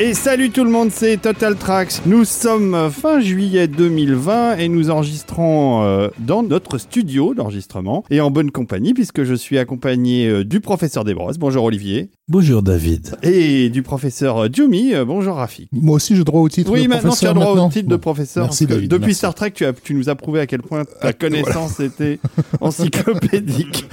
Et salut tout le monde, c'est Total Tracks. Nous sommes fin juillet 2020 et nous enregistrons euh, dans notre studio d'enregistrement et en bonne compagnie puisque je suis accompagné euh, du professeur Desbrosses. Bonjour Olivier. Bonjour David. Et du professeur Jumi. Euh, bonjour Rafik. Moi aussi, j'ai droit au titre Oui, de maintenant tu as professeur. droit au titre de professeur. Merci, David, depuis merci. Star Trek, tu, as, tu nous as prouvé à quel point ta connaissance était encyclopédique.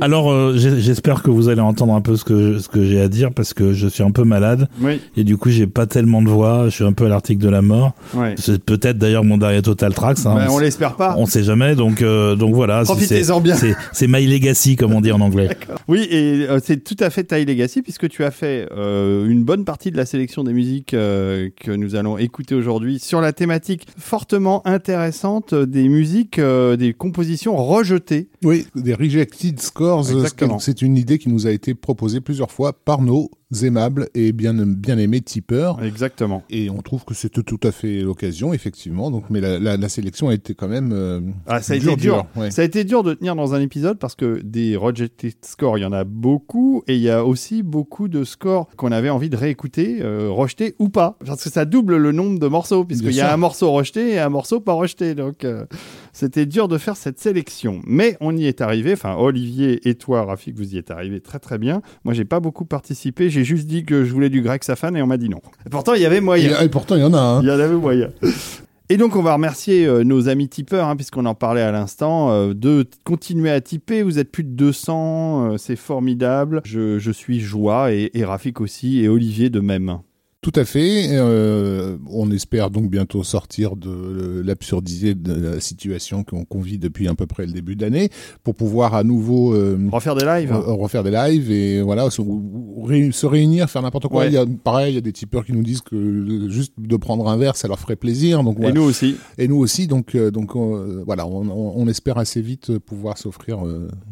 Alors euh, j'espère que vous allez entendre un peu ce que ce que j'ai à dire parce que je suis un peu malade Oui, et du coup j'ai pas tellement de voix, je suis un peu à l'article de la mort. ouais. C'est peut-être d'ailleurs mon dernier Total Tracks. Hein, Ben, on on, l'espère pas. on sait jamais donc euh, donc voilà. c'est- Profitez-en bien. C'est my legacy comme on dit en anglais. Oui, et euh, c'est tout à fait Taille Legacy puisque tu as fait une bonne partie de la sélection des musiques que nous allons écouter aujourd'hui sur la thématique fortement intéressante des musiques, des compositions rejetées. Oui, des rejected scores. Exactement. C'est une idée qui nous a été proposée plusieurs fois par nos aimables et bien, bien aimés tipeurs. Exactement. Et on trouve que c'était tout à fait l'occasion, effectivement. Donc, mais la, la- la sélection a été quand même euh, Ah, ça a dur, été dur. ouais. Ça a été dur de tenir dans un épisode parce que des rejected scores, il y en a beaucoup et il y a aussi beaucoup de scores qu'on avait envie de réécouter, euh, rejetés ou pas. Parce que ça double le nombre de morceaux puisqu'il y a sûr. un morceau rejeté et un morceau pas rejeté. Donc euh, c'était dur de faire cette sélection. Mais on y est arrivé. Enfin, Olivier et toi, Rafik, vous y êtes arrivé très très bien. Moi, j'ai pas beaucoup participé. J'ai juste dit que je voulais du grec safan et on m'a dit non. Et pourtant, il y avait moyen. Et, et pourtant, il y en a un. Il y en avait moyen. Et donc, on va remercier euh, nos amis tipeurs, hein, puisqu'on en parlait à l'instant, euh, de continuer à tiper. Vous êtes plus de 200, euh, c'est formidable. Je, je suis joie, et, et Rafik aussi, et Olivier de même. Tout à fait. Euh, on espère donc bientôt sortir de l'absurdité de la situation qu'on qu'on vit depuis à peu près le début de l'année pour pouvoir à nouveau euh, Refaire des lives re- refaire des lives et voilà se, réunir faire n'importe quoi Ouais. il y a pareil il y a des tipeurs qui nous disent que euh, juste de prendre un verre ça leur ferait plaisir donc Et nous aussi. et nous aussi donc euh, donc euh, voilà on, on- on espère assez vite pouvoir s'offrir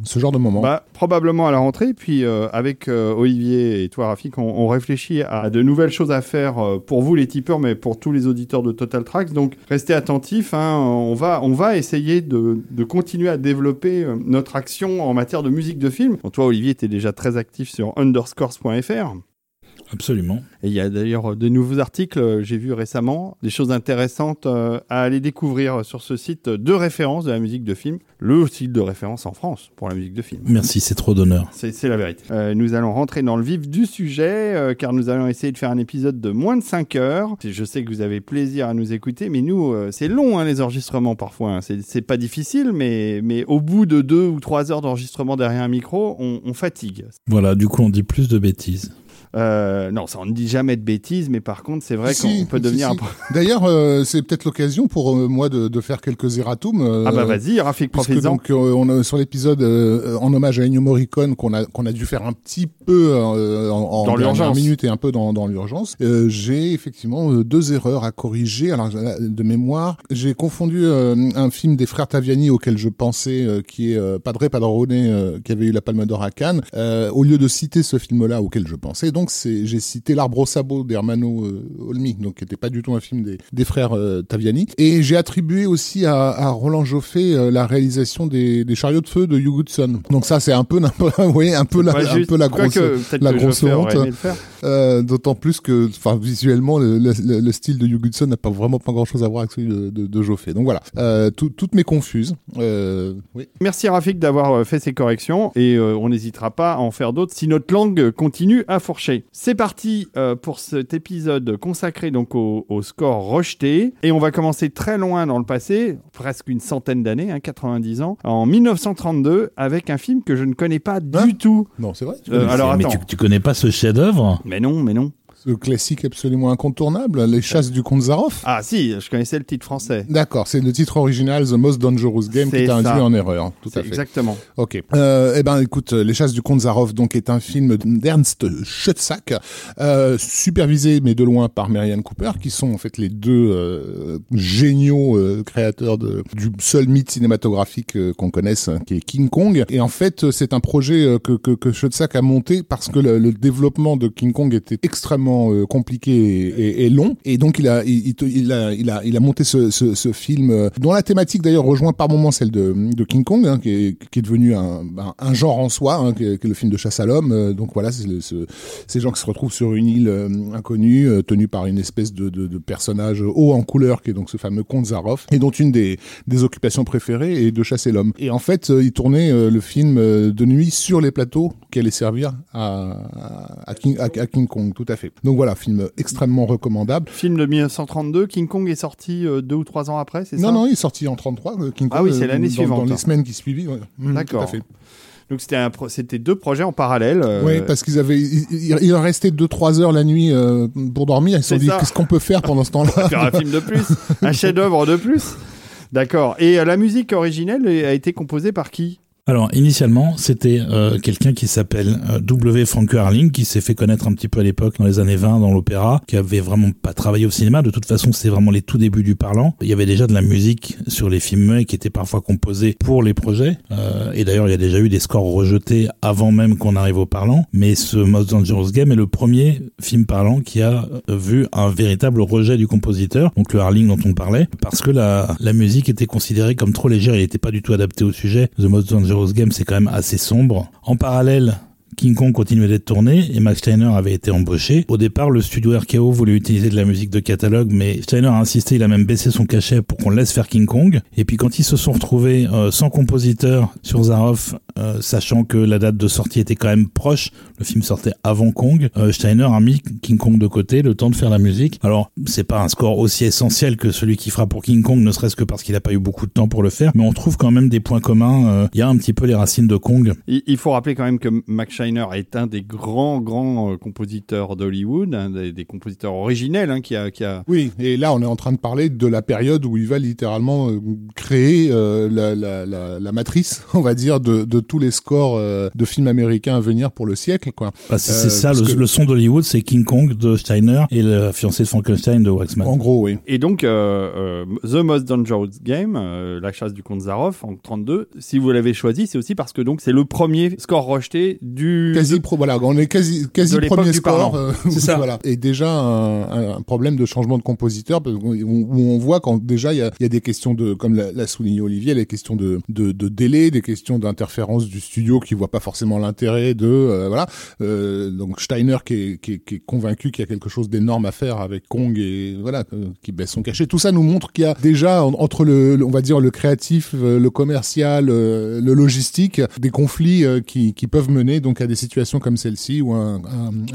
ce genre de moment Bah, probablement à la rentrée. Puis avec Olivier et toi, Rafik, on, on réfléchit à de nouvelles choses à faire euh, pour vous, les tipeurs, mais pour tous les auditeurs de Total Tracks. Donc restez attentifs. hein. on, va, on va essayer de, continuer à développer euh, notre action en matière de musique de film. Bon, toi, Olivier, était déjà très actif sur underscores.fr. Absolument. Et il y a d'ailleurs euh, de nouveaux articles, euh, j'ai vu récemment, des choses intéressantes euh, à aller découvrir sur ce site de référence de la musique de film, le site de référence en France pour la musique de film. Merci, c'est trop d'honneur. C'est la vérité. Euh, nous allons rentrer dans le vif du sujet, euh, car nous allons essayer de faire un épisode de moins de 5 heures. Je sais que vous avez plaisir à nous écouter, mais nous, euh, c'est long hein, les enregistrements parfois. hein. C'est c'est pas difficile, mais, mais au bout de 2 ou 3 heures d'enregistrement derrière un micro, on, on fatigue. Voilà, du coup on dit plus de bêtises. Euh, non, ça on ne dit jamais de bêtises, mais par contre, c'est vrai Si, qu'on peut devenir si. un peu... d'ailleurs euh, c'est peut-être l'occasion pour euh, moi de, de faire quelques erratums euh, Ah bah vas-y, Rafik, profite-en. donc euh, on a sur l'épisode euh, en hommage à Ennio Morricone qu'on a qu'on a dû faire un petit peu euh, en, en Dans l'urgence. minute et un peu dans, dans l'urgence. Euh, j'ai effectivement euh, deux erreurs à corriger. Alors euh, de mémoire, j'ai confondu euh, un film des frères Taviani auquel je pensais euh, qui est euh, Padre Padrone euh, qui avait eu la Palme d'Or à Cannes. Euh, au lieu de citer ce film-là auquel je pensais, donc c'est j'ai cité L'arbre au sabot d'Hermano euh, Olmi, donc qui n'était pas du tout un film des, des frères euh, Taviani. Et j'ai attribué aussi à, à Roland Joffé euh, la réalisation des, des chariots de feu de Hugh Goodson. Donc ça c'est un peu vous voyez, un peu la, un peu grosse la grosse honte. Euh, D'autant plus que, enfin, visuellement, le, le- le style de Hugh Goodson n'a pas vraiment pas grand-chose à voir avec celui de, de, de Joffé. Donc voilà, euh, tout- toutes mes confuses. Euh, oui. Merci Rafik d'avoir fait ces corrections et euh, on n'hésitera pas à en faire d'autres si notre langue continue à fourcher. C'est parti euh, pour cet épisode consacré donc au, au score rejeté et on va commencer très loin dans le passé, presque une centaine d'années, hein, 90 ans, en 1932 avec un film que je ne connais pas Hein du tout. Non, c'est vrai. Euh, alors mais attends. tu, tu connais pas ce chef-d'œuvre? Mais non, mais non. Ce classique absolument incontournable, Les chasses du comte Zaroff. Ah si, je connaissais le titre français. D'accord, c'est le titre original The Most Dangerous Game qui ça. induit en erreur. Tout C'est à fait. exactement. Ok. Euh, eh ben, écoute, Les Chasses du comte Zaroff, donc, est un film d'Ernst Schutzak, euh, supervisé, mais de loin, par Marianne Cooper, qui sont, en fait, les deux euh, géniaux euh, créateurs de, du seul mythe cinématographique euh, qu'on connaisse, hein, qui est King Kong. Et en fait, c'est un projet que, que, que a monté parce que le, le développement de King Kong était extrêmement euh, compliqué et, et, long. Et donc il a, il, il, a, il a, il a monté ce, ce, ce film euh, dont la thématique d'ailleurs rejoint par moments celle de, de King Kong, hein, qui, est, qui est devenu un, un, genre en soi, hein, qui, est, le film de chasse à l'homme. Euh, donc voilà, c'est ce, ces gens qui se retrouvent sur une île inconnue, tenue par une espèce de, de, de, personnage haut en couleur, qui est donc ce fameux comte Zaroff, et dont une des, des occupations préférées est de chasser l'homme. Et en fait, il tournait le film de nuit sur les plateaux qui allaient servir à, à, King, à, King, Kong, tout à fait. Donc voilà, film extrêmement recommandable. Film de 1932, King Kong est sorti euh, deux ou trois ans après, c'est ça Non, non, il est sorti en 33. Euh, King ah oui, c'est l'année suivante. Dans les semaines qui suivaient. Mmh, D'accord. Donc c'était un c'était deux projets en parallèle. Euh, oui, parce qu'ils avaient il, il restait deux trois heures la nuit pour dormir. Ils se sont dit qu'est-ce qu'on peut faire pendant ce temps-là? Faire un film de plus, un chef-d'œuvre de plus. D'accord. Et la musique originelle a été composée par qui? Alors initialement, c'était euh, quelqu'un qui s'appelle euh, W. Frank Harling, qui s'est fait connaître un petit peu à l'époque dans les années 20 dans l'opéra, qui avait vraiment pas travaillé au cinéma. De toute façon, c'était vraiment les tout débuts du parlant. Il y avait déjà de la musique sur les films qui était parfois composée pour les projets. Euh, et d'ailleurs, il y a déjà eu des scores rejetés avant même qu'on arrive au parlant. Mais ce Most Dangerous Game est le premier film parlant qui a vu un véritable rejet du compositeur, donc le Harling dont on parlait, parce que la, la musique était considérée comme trop légère. Il n'était pas du tout adapté au sujet. The Most Dangerous Game, c'est quand même assez sombre. En parallèle, King Kong continuait d'être tourné et Max Steiner avait été embauché. Au départ, le studio RKO voulait utiliser de la musique de catalogue, mais Steiner a insisté, il a même baissé son cachet pour qu'on laisse faire King Kong. Et puis quand ils se sont retrouvés euh, sans compositeur sur Zaroff, euh, sachant que la date de sortie était quand même proche, le film sortait avant Kong, euh, Steiner a mis King Kong de côté, le temps de faire la musique. Alors, c'est pas un score aussi essentiel que celui qui fera pour King Kong, ne serait-ce que parce qu'il a pas eu beaucoup de temps pour le faire, mais on trouve quand même des points communs. Il y a un petit peu les racines de Kong. Il faut rappeler quand même que Max Steiner est un des grands, grands euh, compositeurs d'Hollywood, un des, compositeurs originels hein, qui, a, qui a... Oui, et là, on est en train de parler de la période où il va littéralement euh, créer euh, la, la, la, la, matrice, on va dire, de, de tous les scores de films américains à venir pour le siècle. quoi. Bah, c'est ça, le, son d'Hollywood, c'est King Kong de Steiner et le fiancé de Frankenstein de Waxman. En gros, oui. Et donc, The Most Dangerous Game, La chasse du comte Zaroff en 32, si vous l'avez choisi, c'est aussi parce que donc c'est le premier score rejeté du quasi pro, voilà, on est quasi quasi premier score. Euh, c'est ça. Voilà. Et déjà un, un, problème de changement de compositeur où, on voit quand déjà il y a, y a, des questions de, comme l'a souligné Olivier, les questions de, de, de délai, des questions d'interférence du studio qui voit pas forcément l'intérêt de euh, voilà. Euh, donc Steiner qui est, qui est, qui est convaincu qu'il y a quelque chose d'énorme à faire avec Kong et voilà qui baisse son cachet. Tout ça nous montre qu'il y a déjà entre le, on va dire le créatif, le commercial, le logistique, des conflits qui, qui peuvent mener donc à des situations comme celle-ci où un,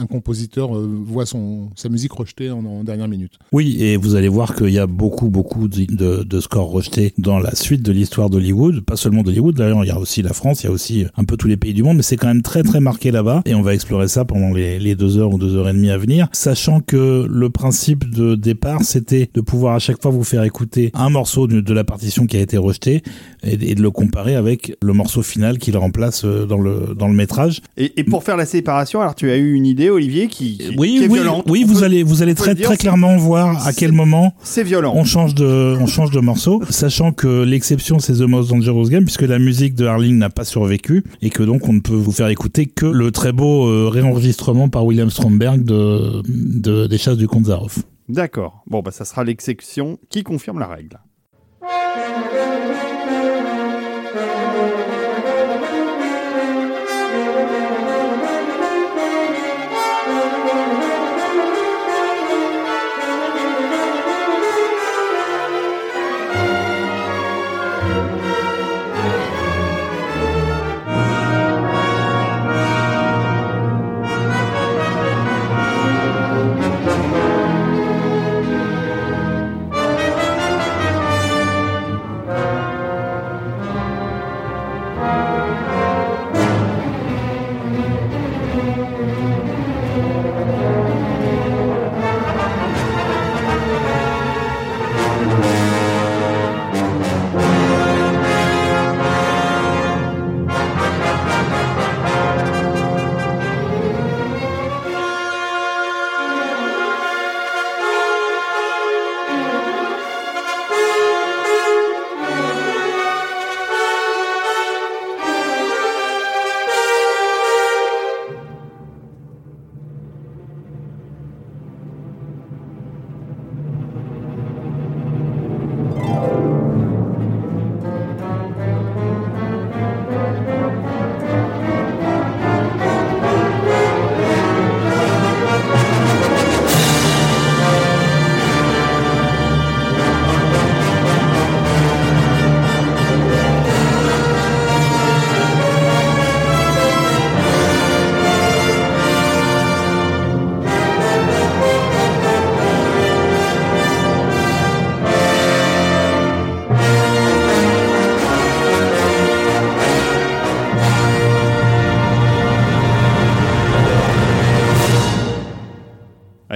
compositeur euh, voit son, sa musique rejetée en, dernière minute. Oui, et vous allez voir qu'il y a beaucoup, beaucoup de, de, scores rejetés dans la suite de l'histoire d'Hollywood, pas seulement d'Hollywood, d'ailleurs il y a aussi la France, il y a aussi un peu tous les pays du monde, mais c'est quand même très très marqué là-bas, et on va explorer ça pendant les, les deux heures ou deux heures et demie à venir, sachant que le principe de départ, c'était de pouvoir à chaque fois vous faire écouter un morceau de, de la partition qui a été rejeté, et, de le comparer avec le morceau final qui le remplace euh, dans le, dans le métrage. Et, et pour faire la séparation, alors tu as eu une idée, Olivier, qui, qui, oui, est oui, violente. Oui, vous allez, vous allez très, très clairement voir à quel moment c'est violent. On change de, on change de morceau, sachant que l'exception c'est The Most Dangerous Game, puisque la musique de Harling n'a pas survécu et que donc on ne peut vous faire écouter que le très beau euh, réenregistrement par William Stromberg de, de des chasses du comte Zaroff. D'accord. Bon, bah ça sera l'exception qui confirme la règle.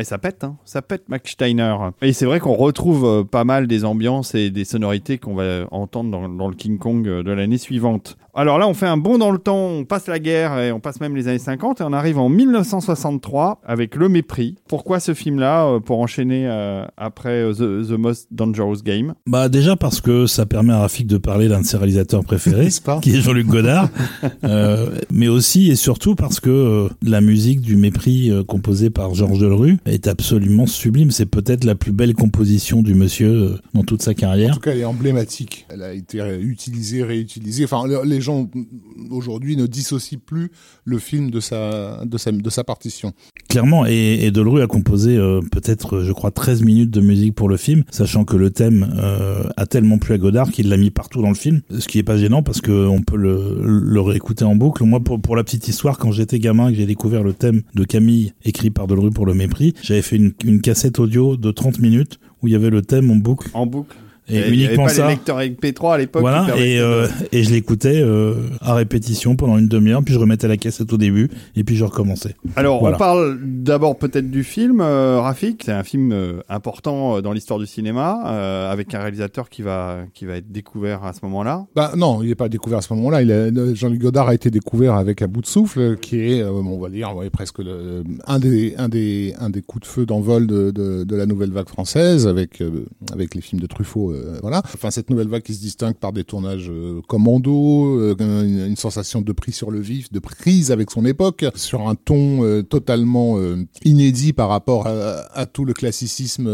Ça pète, hein. ça pète Max Steiner. Et c'est vrai qu'on retrouve euh, pas mal des ambiances et des sonorités qu'on va entendre dans, dans le King Kong euh, de l'année suivante. Alors là, on fait un bond dans le temps, on passe la guerre et on passe même les années 50 et on arrive en 1963 avec Le Mépris. Pourquoi ce film-là euh, Pour enchaîner euh, après euh, The, The Most Dangerous Game? Bah déjà parce que ça permet à Rafik de parler d'un de ses réalisateurs préférés, pas? qui est Jean-Luc Godard, Euh, mais aussi et surtout parce que euh, la musique du mépris euh, composée par Georges Delerue est absolument sublime. C'est peut-être la plus belle composition du monsieur euh, dans toute sa En carrière. tout cas, elle est emblématique. Elle a été euh, utilisée, réutilisée. Enfin, le- les gens aujourd'hui ne dissocient plus le film de sa de sa de sa partition. Clairement, et, et Delerue a composé euh, peut-être, je crois, 13 minutes de musique pour le film, sachant que le thème euh, a tellement plu à Godard qu'il l'a mis partout dans le film, ce qui est pas gênant parce que on peut le, le réécouter en boucle. Moi, pour, pour la petite histoire, quand j'étais gamin, que j'ai découvert le thème de Camille écrit par Delerue pour le mépris, j'avais fait une, cassette audio de 30 minutes où il y avait le thème en boucle En boucle. Et il y avait uniquement pas ça. les lecteurs MP3 à l'époque. Voilà, de- euh, et je l'écoutais euh, à répétition pendant une demi-heure, puis je remettais la cassette au début, et puis je recommençais. Alors, Voilà. on parle d'abord peut-être du film, euh, Rafik. C'est un film euh, important dans l'histoire du cinéma, euh, avec un réalisateur qui va, qui va être découvert à ce moment-là. Bah non, il n'est pas découvert à ce moment-là. Il Jean-Luc Godard a été découvert avec à bout de souffle, qui est, euh, on va dire, ouais, presque le, un des un des un des coups de feu d'envol de, de, de la nouvelle vague française, avec euh, avec les films de Truffaut, euh, voilà. Enfin, cette nouvelle vague qui se distingue par des tournages euh, commando, euh, une, une sensation de prise sur le vif, de prise avec son époque, sur un ton totalement inédit par rapport à, à tout le classicisme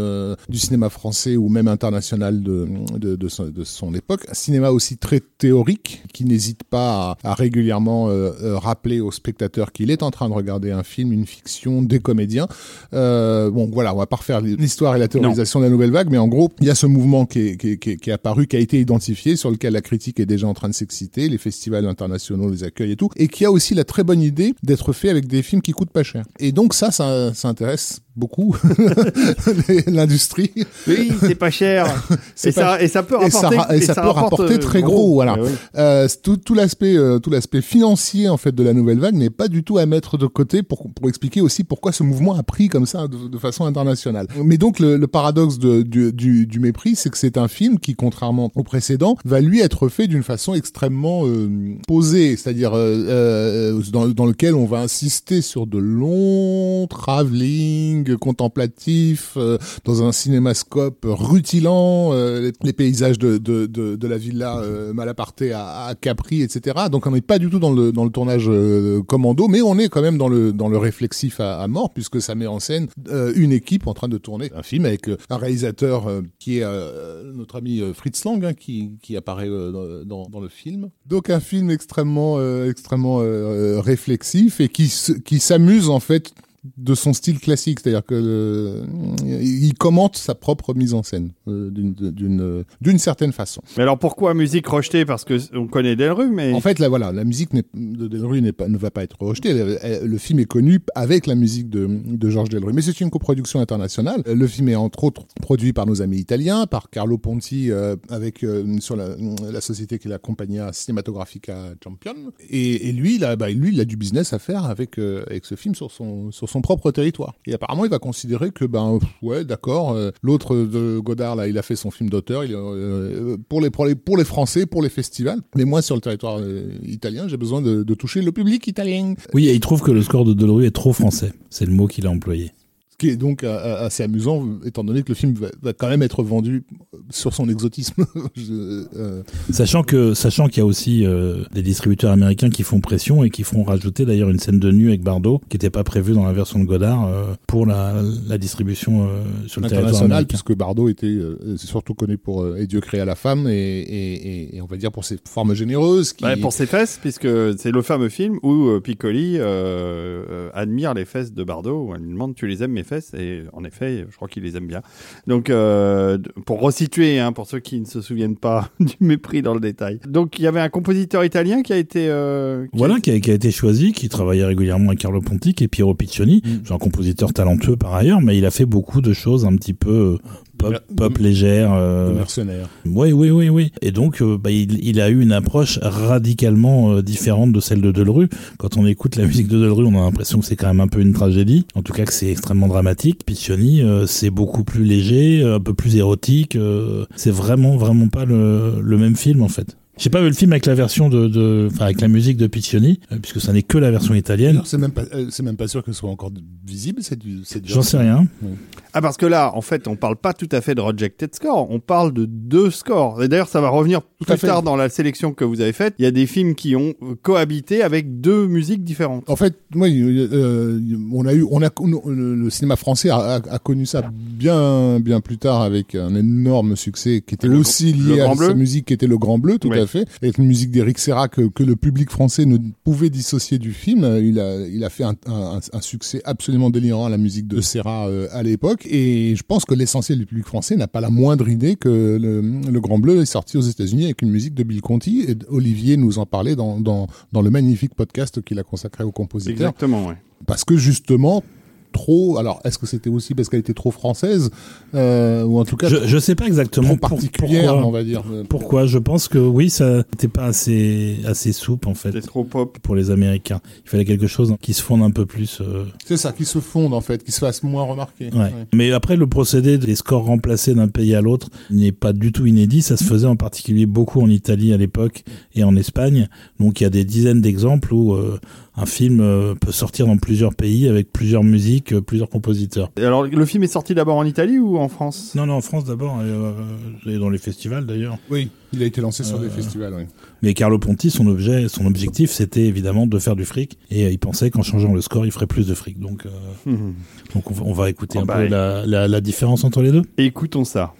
du cinéma français ou même international de, de, de, son, de son époque. Un cinéma aussi très théorique, qui n'hésite pas à, à régulièrement rappeler au spectateur qu'il est en train de regarder un film, une fiction, des comédiens. Bon, voilà, on va pas refaire l'histoire et la théorisation de la nouvelle vague, mais en gros, il y a ce mouvement qui est, qui, est, qui est apparu, qui a été identifié, sur lequel la critique est déjà en train de s'exciter, les festivals internationaux les accueillent et tout, et qui a aussi la très bonne idée d'être fait avec des films qui coûtent pas cher. Et donc ça, ça, ça intéresse beaucoup l'industrie. Oui, c'est pas cher. Et, pas- ça, et ça peut et ça rapporter, et ça peut rapporte, rapporter euh, très gros, voilà. Oui. Euh, tout, tout l'aspect, euh, tout l'aspect financier en fait de la nouvelle vague n'est pas du tout à mettre de côté pour pour expliquer aussi pourquoi ce mouvement a pris comme ça de, de façon internationale. Mais donc le, le paradoxe de, du, du, du mépris, c'est que c'est un film qui, contrairement au précédent, va lui être fait d'une façon extrêmement euh, posée, c'est-à-dire dans, dans lequel on va insister sur de longs travelling contemplatifs euh, dans un cinémascope rutilant, euh, les, paysages de, de, de, la villa euh, Malaparte à, à Capri, etc. Donc on n'est pas du tout dans le, dans le tournage commando, mais on est quand même dans le, dans le réflexif à, mort, puisque ça met en scène une équipe en train de tourner un film avec un réalisateur qui est notre ami Fritz Lang, hein, qui, qui apparaît dans, dans le film. Donc un film extrêmement, extrêmement réflexif et qui, qui s'amuse en fait de son style classique, c'est-à-dire que euh, il commente sa propre mise en scène euh, d'une d'une d'une certaine façon. Mais alors pourquoi musique rejetée? Parce que on connaît Delru, mais En fait, là, voilà, la musique de Delru n'est pas, ne va pas être rejetée. Elle- elle- Le film est connu avec la musique de, de Georges Delru, mais c'est une coproduction internationale. Le film est entre autres produit par nos amis italiens, par Carlo Ponti euh, avec euh, sur la, la société qui est la Compagnia Cinematografica Champion. Et, et lui, là, bah, lui, il a du business à faire avec euh, avec ce film sur son sur son propre territoire. Et apparemment, il va considérer que ben ouais, d'accord. euh, L'autre de Godard là, il a fait son film d'auteur. Euh, pour les pour les Français, pour les festivals. Mais moi, sur le territoire euh, italien, j'ai besoin de, de toucher le public italien. Oui, et il trouve que le score de Delerue est trop français. C'est le mot qu'il a employé. Qui est donc euh, euh, assez amusant, étant donné que le film va, va quand même être vendu sur son exotisme. Je- euh, Sachant que, sachant qu'il y a aussi euh, des distributeurs américains qui font pression et qui feront rajouter d'ailleurs une scène de nu avec Bardot, qui n'était pas prévue dans la version de Godard euh, pour la, la distribution euh, sur le territoire international, américain. puisque Bardot était euh, surtout connu pour euh, Et Dieu créa la femme, et, et, et, et on va dire pour ses formes généreuses. Qui... Ouais, pour ses fesses, puisque c'est le fameux film où euh, Piccoli admire les fesses de Bardot, où elle lui demande tu les aimes mes fesses Et en effet, je crois qu'il les aime bien. Donc, euh, pour resituer, hein, pour ceux qui ne se souviennent pas du mépris dans le détail. Donc, il y avait un compositeur italien qui a été... euh, qui Voilà, qui a, qui a été choisi, qui travaillait régulièrement avec Carlo Ponti, qui est Piero Piccioni. Mm. C'est un compositeur talentueux par ailleurs, mais il a fait beaucoup de choses un petit peu euh, pop, pop légère. euh, mercenaires. Oui, oui, oui, oui. Et donc, euh, bah, il, il a eu une approche radicalement euh, différente de celle de Delru. Quand on écoute la musique de Delru, on a l'impression que c'est quand même un peu une tragédie. En tout cas, que c'est extrêmement dramatique. Piccioni, euh, c'est beaucoup plus léger, un peu plus érotique. euh, c'est vraiment, vraiment pas le même film, en fait. J'ai pas vu le film avec la version de, de enfin avec la musique de Piccioni, euh, puisque ça n'est que la version italienne. D'ailleurs, C'est même pas, euh, c'est même pas sûr que ce soit encore visible. C'est du, J'en sais rien. Ah, parce que là, en fait, on parle pas tout à fait de Rejected Score, on parle de deux scores. Et d'ailleurs, ça va revenir Tout plus tard dans la sélection que vous avez faite. Il y a des films qui ont cohabité avec deux musiques différentes. En fait, oui, euh, on a eu, on a, le cinéma français a, a- a connu ça bien, bien plus tard avec un énorme succès qui était Le aussi lié à sa musique qui était le Grand Bleu, tout Oui. à fait, avec une musique d'Éric Serra que, que le public français ne pouvait dissocier du film. Il a, il a fait un, un, un succès absolument délirant à la musique de Serra euh, à l'époque, et je pense que l'essentiel du public français n'a pas la moindre idée que le, le Grand Bleu est sorti aux États-Unis avec une musique de Bill Conti. Et Olivier nous en parlait dans, dans, dans le magnifique podcast qu'il a consacré au compositeur Exactement, ouais. parce que justement trop alors est-ce que c'était aussi parce qu'elle était trop française euh, ou en tout cas Je, je sais pas exactement trop particulière pourquoi. on va dire Euh, Pourquoi? Je pense que oui, ça n'était pas assez assez souple en fait C'est trop pop. pour les Américains. Il fallait quelque chose qui se fonde un peu plus. euh, c'est ça qui se fonde en fait qui se fasse moins remarquer Ouais. Mais après, le procédé des scores remplacés d'un pays à l'autre n'est pas du tout inédit. Ça se faisait en particulier beaucoup en Italie à l'époque et en Espagne. Donc il y a des dizaines d'exemples où euh, un film peut sortir dans plusieurs pays avec plusieurs musiques, euh, plusieurs compositeurs. Et alors, le film est sorti d'abord en Italie ou en France? Non, non, en France d'abord et, euh, et dans les festivals d'ailleurs. oui il a été lancé sur Euh, des festivals oui. Mais Carlo Ponti, son objet, son objectif, c'était évidemment de faire du fric et euh, il pensait qu'en changeant le score, il ferait plus de fric. Donc, donc on, va, on va écouter Oh un bah, peu la, la différence entre les deux. Écoutons ça.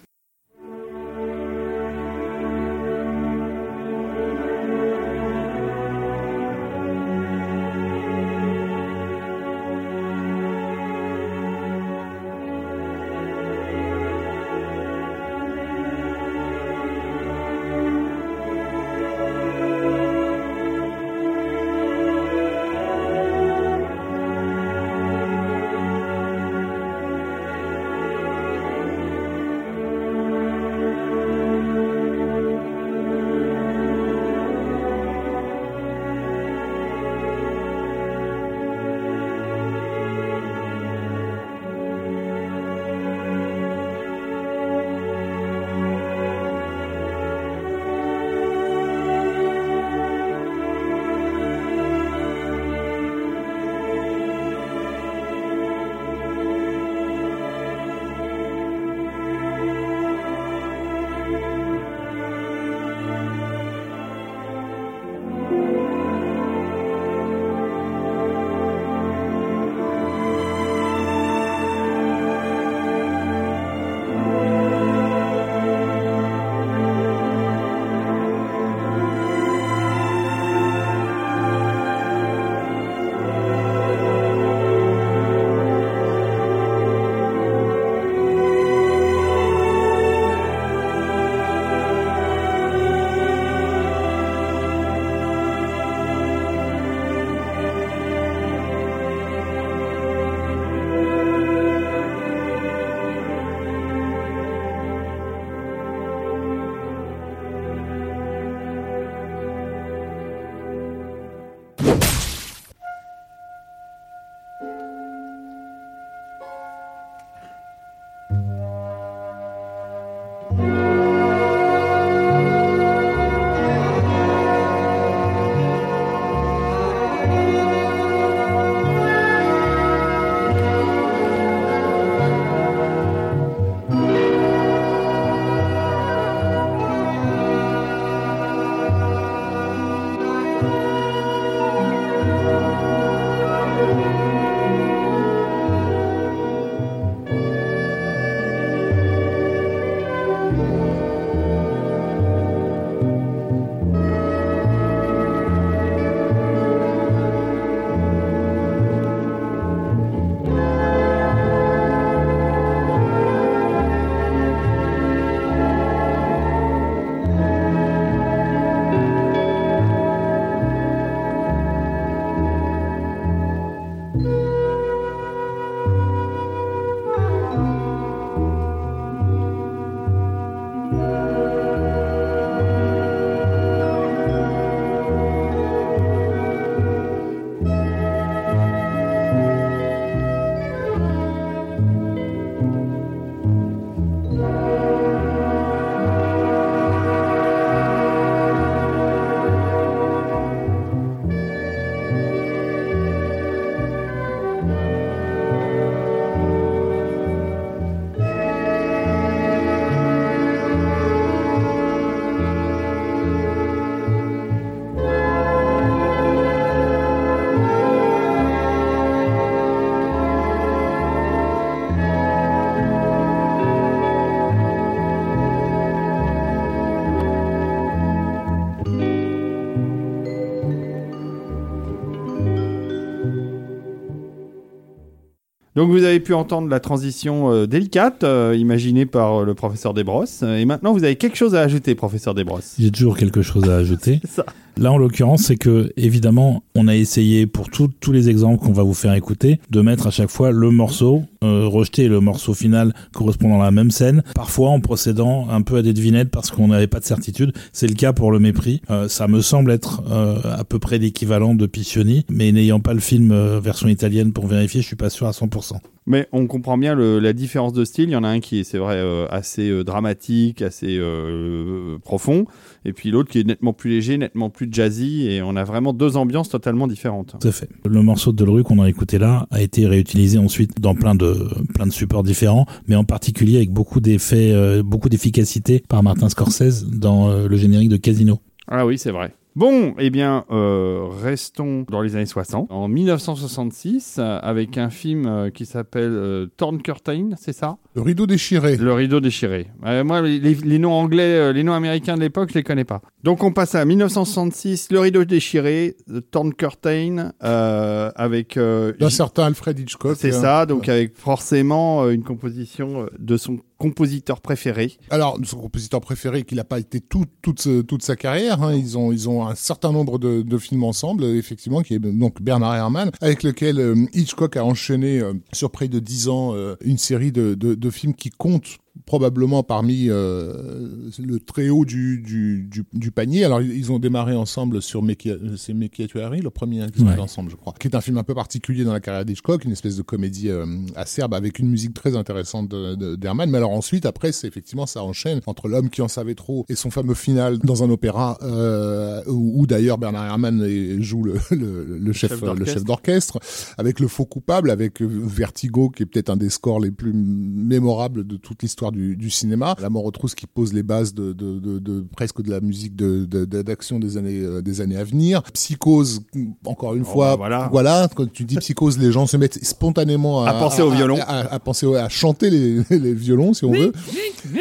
Donc vous avez pu entendre la transition euh, délicate euh, imaginée par euh, le professeur Desbrosses. Et maintenant vous avez quelque chose à ajouter, professeur Desbrosses. J'ai toujours quelque chose à ajouter. ça. Là, en l'occurrence, c'est que, évidemment, on a essayé, pour tout- tous les exemples qu'on va vous faire écouter, de mettre à chaque fois le morceau, euh, rejeter le morceau final correspondant à la même scène, parfois en procédant un peu à des devinettes parce qu'on n'avait pas de certitude. C'est le cas pour le mépris. Euh, ça me semble être euh, à peu près l'équivalent de Piccioni, mais n'ayant pas le film version italienne pour vérifier, je suis pas sûr à 100%. Mais on comprend bien le- la différence de style. Il y en a un qui est, c'est vrai, euh, assez euh, dramatique, assez euh, profond, et puis l'autre qui est nettement plus léger, nettement plus jazzy, et on a vraiment deux ambiances totalement différentes. Tout à fait. Le morceau de Delru qu'on a écouté là a été réutilisé ensuite dans plein de plein de supports différents, mais en particulier avec beaucoup d'effets, euh, beaucoup d'efficacité par Martin Scorsese dans euh, le générique de Casino. Ah oui, c'est vrai. Bon, eh bien, euh, restons dans les années 60. En 1966, euh, avec un film euh, qui s'appelle euh, Torn Curtain, c'est ça? Le rideau déchiré. Le rideau déchiré. Euh, moi, les, les noms anglais, euh, les noms américains de l'époque, je les connais pas. Donc, on passe à 1966, Le rideau déchiré, The Torn Curtain, euh, avec... D'un certain Alfred Hitchcock. c'est Euh, ça, donc avec forcément une composition de son compositeur préféré. Alors, son compositeur préféré, qu'il n'a pas été tout, toute, toute sa carrière, hein, ils, ont, ils ont un certain nombre de, de films ensemble, effectivement, qui est donc Bernard Herrmann, avec lequel Hitchcock a enchaîné sur près de 10 ans une série de, de, de films qui comptent probablement parmi euh, le très haut du, du, du, du panier. Alors, ils ont démarré ensemble sur Meki- c'est le premier qu'ils ont Ouais. fait ensemble, je crois, qui est un film un peu particulier dans la carrière d'Hitchcock, une espèce de comédie euh, acerbe avec une musique très intéressante d'Herman. Mais alors ensuite, après, c'est effectivement, ça enchaîne entre l'homme qui en savait trop et son fameux final dans un opéra euh, où, où d'ailleurs Bernard Herrmann joue le, le, le chef, le chef d'orchestre, avec le faux coupable, avec euh, Vertigo, qui est peut-être un des scores les plus mémorables de toute l'histoire du, du cinéma. La mort aux trousses qui pose les bases de, de, de, de- presque de la musique de, de- de- d'action des années, euh, des années à venir. Psychose, encore une Oh, fois, bah, voilà. quand tu dis psychose, les gens se mettent spontanément à, À penser au violon. à, à- à penser à chanter les, les violons, si on veut.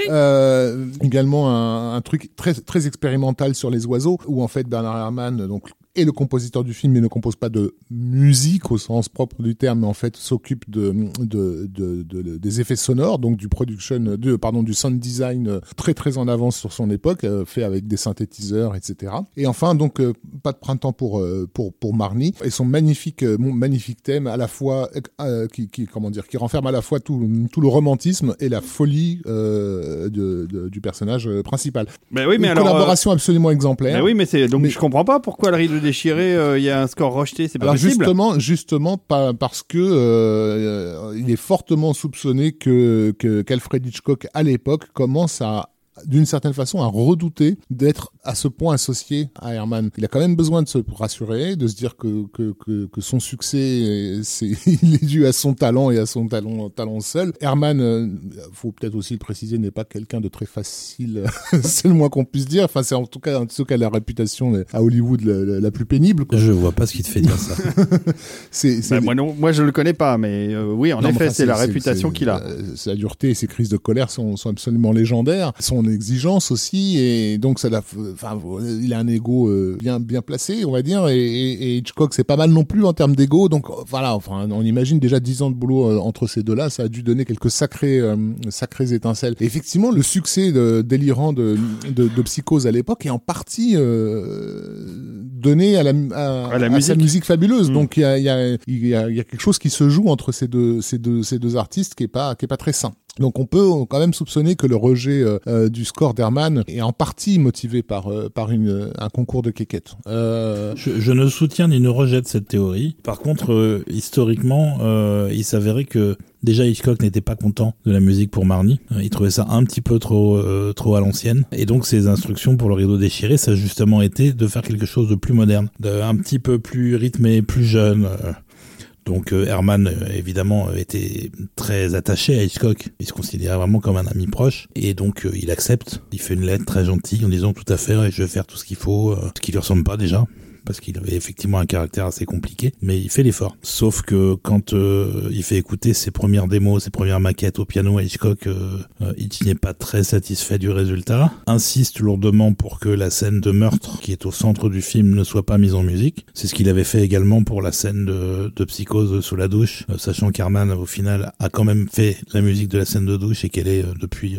Euh, également un, un truc très très expérimental sur les oiseaux, où en fait Bernard Herrmann, donc est le compositeur du film, mais ne compose pas de musique au sens propre du terme, mais en fait s'occupe de, de, de, de- des effets sonores, donc du production, de, pardon, du sound design très très en avance sur son époque, euh, fait avec des synthétiseurs, etc. Et enfin donc euh, pas de printemps pour euh, pour pour Marnie et son magnifique mon magnifique thème à la fois euh, qui, qui comment dire qui renferme à la fois tout tout le romantisme et la folie euh, de, du personnage principal. Mais oui, mais Une alors... euh, collaboration absolument exemplaire. mais oui, mais c'est donc Mais- je comprends pas pourquoi le rideau déchiré, euh, il y a un score rejeté, c'est pas Alors possible. justement, justement, pas parce que euh, il est fortement soupçonné que que- qu'Alfred Hitchcock à l'époque commence à d'une certaine façon à redouter d'être à ce point associé à Herman. Il a quand même besoin de se rassurer, de se dire que que, que, que son succès, c'est il est dû à son talent et à son talent talent seul. Herman, euh, faut peut-être aussi le préciser, n'est pas quelqu'un de très facile. c'est le moins qu'on puisse dire. Enfin, c'est en tout cas en tout cas la réputation à Hollywood la, plus pénible. quoi. Je vois pas ce qui te fait dire ça. C'est c'est Bah, moi, non, moi je le connais pas, mais euh, oui, en Non, effet, enfin, c'est la réputation qu'il a. euh, Sa dureté et ses crises de colère sont, sont absolument légendaires. Son exigence aussi, et donc ça l'a, enfin, il a un ego euh, bien bien placé, on va dire. Et, et- et Hitchcock, c'est pas mal non plus en termes d'ego. Donc euh, voilà, enfin, on imagine déjà dix ans de boulot euh, entre ces deux-là, ça a dû donner quelques sacrés euh, sacrées étincelles. Et effectivement, le succès de- délirant de, de, de Psychose à l'époque est en partie euh, donné à la à, À la à musique. sa musique fabuleuse. Mm. Donc il y a, il y, a, il y, a, il y a quelque chose qui se joue entre ces deux, ces deux, ces deux artistes qui est pas, qui est pas très sain. Donc on peut quand même soupçonner que le rejet euh, euh, du score d'Herman est en partie motivé par, euh, par une, un concours de quéquette. Euh, Je, je ne soutiens ni ne rejette cette théorie. Par contre, historiquement, il s'avérait que déjà Hitchcock n'était pas content de la musique pour Marnie. Il trouvait ça un petit peu trop trop à l'ancienne. Et donc ses instructions pour le rideau déchiré, ça a justement été de faire quelque chose de plus moderne, de un petit peu plus rythmé, plus jeune. Donc euh, Herman, euh, évidemment, euh, était très attaché à Hitchcock. Il se considérait vraiment comme un ami proche. Et donc il accepte. Il fait une lettre très gentille en disant tout à fait, je vais faire tout ce qu'il faut, ce qui lui ressemble pas déjà parce qu'il avait effectivement un caractère assez compliqué, mais il fait l'effort. Sauf que quand euh, il fait écouter ses premières démos, ses premières maquettes au piano à Hitchcock, euh, euh n'est pas très satisfait du résultat, insiste lourdement pour que la scène de meurtre qui est au centre du film ne soit pas mise en musique. C'est ce qu'il avait fait également pour la scène de, psychose sous la douche, euh, sachant qu'Herman au final a quand même fait la musique de la scène de douche et qu'elle est depuis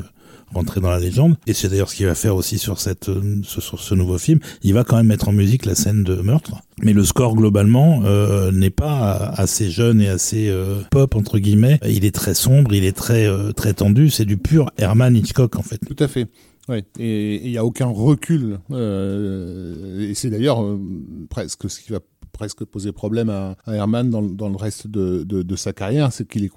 rentrer dans la légende. Et c'est d'ailleurs ce qu'il va faire aussi sur cette euh, sur ce nouveau film. Il va quand même mettre en musique la scène de meurtre. Mais le score globalement euh, n'est pas assez jeune et assez euh, pop entre guillemets. Il est très sombre, il est très très tendu. C'est du pur Herman Hitchcock en fait. Tout à fait. Ouais, et il n'y a aucun recul. et c'est d'ailleurs presque ce qui va presque posé problème à, Herman dans, dans, le reste de, de, de sa carrière, c'est qu'il est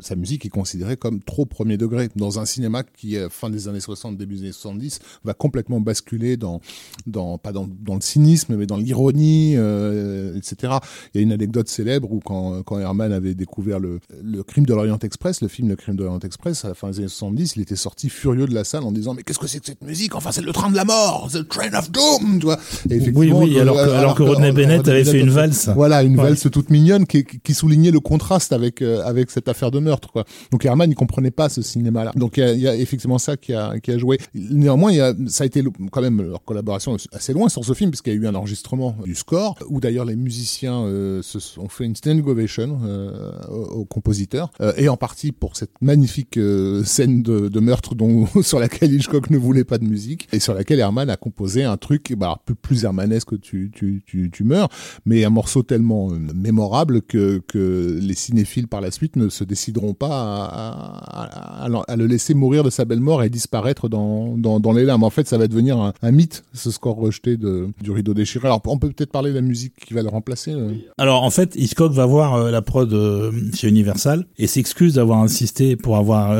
sa musique est considérée comme trop premier degré dans un cinéma qui, fin des années 60, début des années 70, va complètement basculer dans, dans pas dans, dans le cynisme, mais dans l'ironie, euh, etc. Il y a une anecdote célèbre où quand, quand Herman avait découvert le, le crime de l'Orient Express, le film Le crime de l'Orient Express, à la fin des années 70, il était sorti furieux de la salle en disant mais qu'est-ce que c'est que cette musique? Enfin, c'est le train de la mort, the train of doom, tu vois. oui, oui, alors, que, alors, que Rodney Bennett avait fait une valse. Voilà, une valse toute mignonne qui, qui, soulignait le contraste avec euh, avec cette affaire de meurtre. Quoi. Donc Herman, il comprenait pas ce cinéma-là. Donc il y, a, effectivement ça qui a, qui a joué. Néanmoins, y a, ça a été quand même leur collaboration assez loin sur ce film, puisqu'il y a eu un enregistrement du score, où d'ailleurs les musiciens euh, se sont fait une standing ovation euh, au, compositeur, euh, et en partie pour cette magnifique scène de, de meurtre dont sur laquelle Hitchcock ne voulait pas de musique, et sur laquelle Herman a composé un truc bah, plus, plus hermanesque, tu, tu, tu, tu meurs, mais un morceau tellement euh, mémorable que, que les cinéphiles par la suite ne se décideront pas à, à, le laisser mourir de sa belle mort et disparaître dans, dans, dans les larmes. En fait, ça va devenir un, mythe, ce score rejeté de, du rideau déchiré. Alors, on peut peut-être parler de la musique qui va le remplacer. Euh. Alors, en fait, Hitchcock va voir euh, la prod chez Universal et s'excuse d'avoir insisté pour avoir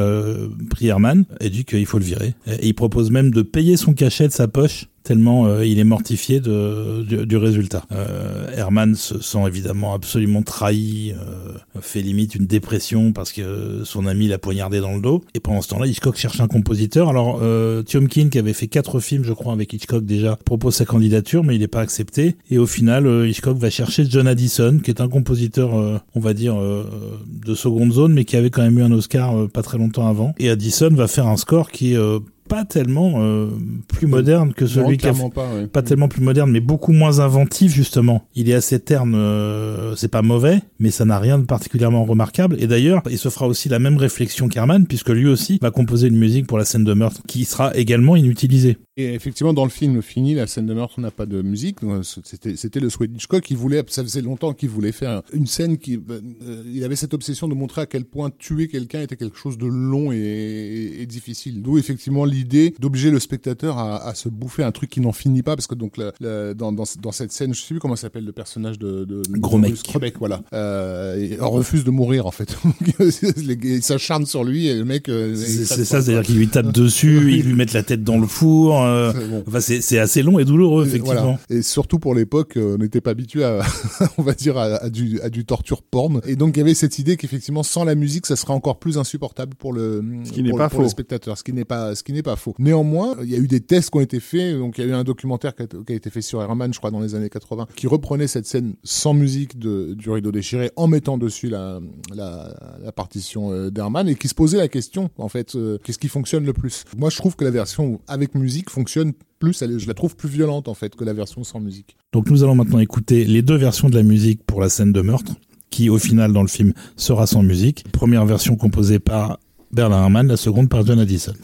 pris Herman et dit qu'il faut le virer. Et il propose même de payer son cachet de sa poche tellement euh, il est mortifié de, du, résultat. Euh, Herman se sent évidemment absolument trahi, euh, fait limite une dépression parce que son ami l'a poignardé dans le dos. Et pendant ce temps-là, Hitchcock cherche un compositeur. Alors, euh, Tiomkin, qui avait fait quatre films, je crois, avec Hitchcock déjà, propose sa candidature, mais il n'est pas accepté. Et au final, euh, Hitchcock va chercher John Addison, qui est un compositeur, on va dire, de seconde zone, mais qui avait quand même eu un Oscar pas très longtemps avant. Et Addison va faire un score qui est pas tellement euh, plus moderne que celui qui a pas, pas tellement plus moderne mais beaucoup moins inventif justement il est assez terne euh, c'est pas mauvais mais ça n'a rien de particulièrement remarquable et d'ailleurs il se fera aussi la même réflexion qu'Herman puisque lui aussi va composer une musique pour la scène de meurtre qui sera également inutilisée et effectivement, dans le film fini, la scène de meurtre n'a pas de musique. C'était, c'était le souhait Hitchcock. Il voulait, ça faisait longtemps qu'il voulait faire une scène qui, euh, il avait cette obsession de montrer à quel point tuer quelqu'un était quelque chose de long et, et, difficile. D'où effectivement l'idée d'obliger le spectateur à, à, se bouffer un truc qui n'en finit pas, parce que donc dans, dans, dans, cette scène, je sais plus comment s'appelle le personnage de, de Gros mec, voilà, euh, on refuse de mourir en fait. il s'acharne sur lui et le mec. Euh, c'est, ça, c'est-à-dire qu'il lui tape dessus, il lui met la tête dans le four. Euh, enfin, c'est assez long et douloureux, effectivement. Et surtout pour l'époque, euh, on n'était pas habitué à, on va dire, à, du, à du torture porn. Et donc, il y avait cette idée qu'effectivement, sans la musique, ça serait encore plus insupportable pour le, ce qui n'est pas pour faux. spectateur. Ce qui n'est pas, ce qui n'est pas faux. Néanmoins, il y a eu des tests qui ont été faits. Donc, il y a eu un documentaire qui a, été fait sur Herman, je crois, dans les années 80, qui reprenait cette scène sans musique de, du rideau déchiré en mettant dessus la, la, partition euh, d'Herman et qui se posait la question, en fait, qu'est-ce qui fonctionne le plus? Moi, je trouve que la version avec musique fonctionne plus, je la trouve plus violente en fait que la version sans musique. Donc nous allons maintenant écouter les deux versions de la musique pour la scène de meurtre, qui au final dans le film sera sans musique. Première version composée par Bernard Herrmann, la seconde par John Addison.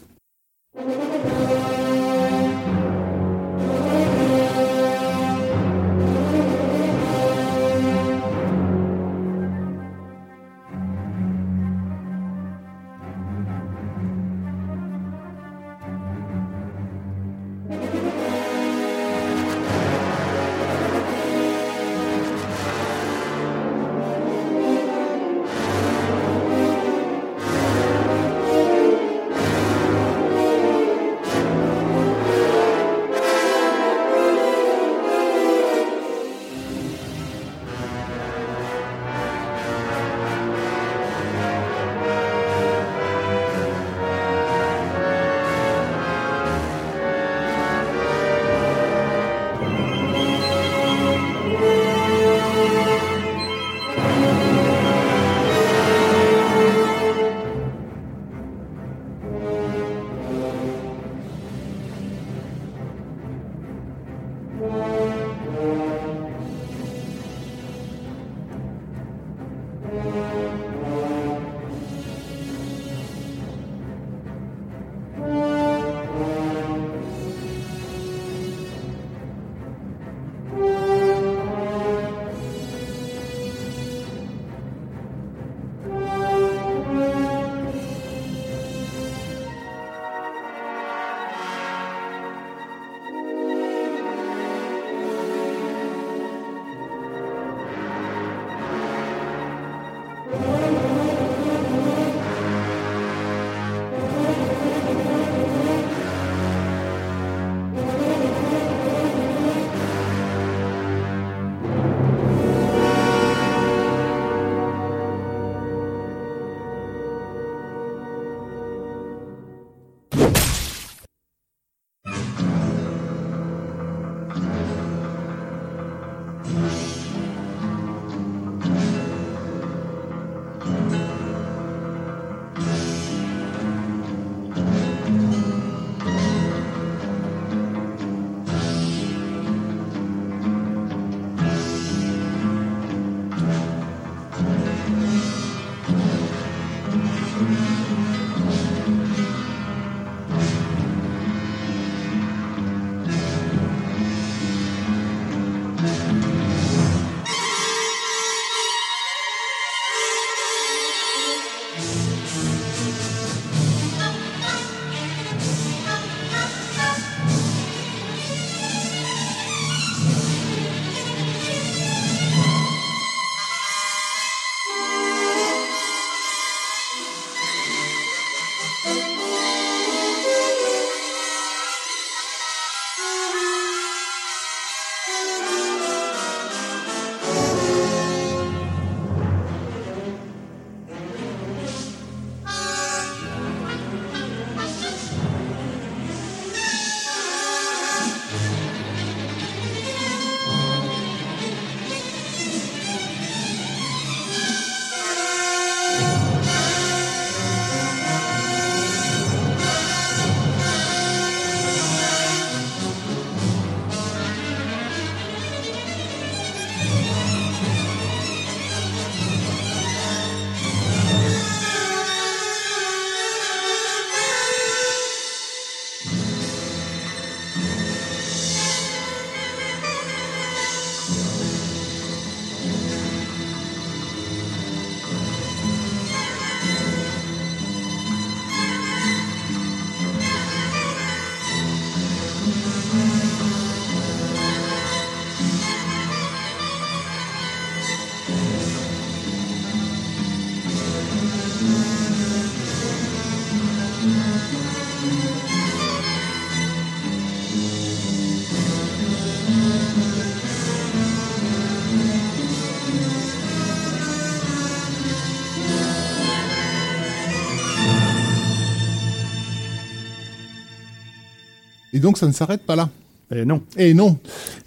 Donc ça ne s'arrête pas là. Et non. Et non.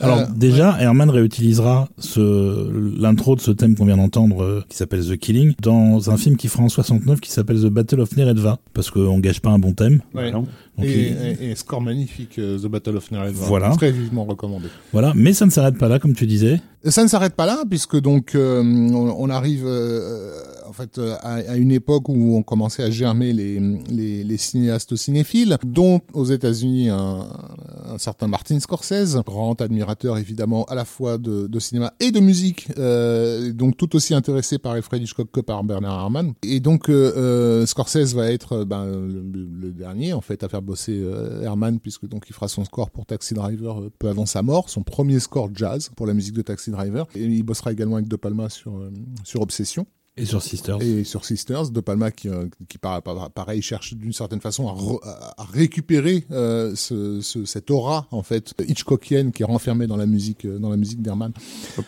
Alors Euh, déjà, Herman réutilisera ce l'intro de ce thème qu'on vient d'entendre, euh, qui s'appelle The Killing, dans un film qui fera en 69 qui s'appelle The Battle of Neretva, parce qu'on gâche pas un bon thème. ouais. Non. Donc, et, il- et- et score magnifique, euh, The Battle of Neretva. Voilà. Très vivement recommandé. Voilà, mais ça ne s'arrête pas là, comme tu disais. Ça ne s'arrête pas là, puisque donc euh, on, on arrive euh, en fait euh, à, à une époque où on commençait à germer les, les, les cinéastes cinéphiles, dont aux États-Unis un, un certain Martin Scorsese, grand admirateur évidemment à la fois de, de cinéma et de musique, euh, donc tout aussi intéressé par Alfred Hitchcock que par Bernard Herrmann. Et donc euh, euh, Scorsese va être euh, ben, le, le dernier en fait à faire bosser Herrmann, puisque donc il fera son score pour Taxi Driver peu avant sa mort, son premier score jazz pour la musique de Taxi Driver. Et il bossera également avec De Palma sur, sur Obsession Et sur Sisters. et sur Sisters. De Palma qui, euh, qui par- par- pareil, cherche d'une certaine façon à, re- à- à récupérer euh, ce, ce- cette aura en fait Hitchcockienne qui est renfermée dans la musique, euh, dans la musique d'Herman.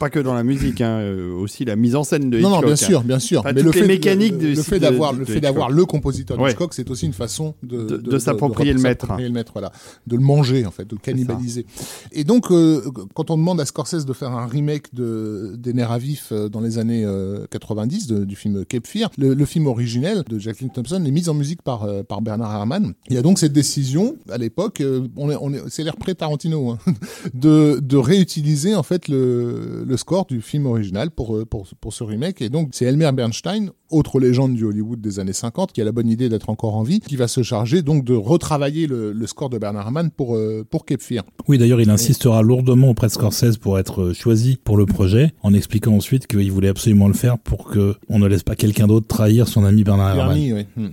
Pas que dans la musique, hein, euh, aussi la mise en scène de Non, Hitchcock. non, bien hein. sûr, bien sûr. Pas Mais le fait, mécaniques le, le fait de- d'avoir de le fait Hitchcock. d'avoir le compositeur Ouais. Hitchcock, c'est aussi une façon de De- de s'approprier le maître. s'approprier le maître, voilà, de le manger en fait, de le cannibaliser. Et donc, euh, quand on demande à Scorsese de faire un remake de des Nerfs à vif euh, dans les années euh, 90 de- du film Cape Fear, le, film originel de Jacqueline Thompson est mis en musique par euh, par Bernard Herrmann. Il y a donc cette décision à l'époque, euh, on est c'est l'air pré Tarantino hein, de de réutiliser en fait le le score du film original pour euh, pour pour ce remake. Et donc c'est Elmer Bernstein, autre légende du Hollywood des années 50, qui a la bonne idée d'être encore en vie, qui va se charger donc de retravailler le, le score de Bernard Herrmann pour euh, pour Cape Fear. Oui, d'ailleurs, il insistera lourdement auprès de Scorsese pour être euh, choisi pour le projet, en expliquant ensuite qu'il voulait absolument le faire pour que on ne laisse pas quelqu'un d'autre trahir son ami Bernard Herrmann, ouais. Hmm.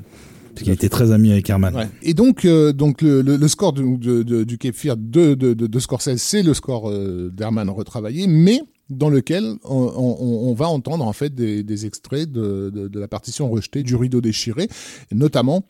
parce qu'il était très ami avec Herrmann. Ouais. Et donc, euh, donc le, le, le score de, de- de- du Cape Fear de, de, de, de Scorsese, c'est le score euh, d'Herman retravaillé, mais dans lequel on, on- on va entendre en fait des, des extraits de, de, de la partition rejetée du rideau déchiré, notamment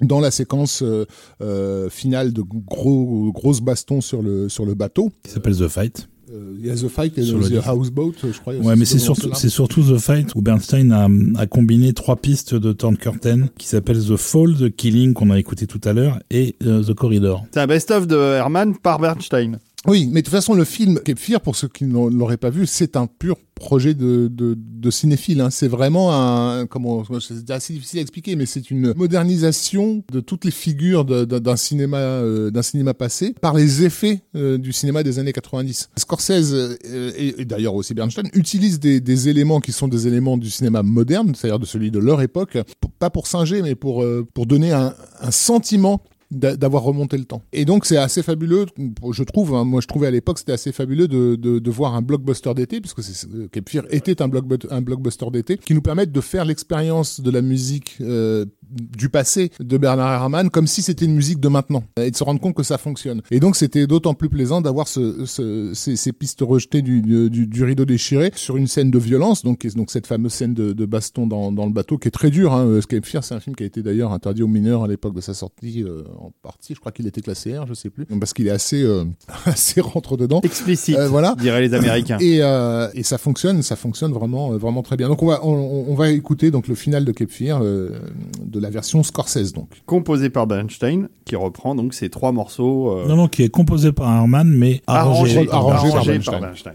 dans la séquence euh, euh, finale de gros grosses bastons sur le sur le bateau. Qui s'appelle The Fight. Euh, Il y a The Fight et Sur The. Houseboat, je crois. Ouais, mais c'est ce surtout, c'est surtout The Fight où Bernstein a, a combiné trois pistes de Torn Curtain qui s'appellent The Fall, The Killing qu'on a écouté tout à l'heure et The Corridor. C'est un best-of de Herman par Bernstein. Oui, mais de toute façon, le film Cape Fear, pour ceux qui ne l'auraient pas vu, c'est un pur projet de, de, de cinéphile. Hein. C'est vraiment un, comment, c'est assez difficile à expliquer, mais c'est une modernisation de toutes les figures d'un cinéma, euh, d'un cinéma passé par les effets euh, du cinéma des années 90. Scorsese euh, et, et d'ailleurs aussi Bernstein utilisent des, des éléments qui sont des éléments du cinéma moderne, c'est-à-dire de celui de leur époque, pas pour singer, mais pour pour donner un, un sentiment d'avoir remonté le temps. Et donc c'est assez fabuleux, je trouve. Hein, moi, je trouvais à l'époque c'était assez fabuleux de, de, de, voir un blockbuster d'été, puisque c'est, Cape Fear était un, un blockbuster d'été, qui nous permettent de faire l'expérience de la musique euh, du passé de Bernard Herrmann comme si c'était une musique de maintenant et de se rendre compte que ça fonctionne. Et donc c'était d'autant plus plaisant d'avoir ce, ce, ces, ces, pistes rejetées du, du, du, rideau déchiré sur une scène de violence, donc, donc cette fameuse scène de, de baston dans, dans, le bateau qui est très dur. Hein. Cape Fear, c'est un film qui a été d'ailleurs interdit aux mineurs à l'époque de sa sortie euh, en partie. Je crois qu'il était classé R, je sais plus, parce qu'il est assez euh, assez rentre dedans. Explicite, euh, voilà. Diraient les Américains. Et, et ça fonctionne, ça fonctionne vraiment vraiment très bien. Donc on va on, on va écouter donc le final de Cape Fear de la version Scorsese donc. Composé par Bernstein, qui reprend donc ces trois morceaux. Non non, qui est composé par Herman mais arrangé, arrangé, arrangé, par Bernstein.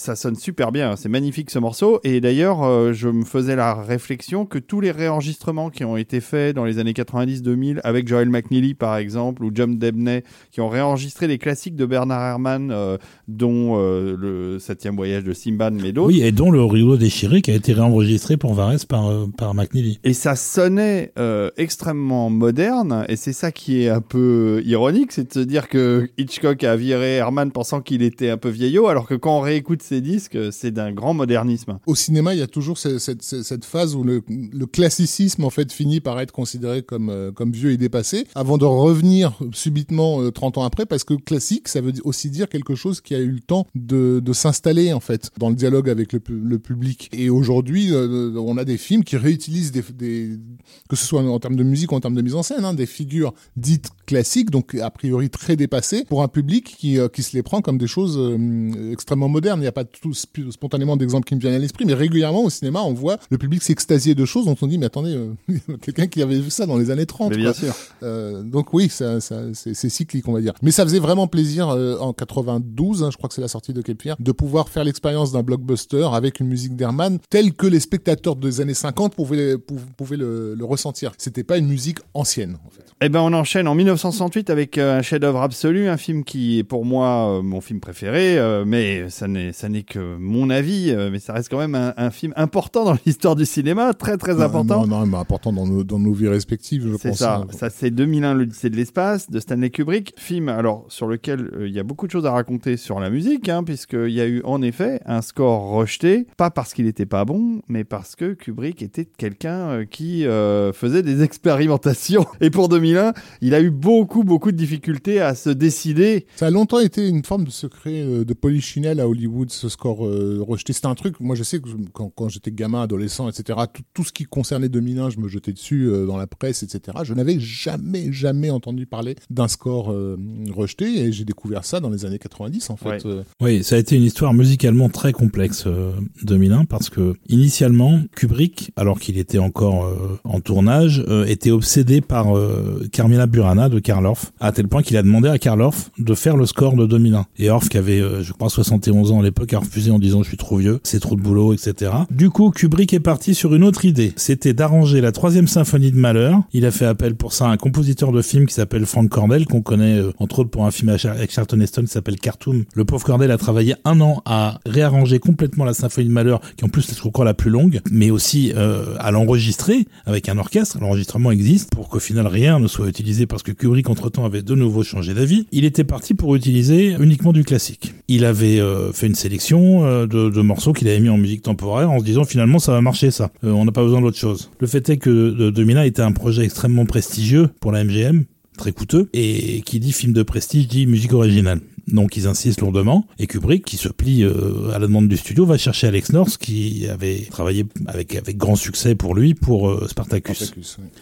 Ça sonne super bien, c'est magnifique ce morceau. Et d'ailleurs, euh, je me faisais la réflexion que tous les réenregistrements qui ont été faits dans les années 90-2000 avec Joel McNeely par exemple ou John Debney, qui ont réenregistré les classiques de Bernard Herrmann, euh, dont euh, le septième voyage de Simban, mais d'autres. Oui, et dont le rideau déchiré qui a été réenregistré pour Varese par par McNeely. Et ça sonnait extrêmement moderne, et c'est ça qui est un peu ironique, c'est de se dire que Hitchcock a viré Herrmann pensant qu'il était un peu vieillot, alors que quand on réécoute ces disques, c'est d'un grand modernisme. Au cinéma, il y a toujours cette, cette, cette phase où le, le, classicisme en fait finit par être considéré comme euh, comme vieux et dépassé, avant de revenir subitement 30 euh, ans après, parce que classique, ça veut aussi dire quelque chose qui a eu le temps de, de s'installer en fait dans le dialogue avec le, le public. Et aujourd'hui, euh, on a des films qui réutilisent des, des, que ce soit en termes de musique ou en termes de mise en scène, hein, des figures dites classiques, donc a priori très dépassées, pour un public qui, qui se les prend comme des choses extrêmement modernes. Il n'y a pas tout spontanément d'exemples qui me viennent à l'esprit, mais régulièrement au cinéma, on voit le public s'extasier de choses dont on dit, mais attendez, euh, quelqu'un qui avait vu ça dans les années 30. Mais bien sûr. Euh, donc oui, ça, ça c'est cyclique, on va dire. Mais ça faisait vraiment plaisir euh, en 92, hein, je crois que c'est la sortie de Cape de pouvoir faire l'expérience d'un blockbuster avec une musique d'Herman telle que les spectateurs des années 50 pouvaient, pouvaient le, le ressentir. C'était pas une musique ancienne, en fait. Eh ben, on enchaîne en 1968 avec un chef-d'œuvre absolu, un film qui est pour moi mon film préféré, mais ça n'est ça n'est que mon avis, euh, mais ça reste quand même un, film important dans l'histoire du cinéma, très très important. Non, non, mais important dans nos, dans nos vies respectives, je pense. C'est ça, hein. ça c'est 2001, l'Odyssée de l'espace, de Stanley Kubrick, film alors sur lequel euh, il y a beaucoup de choses à raconter sur la musique, hein, puisqu'il y a eu en effet un score rejeté, pas parce qu'il n'était pas bon, mais parce que Kubrick était quelqu'un euh, qui faisait des expérimentations. Et pour 2001, il a eu beaucoup beaucoup de difficultés à se décider. Ça a longtemps été une forme de secret de polichinelle à Hollywood ce score rejeté. C'était un truc, moi je sais que quand, quand j'étais gamin, adolescent, etc., tout, tout, ce qui concernait 2001, je me jetais dessus dans la presse, etc. Je n'avais jamais, jamais entendu parler d'un score rejeté et j'ai découvert ça dans les années 90 en fait. Oui, ça a été une histoire musicalement très complexe 2001 parce que initialement Kubrick, alors qu'il était encore en tournage, était obsédé par Carmina Burana de Karl Orff, à tel point qu'il a demandé à Karl Orff de faire le score de 2001. Et Orff, qui avait, euh, je crois, 71 ans à l'époque, a refusé en disant je suis trop vieux, c'est trop de boulot, etc. Du coup, Kubrick est parti sur une autre idée. C'était d'arranger la troisième symphonie de Malheur. Il a fait appel pour ça à un compositeur de film qui s'appelle Frank Cordell, qu'on connaît euh, entre autres pour un film avec Charlton Heston qui s'appelle Khartoum. Le pauvre Cordell a travaillé un an à réarranger complètement la symphonie de Malheur, qui en plus est, je crois, la plus longue, mais aussi euh, à l'enregistrer avec un orchestre. L'enregistrement existe pour qu'au final rien ne soit utilisé parce que Kubrick entre-temps avait de nouveau changé d'avis. Il était parti pour utiliser uniquement du classique. Il avait euh, fait une sélection euh, de, morceaux qu'il avait mis en musique temporaire en se disant finalement ça va marcher ça. Euh, on n'a pas besoin d'autre chose. Le fait est que 2001 était un projet extrêmement prestigieux pour la MGM très coûteux et qui dit film de prestige dit musique originale. Donc ils insistent lourdement et Kubrick, qui se plie euh, à la demande du studio, va chercher Alex North qui avait travaillé avec avec grand succès pour lui pour euh, Spartacus.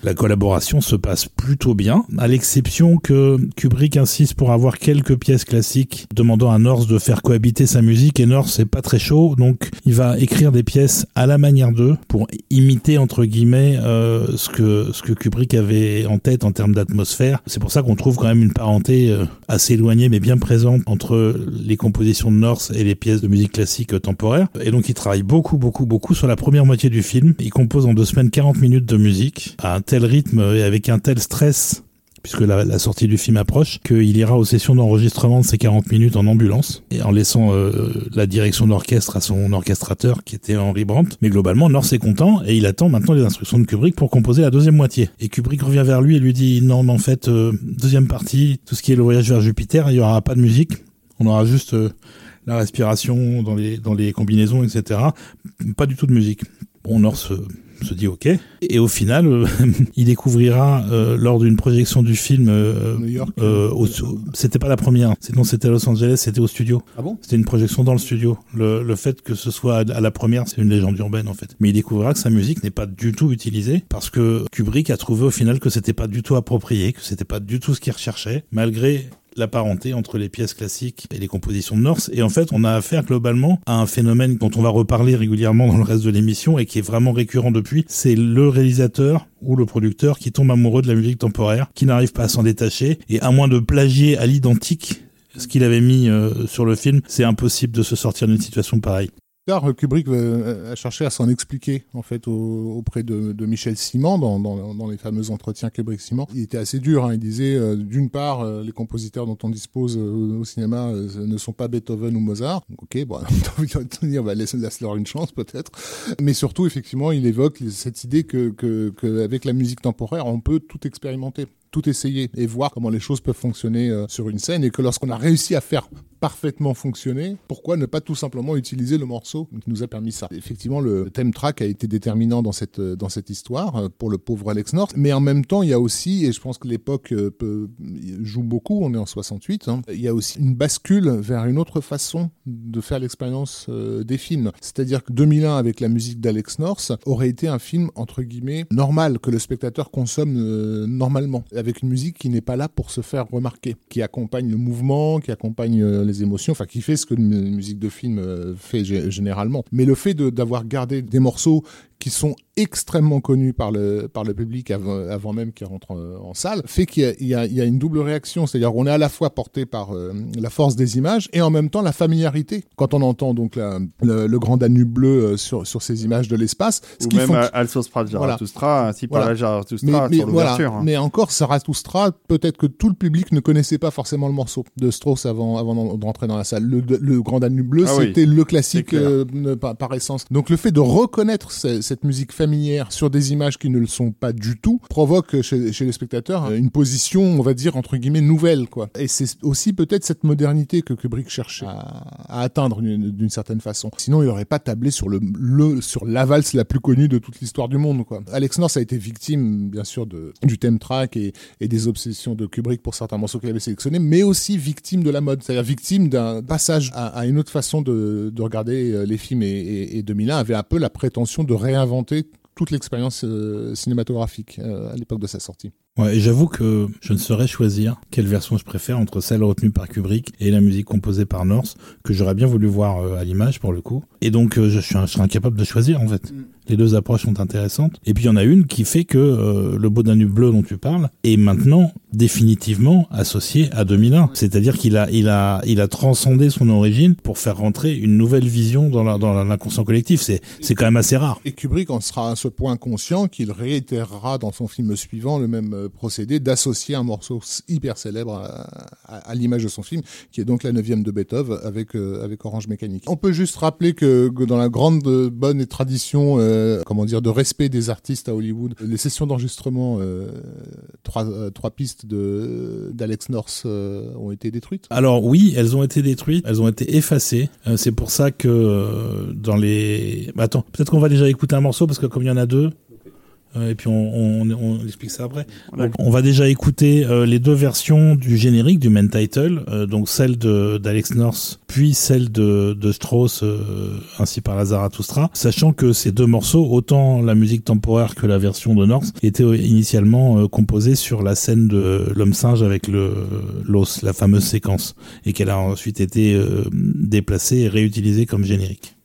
La collaboration se passe plutôt bien, à l'exception que Kubrick insiste pour avoir quelques pièces classiques, demandant à North de faire cohabiter sa musique et North c'est pas très chaud, donc il va écrire des pièces à la manière d'eux pour imiter entre guillemets euh, ce que ce que Kubrick avait en tête en termes d'atmosphère. C'est pour ça qu'on trouve quand même une parenté assez éloignée mais bien présente entre les compositions de North et les pièces de musique classique temporaire. Et donc il travaille beaucoup, beaucoup, beaucoup sur la première moitié du film. Il compose en deux semaines 40 minutes de musique à un tel rythme et avec un tel stress puisque la, sortie du film approche, qu'il ira aux sessions d'enregistrement de ces 40 minutes en ambulance, et en laissant euh, la direction d'orchestre à son orchestrateur, qui était Henry Brandt. Mais globalement, North est content, et il attend maintenant les instructions de Kubrick pour composer la deuxième moitié. Et Kubrick revient vers lui et lui dit, non, mais en fait, euh, deuxième partie, tout ce qui est le voyage vers Jupiter, il y aura pas de musique, on aura juste... Euh, la respiration dans les dans les combinaisons etc pas du tout de musique bon se dit ok. Et au final, euh, il découvrira euh, lors d'une projection du film, euh, c'était pas la première, sinon c'était à Los Angeles, c'était au studio. Ah bon? C'était une projection dans le studio. Le, le fait que ce soit à la première, c'est une légende urbaine en fait. Mais il découvrira que sa musique n'est pas du tout utilisée parce que Kubrick a trouvé au final que c'était pas du tout approprié, que c'était pas du tout ce qu'il recherchait, malgré la parenté entre les pièces classiques et les compositions de Norse. Et en fait, on a affaire globalement à un phénomène dont on va reparler régulièrement dans le reste de l'émission et qui est vraiment récurrent depuis. C'est le réalisateur ou le producteur qui tombe amoureux de la musique temporaire, qui n'arrive pas à s'en détacher. Et à moins de plagier à l'identique ce qu'il avait mis euh, sur le film, c'est impossible de se sortir d'une situation pareille. Kubrick euh, a cherché à s'en expliquer en fait auprès de, Michel Simon dans, les fameux entretiens Kubrick Simon. Il était assez dur. Hein. Il disait euh, d'une part euh, les compositeurs dont on dispose au cinéma ne sont pas Beethoven ou Mozart. ok, bon, on va laisser, leur une chance peut-être. Mais surtout effectivement, il évoque cette idée que qu'avec la musique temporaire, on peut tout expérimenter tout essayer et voir comment les choses peuvent fonctionner sur une scène et que lorsqu'on a réussi à faire parfaitement fonctionner, pourquoi ne pas tout simplement utiliser le morceau qui nous a permis ça? Effectivement, le thème track a été déterminant dans cette, euh, dans cette histoire euh, pour le pauvre Alex North, mais en même temps, il y a aussi, et je pense que l'époque joue beaucoup, on est en 68, hein, il y a aussi une bascule vers une autre façon de faire l'expérience des films. C'est-à-dire que 2001, avec la musique d'Alex North, aurait été un film, entre guillemets, normal, que le spectateur consomme normalement avec une musique qui n'est pas là pour se faire remarquer, qui accompagne le mouvement, qui accompagne euh, les émotions, enfin qui fait ce que une musique de film euh, fait généralement. Mais le fait d'avoir gardé des morceaux qui sont extrêmement connus par le, par le public avant, avant même qu'ils rentrent en, salle, fait qu'il y, y, y, a une double réaction. C'est-à-dire on est à la fois porté par euh, la force des images et en même temps la familiarité. Quand on entend donc la, le, grand Danube bleu euh, sur, sur ces images de l'espace. Ou même font... Alsostra de Zarathustra, ainsi par Zarathustra mais, mais, hein. mais encore, Zarathustra, peut-être que tout le public ne connaissait pas forcément le morceau de Strauss avant, avant d'entrer dans la salle. Le, le grand Danube bleu, ah c'était le classique euh, par, par, essence. Donc le fait de reconnaître ces cette musique familière sur des images qui ne le sont pas du tout provoque chez, les spectateurs une position, on va dire entre guillemets nouvelle, quoi. Et c'est aussi peut-être cette modernité que Kubrick cherchait à, atteindre d'une certaine façon. Sinon, il n'aurait pas tablé sur le, sur la valse la plus connue de toute l'histoire du monde, quoi. Alex North a été victime, bien sûr, de, du thème track et, des obsessions de Kubrick pour certains morceaux qu'il avait sélectionnés, mais aussi victime de la mode, c'est-à-dire victime d'un passage à, une autre façon de, de regarder euh, les films. Et, et, et 2001 avait un peu la prétention de réinventer toute l'expérience euh, cinématographique euh, à l'époque de sa sortie. Ouais, et j'avoue que je ne saurais choisir quelle version je préfère entre celle retenue par Kubrick et la musique composée par North, que j'aurais bien voulu voir euh, à l'image pour le coup. Et donc euh, je, suis, je incapable de choisir en fait. Mm. Les deux approches sont intéressantes. Et puis il y en a une qui fait que euh, le beau Danube bleu dont tu parles est maintenant définitivement associé à 2001. C'est-à-dire qu'il a, il a, il a transcendé son origine pour faire rentrer une nouvelle vision dans la, dans l'inconscient collectif. C'est, c'est quand même assez rare. Et Kubrick en sera à ce point conscient qu'il réitérera dans son film suivant le même procédé d'associer un morceau hyper célèbre à, l'image de son film, qui est donc la neuvième de Beethoven avec euh, avec Orange Mécanique. On peut juste rappeler que, dans la grande bonne tradition, euh, comment dire, de respect des artistes à Hollywood, les sessions d'enregistrement, euh, trois euh, trois pistes d'Alex North euh, ont été détruites. Alors oui, elles ont été détruites, elles ont été effacées. c'est pour ça que dans les, attends, peut-être qu'on va déjà écouter un morceau parce que comme il y en a deux. Euh, et puis on, on, on, explique ça après. Donc, on va déjà écouter euh, les deux versions du générique du main title, euh, donc celle de d'Alex North, puis celle de, de Strauss, ainsi par la Zarathustra, sachant que ces deux morceaux, autant la musique temporaire que la version de North, étaient initialement composés sur la scène de l'homme singe avec le l'os, la fameuse séquence, et qu'elle a ensuite été déplacée et réutilisée comme générique.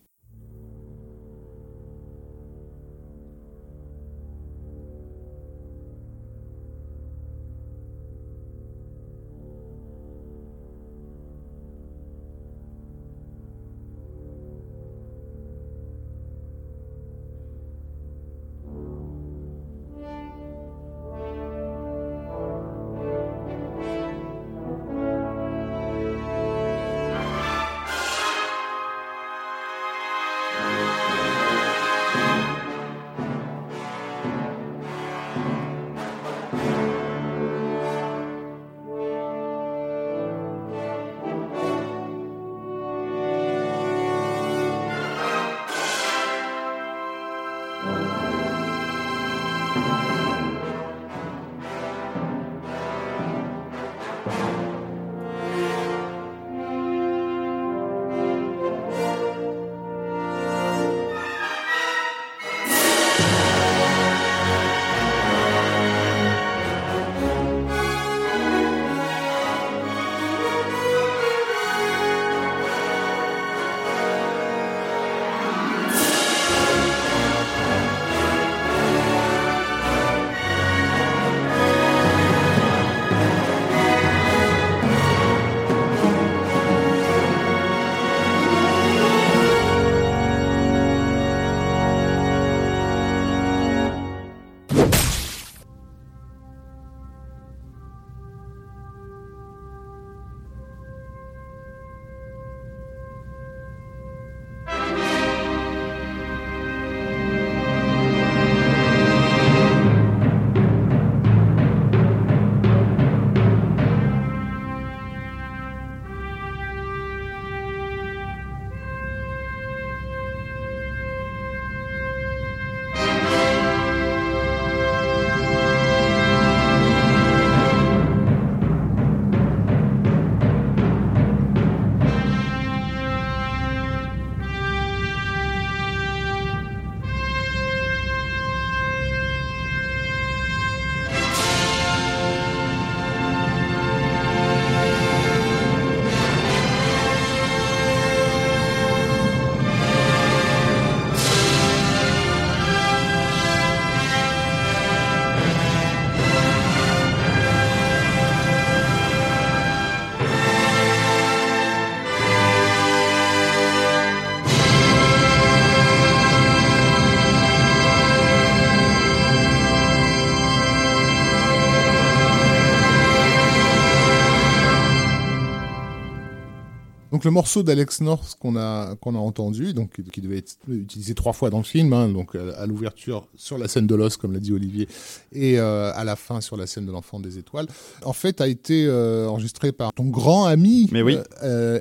Donc le morceau d'Alex North qu'on a qu'on a entendu, donc qui devait être utilisé trois fois dans le film, hein, donc à l'ouverture sur la scène de l'os, comme l'a dit Olivier, et à la fin sur la scène de l'enfant des étoiles, en fait a été enregistré par ton grand ami Mais oui.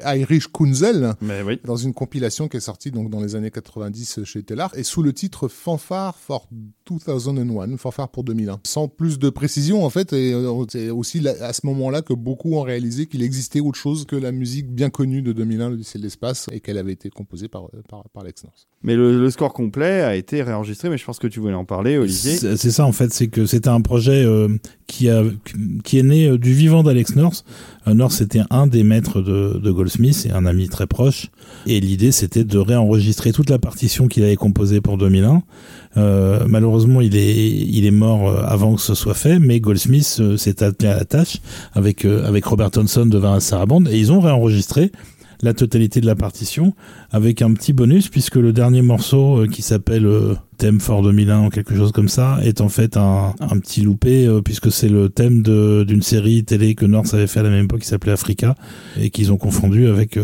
Irish Kunzel Mais oui. dans une compilation qui est sortie donc dans les années 90 chez Tellar et sous le titre Fanfare for 2001, Fanfare pour 2001. Sans plus de précision en fait, et c'est aussi à ce moment-là que beaucoup ont réalisé qu'il existait autre chose que la musique bien connue de 2001, l'Odyssée de l'espace, et qu'elle avait été composée par, par, par Lex North. Mais le, score complet a été réenregistré, mais je pense que tu voulais en parler, Olivier. C'est ça en fait, c'est que c'était un projet euh, qui, a, qui est né euh, du vivant d'Alex North. Euh, North était un des maîtres de, de Goldsmith et un ami très proche. Et l'idée c'était de réenregistrer toute la partition qu'il avait composée pour 2001. Euh, malheureusement, il est, il est mort avant que ce soit fait, mais Goldsmith s'est attelé à la tâche avec, avec Robert Thompson de Vanessa Sarabande et ils ont réenregistré la totalité de la partition avec un petit bonus puisque le dernier morceau euh, qui s'appelle euh, thème Fort 2001 ou quelque chose comme ça est en fait un, un petit loupé euh, puisque c'est le thème d'une série télé que North avait fait à la même époque qui s'appelait Africa et qu'ils ont confondu avec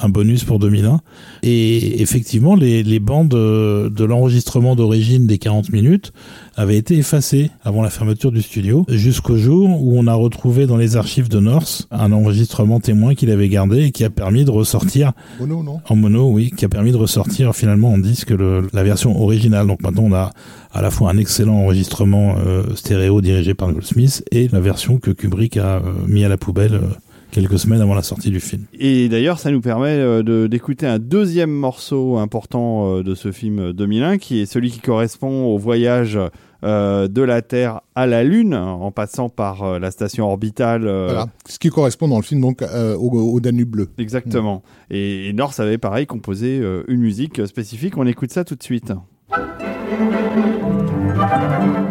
un bonus pour 2001 et effectivement les, les bandes de l'enregistrement d'origine des 40 minutes avait été effacé avant la fermeture du studio, jusqu'au jour où on a retrouvé dans les archives de North un enregistrement témoin qu'il avait gardé et qui a permis de ressortir mono, non? en mono, oui, qui a permis de ressortir finalement en disque la version originale. Donc maintenant on a à la fois un excellent enregistrement euh, stéréo dirigé par Goldsmith et la version que Kubrick a euh, mis à la poubelle. Euh, quelques semaines avant la sortie du film. Et d'ailleurs, ça nous permet euh, d'écouter un deuxième morceau important euh, de ce film 2001, qui est celui qui correspond au voyage euh, de la Terre à la Lune, en passant par la station orbitale. Voilà, ce qui correspond dans le film donc au, Danube bleu. Exactement. Et, et North avait pareil composé une musique spécifique. On écoute ça tout de suite. Thank you.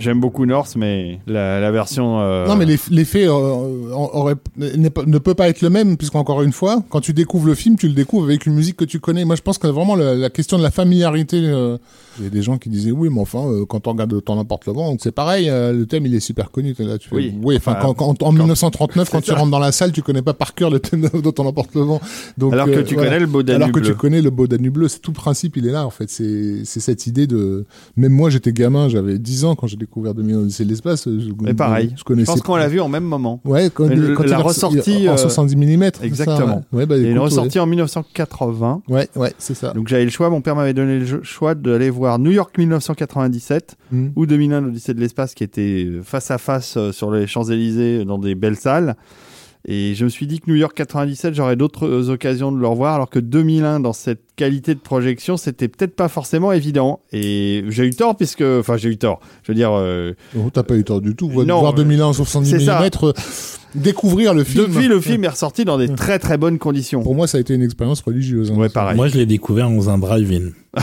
J'aime beaucoup North, mais la, version. euh, Non, mais l'eff- l'effet euh, ne peut pas être le même, puisqu'encore une fois, quand tu découvres le film, tu le découvres avec une musique que tu connais. Moi, je pense que vraiment la, la question de la familiarité. euh, Il y a des gens qui disaient oui, mais enfin, euh, quand on regarde Autant n'importe le vent, c'est pareil. euh, le thème, il est super connu. T'es Là, tu fais, Oui. oui. Enfin, Enfin, quand, quand- en 1939, quand c'est tu ça. rentres dans la salle, tu connais pas par cœur le thème d'Autant n'importe le vent. Donc, Alors que euh, tu voilà. connais le beau Danube Alors que bleu. tu connais le beau Danube bleu, c'est tout le principe, il est là en fait. C'est c'est cette idée de. Même moi, j'étais gamin, j'avais 10 ans quand j'ai découvert 2000 Odyssée de l'espace. Je, Mais pareil. Je Je connaissais. pense qu'on l'a vu en même moment. Ouais, quand, le- quand la il est ressortie, en euh, 70 mm. exactement. Ouais, bah, Il y a une écoute, ressortie en 1980. Ouais, ouais, ouais, c'est ça. Donc j'avais le choix, mon père m'avait donné le choix d'aller voir New York 1997 Mm. ou 2001 l'Odyssée de l'espace qui était face à face euh, sur les Champs-Élysées dans des belles salles. Et je me suis dit que New York 97, j'aurais d'autres euh, occasions de le revoir, alors que 2001, dans cette qualité de projection, c'était peut-être pas forcément évident. Et j'ai eu tort, puisque... Enfin, j'ai eu tort. Je veux dire, euh, Oh, T'as pas eu tort du tout. Voir, Non, voir 2001 en 70 c'est ça. mm, euh, découvrir le film. depuis, le film est ressorti dans des très très bonnes conditions. Pour moi, ça a été une expérience religieuse. hein. Ouais, pareil. Moi, je l'ai découvert dans un drive-in.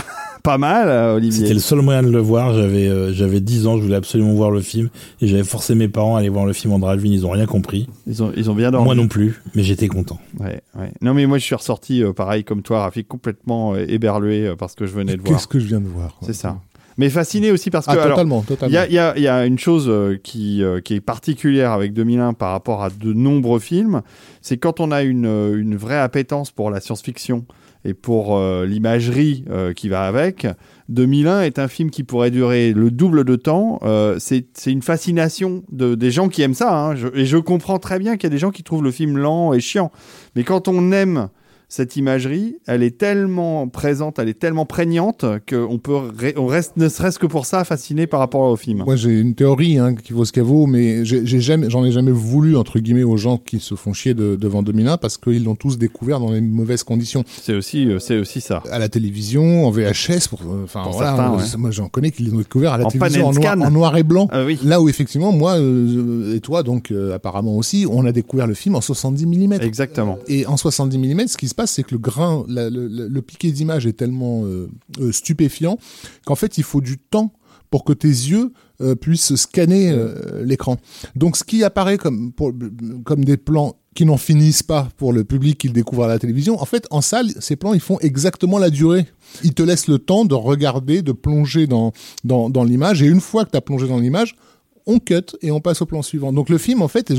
Pas mal, euh, Olivier. C'était le seul moyen de le voir. J'avais euh, j'avais 10 ans, je voulais absolument voir le film et j'avais forcé mes parents à aller voir le film en drive-in. Ils ont rien compris. Ils ont, ils ont bien dormi. Moi non plus, mais j'étais content. Ouais, ouais. Non, mais moi, je suis ressorti, euh, pareil comme toi, Rafik, complètement euh, éberlué euh, parce que je venais de voir. Qu'est-ce que je viens de voir. C'est ça. Mais fasciné aussi parce que. Ah, alors, totalement, il totalement. y a, il y, a, il y a une chose euh, qui, euh, qui est particulière avec 2001 par rapport à de nombreux films, c'est quand on a une, une vraie appétence pour la science-fiction et pour euh, l'imagerie euh, qui va avec. 2001 est un film qui pourrait durer le double de temps. Euh, c'est une fascination de, des gens qui aiment ça. hein. Et je comprends très bien qu'il y a des gens qui trouvent le film lent et chiant. Mais quand on aime cette imagerie, elle est tellement présente, elle est tellement prégnante qu'on peut, re- on reste ne serait-ce que pour ça fasciné par rapport au film. Moi, j'ai une théorie hein, qui vaut ce qu'elle vaut, mais j'ai jamais, j'en ai jamais voulu entre guillemets aux gens qui se font chier de- devant 2001 parce qu'ils l'ont tous découvert dans les mauvaises conditions. C'est aussi, euh, c'est aussi ça. À la télévision, en VHS, pour, euh, enfin Pour voilà, certains, euh, ouais. moi j'en connais qui l'ont découvert à la En télévision en and noir, scan. en noir et blanc. Ah oui, Là où effectivement, moi euh, et toi donc euh, apparemment aussi, on a découvert le film en 70 mm. exactement. Et en 70 mm, ce qui se passe, c'est que le grain, le, piqué d'image est tellement euh, euh, stupéfiant qu'en fait, il faut du temps pour que tes yeux euh, puissent scanner l'écran. Donc, ce qui apparaît comme, pour- comme des plans qui n'en finissent pas pour le public qui le découvre à la télévision, en fait, en salle, ces plans, ils font exactement la durée. Ils te laissent le temps de regarder, de plonger dans, l'image, et une fois que tu as plongé dans l'image, on cut et on passe au plan suivant. Donc le film, en fait,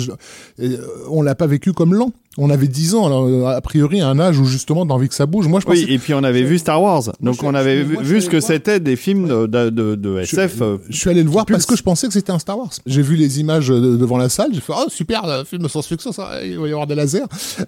on l'a pas vécu comme lent. On avait 10 ans, alors euh, a priori à un âge où justement t'as envie que ça bouge. Moi, je Oui, pensais, et puis on avait vu Star Wars, donc je- on avait vu, moi, ce que c'était des films de, de, de- de SF. euh, je suis allé le voir parce que je pensais que c'était un Star Wars. J'ai vu les images euh, devant la salle, j'ai fait oh super, le film de science-fiction, ça, il va y avoir des lasers.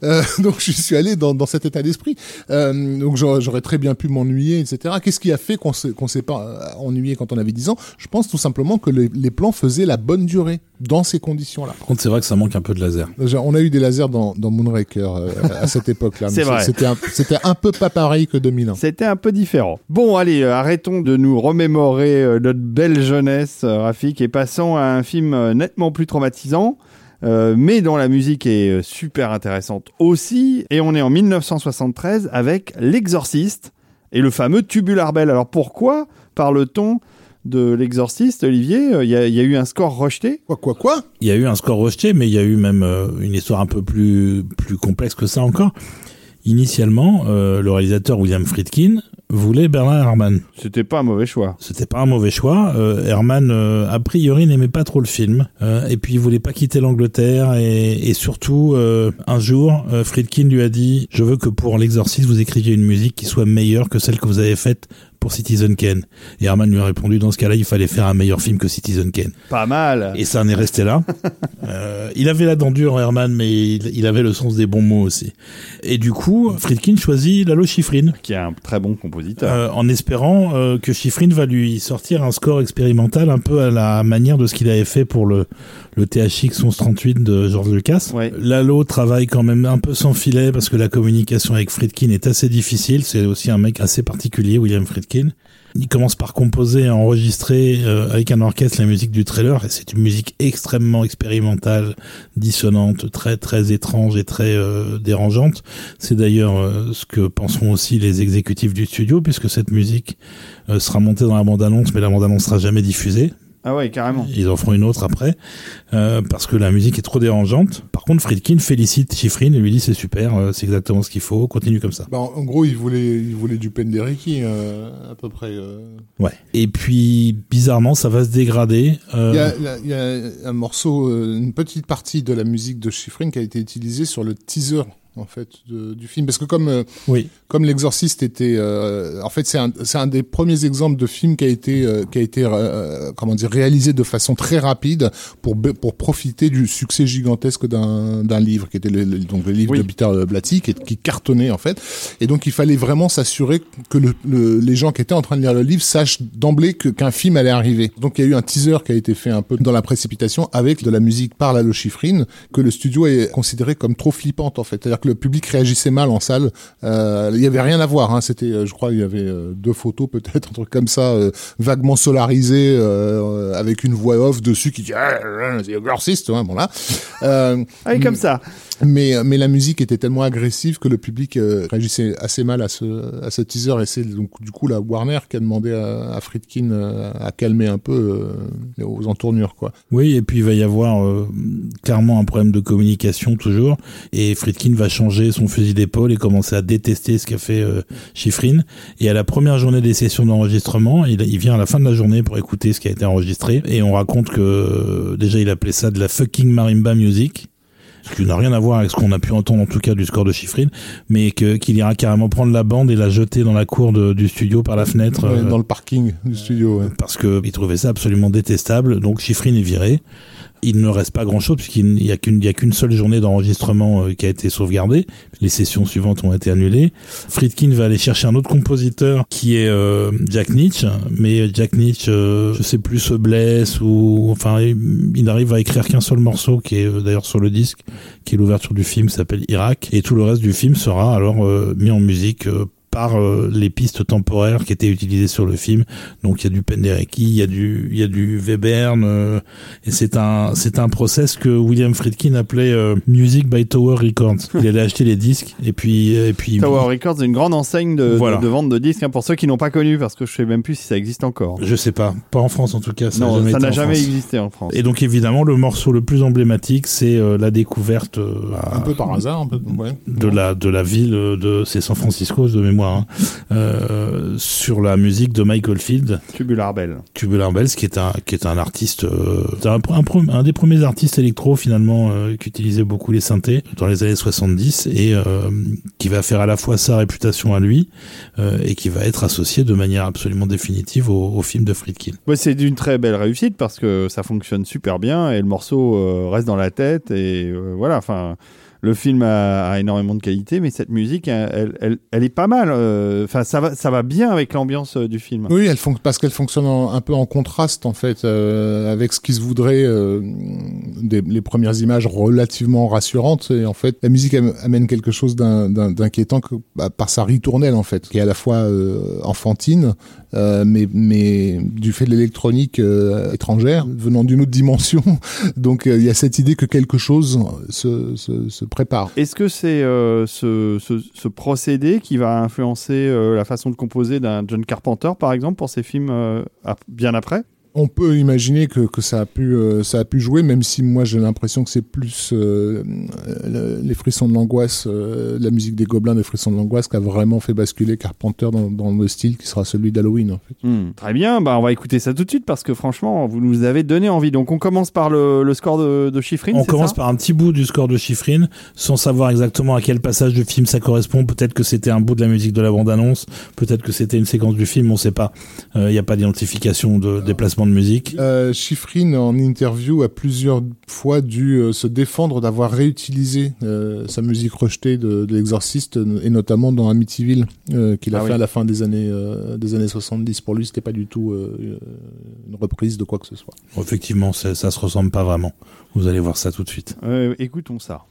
Euh, donc je suis allé dans, dans cet état d'esprit. Euh, donc j'aurais très bien pu m'ennuyer, etc. Qu'est-ce qui a fait qu'on s'est s'est pas euh, ennuyé quand on avait 10 ans? Je pense tout simplement que les, les plans faisaient la bonne durée dans ces conditions-là. Par contre, c'est vrai que ça manque un peu de laser. On a eu des lasers dans, dans Moonraker euh, à cette époque-là. mais C'est vrai. C'était un, peu pas pareil que 2001. C'était un peu différent. Bon, allez, euh, arrêtons de nous remémorer euh, notre belle jeunesse, Rafik, et passons à un film nettement plus traumatisant, euh, mais dont la musique est super intéressante aussi. Et on est en 1973 avec L'Exorciste et le fameux Tubular Bell. Alors pourquoi parle-t-on de L'Exorciste, Olivier Euh, Il y, a- il y a eu un score rejeté Quoi, quoi, quoi? Il y a eu un score rejeté, mais il y a eu même euh, une histoire un peu plus plus complexe que ça encore. Initialement, euh, le réalisateur William Friedkin voulait Bernard Herrmann. C'était pas un mauvais choix. C'était pas un mauvais choix. Euh, Herrmann, euh, a priori, n'aimait pas trop le film. Euh, et puis, il voulait pas quitter l'Angleterre. Et, et surtout, euh, un jour, euh, Friedkin lui a dit « Je veux que pour l'exorcisme, vous écriviez une musique qui soit meilleure que celle que vous avez faite pour Citizen Kane. » Et Herrmann lui a répondu « Dans ce cas-là, il fallait faire un meilleur film que Citizen Kane. Pas mal. » Et ça en est resté là. Euh, il avait la dent dure, Herrmann, mais il, il avait le sens des bons mots aussi. Et du coup, Friedkin choisit Lalo Schifrin. Qui est un très bon compositeur. Euh, en espérant euh, que Schifrin va lui sortir un score expérimental un peu à la manière de ce qu'il avait fait pour le, le THX 1138 de George Lucas. Ouais. Lalo travaille quand même un peu sans filet parce que la communication avec Friedkin est assez difficile. C'est aussi un mec assez particulier, William Friedkin. Il commence par composer et enregistrer euh, avec un orchestre la musique du trailer. C'est une musique extrêmement expérimentale, dissonante, très très étrange et très euh, dérangeante. C'est d'ailleurs euh, ce que penseront aussi les exécutifs du studio puisque cette musique euh, sera montée dans la bande-annonce mais la bande-annonce sera jamais diffusée Ah ouais, carrément. Ils en feront une autre après, euh, parce que la musique est trop dérangeante. Par contre, Friedkin félicite Schifrin et lui dit c'est super, euh, c'est exactement ce qu'il faut, continue comme ça. Bah, en gros, il voulait, il voulait du Penderecki, euh, à peu près. euh. Ouais. Et puis, bizarrement, ça va se dégrader. euh, Il y, a, là, il y a un morceau, euh, une petite partie de la musique de Schifrin qui a été utilisée sur le teaser en fait de- du film parce que comme euh, Oui. comme l'exorciste était euh, en fait c'est un c'est un des premiers exemples de film qui a été euh, qui a été euh, comment dire réalisé de façon très rapide pour pour profiter du succès gigantesque d'un d'un livre qui était le, le- donc le livre Oui. de Peter Blatty qui, qui cartonnait en fait et donc il fallait vraiment s'assurer que le, le- les gens qui étaient en train de lire le livre sachent d'emblée que qu'un film allait arriver donc il y a eu un teaser qui a été fait un peu dans la précipitation avec de la musique par la Lochifrine que le studio est considéré comme trop flippante en fait c'est-à-dire que le public réagissait mal en salle euh, il y avait rien à voir hein. c'était euh, je crois il y avait euh, deux photos peut-être un truc comme ça euh, vaguement solarisé euh, avec une voix off dessus qui dit ah, ah, c'est exorciste hein, bon là euh, Ah, comme ça. Mais mais la musique était tellement agressive que le public euh, réagissait assez mal à ce à ce teaser et c'est donc du coup la Warner qui a demandé à, à Friedkin euh, à calmer un peu euh, aux entournures quoi. Oui, et puis il va y avoir euh, clairement un problème de communication toujours, et Friedkin va changer son fusil d'épaule et commencer à détester ce qu'a fait euh, Schifrin. Et à la première journée des sessions d'enregistrement, il, il vient à la fin de la journée pour écouter ce qui a été enregistré, et on raconte que euh, déjà il appelait ça de la fucking marimba music. Ce qui n'a rien à voir avec ce qu'on a pu entendre en tout cas du score de Schifrin, mais que qu'il ira carrément prendre la bande et la jeter dans la cour de- du studio par la fenêtre. Ouais, euh, dans le parking du studio. ouais. parce que il trouvait ça absolument détestable. Donc Schifrin est viré. Il ne reste pas grand chose puisqu'il n'y a qu'une seule journée d'enregistrement euh, qui a été sauvegardée. Les sessions suivantes ont été annulées. Friedkin va aller chercher un autre compositeur qui est euh, Jack Nietzsche, mais Jack Nietzsche, euh, je sais plus, se blesse ou enfin il n'arrive à écrire qu'un seul morceau qui est euh, d'ailleurs sur le disque, qui est l'ouverture du film, s'appelle Irak, et tout le reste du film sera alors euh, mis en musique euh, par euh, les pistes temporaires qui étaient utilisées sur le film. Donc il y a du Penderecki, il y a du il y a du Webern euh, et c'est un c'est un process que William Friedkin appelait euh, Music by Tower Records. Il allait acheter les disques et puis et puis Tower Records, une grande enseigne de, de- Voilà. de, vente de disques, hein, pour ceux qui n'ont pas connu, parce que je sais même plus si ça existe encore. je sais pas, pas en France en tout cas, ça a non, jamais ça été n'a en jamais France. existé en France. Et donc évidemment le morceau le plus emblématique c'est euh, la découverte euh, Un peu par hasard, un peu. Ouais. de la de la ville de c'est San Francisco de mémoire hein, euh, sur la musique de Michael Field Tubular Bell. Tubular Bells qui est un qui est un artiste euh, un, un, pro- un des premiers artistes électro finalement euh, qui utilisait beaucoup les synthés dans les années 70 et qui va faire à la fois sa réputation à lui et qui va être associé de manière absolument définitive au, au film de Friedkin. Ouais, c'est d'une très belle réussite parce que ça fonctionne super bien et le morceau reste dans la tête et voilà. Enfin, le film a, a énormément de qualité, mais cette musique, elle, elle, elle est pas mal. euh, Enfin, ça va, ça va bien avec l'ambiance euh, du film. Oui, elle parce qu'elle fonctionne un peu en contraste en fait euh, avec ce qui se voudrait euh, des, les premières images relativement rassurantes et en fait la musique am- amène quelque chose d'inquiétant bah, par sa ritournelle en fait qui est à la fois enfantine mais mais du fait de l'électronique étrangère venant d'une autre dimension donc il y a cette idée que quelque chose se, se, se Est-ce que c'est euh, ce, procédé qui va influencer euh, la façon de composer d'un John Carpenter, par exemple, pour ses films euh, bien après? On peut imaginer que, que ça a pu euh, ça a pu jouer, même si moi j'ai l'impression que c'est plus euh, le- les frissons de l'angoisse, euh, la musique des gobelins des frissons de l'angoisse qui a vraiment fait basculer Carpenter dans, dans le style qui sera celui d'Halloween en fait. Hmm, Très bien, bah, on va écouter ça tout de suite parce que franchement, vous nous avez donné envie. Donc on commence par le, le score de, de Schifrin, On commence ça par un petit bout du score de Schifrin, sans savoir exactement à quel passage du film ça correspond. Peut-être que c'était un bout de la musique de la bande-annonce, peut-être que c'était une séquence du film, on sait pas. Il n'y a pas d'identification de déplacement de musique. Euh, Schifrin en interview a plusieurs fois dû euh, se défendre d'avoir réutilisé euh, sa musique rejetée de, de l'exorciste et notamment dans Amityville euh, qu'il a Ah fait oui. à la fin des années euh, des années 70. Pour lui, c'était pas du tout euh, une reprise de quoi que ce soit. Effectivement, ça, ça se ressemble pas vraiment. Vous allez voir ça tout de suite. Euh, Écoutons ça.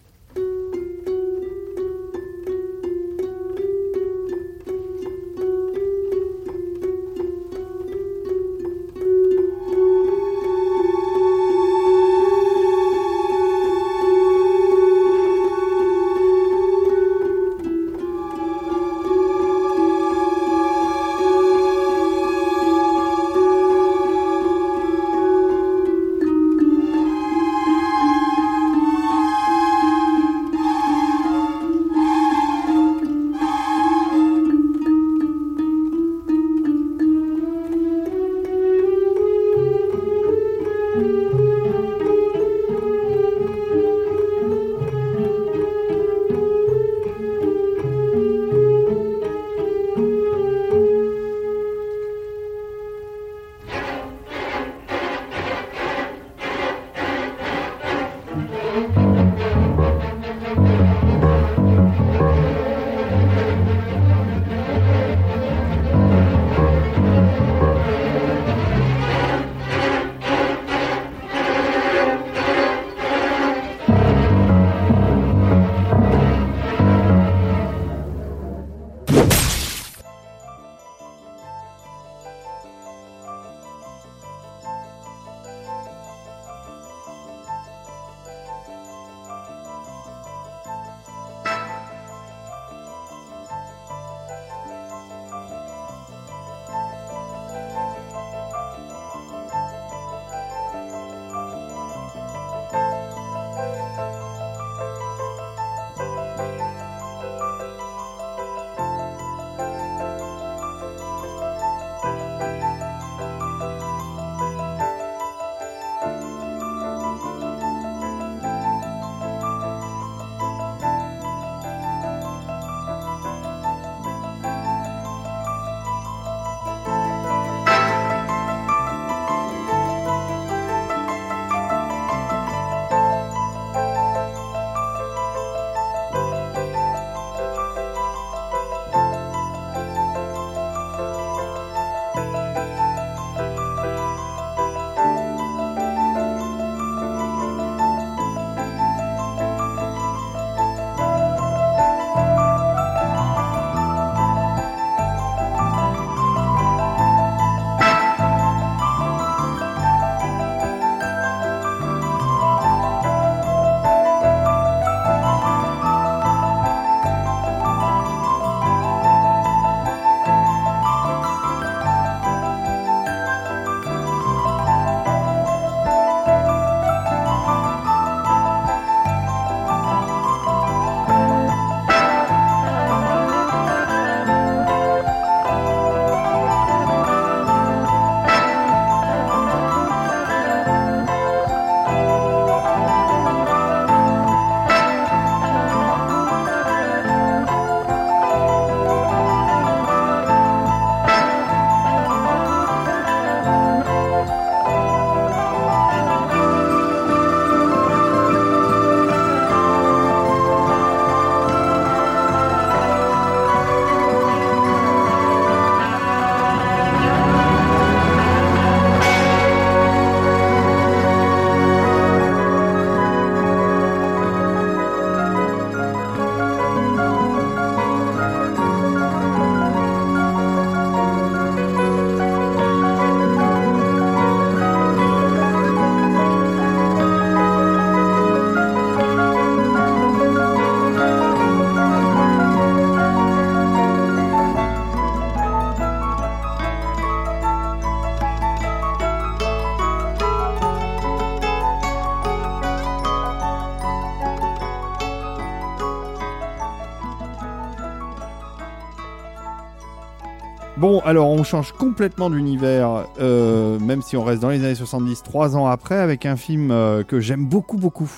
Alors on change complètement d'univers, euh, même si on reste dans les années 70, trois ans après, avec un film euh, que j'aime beaucoup, beaucoup,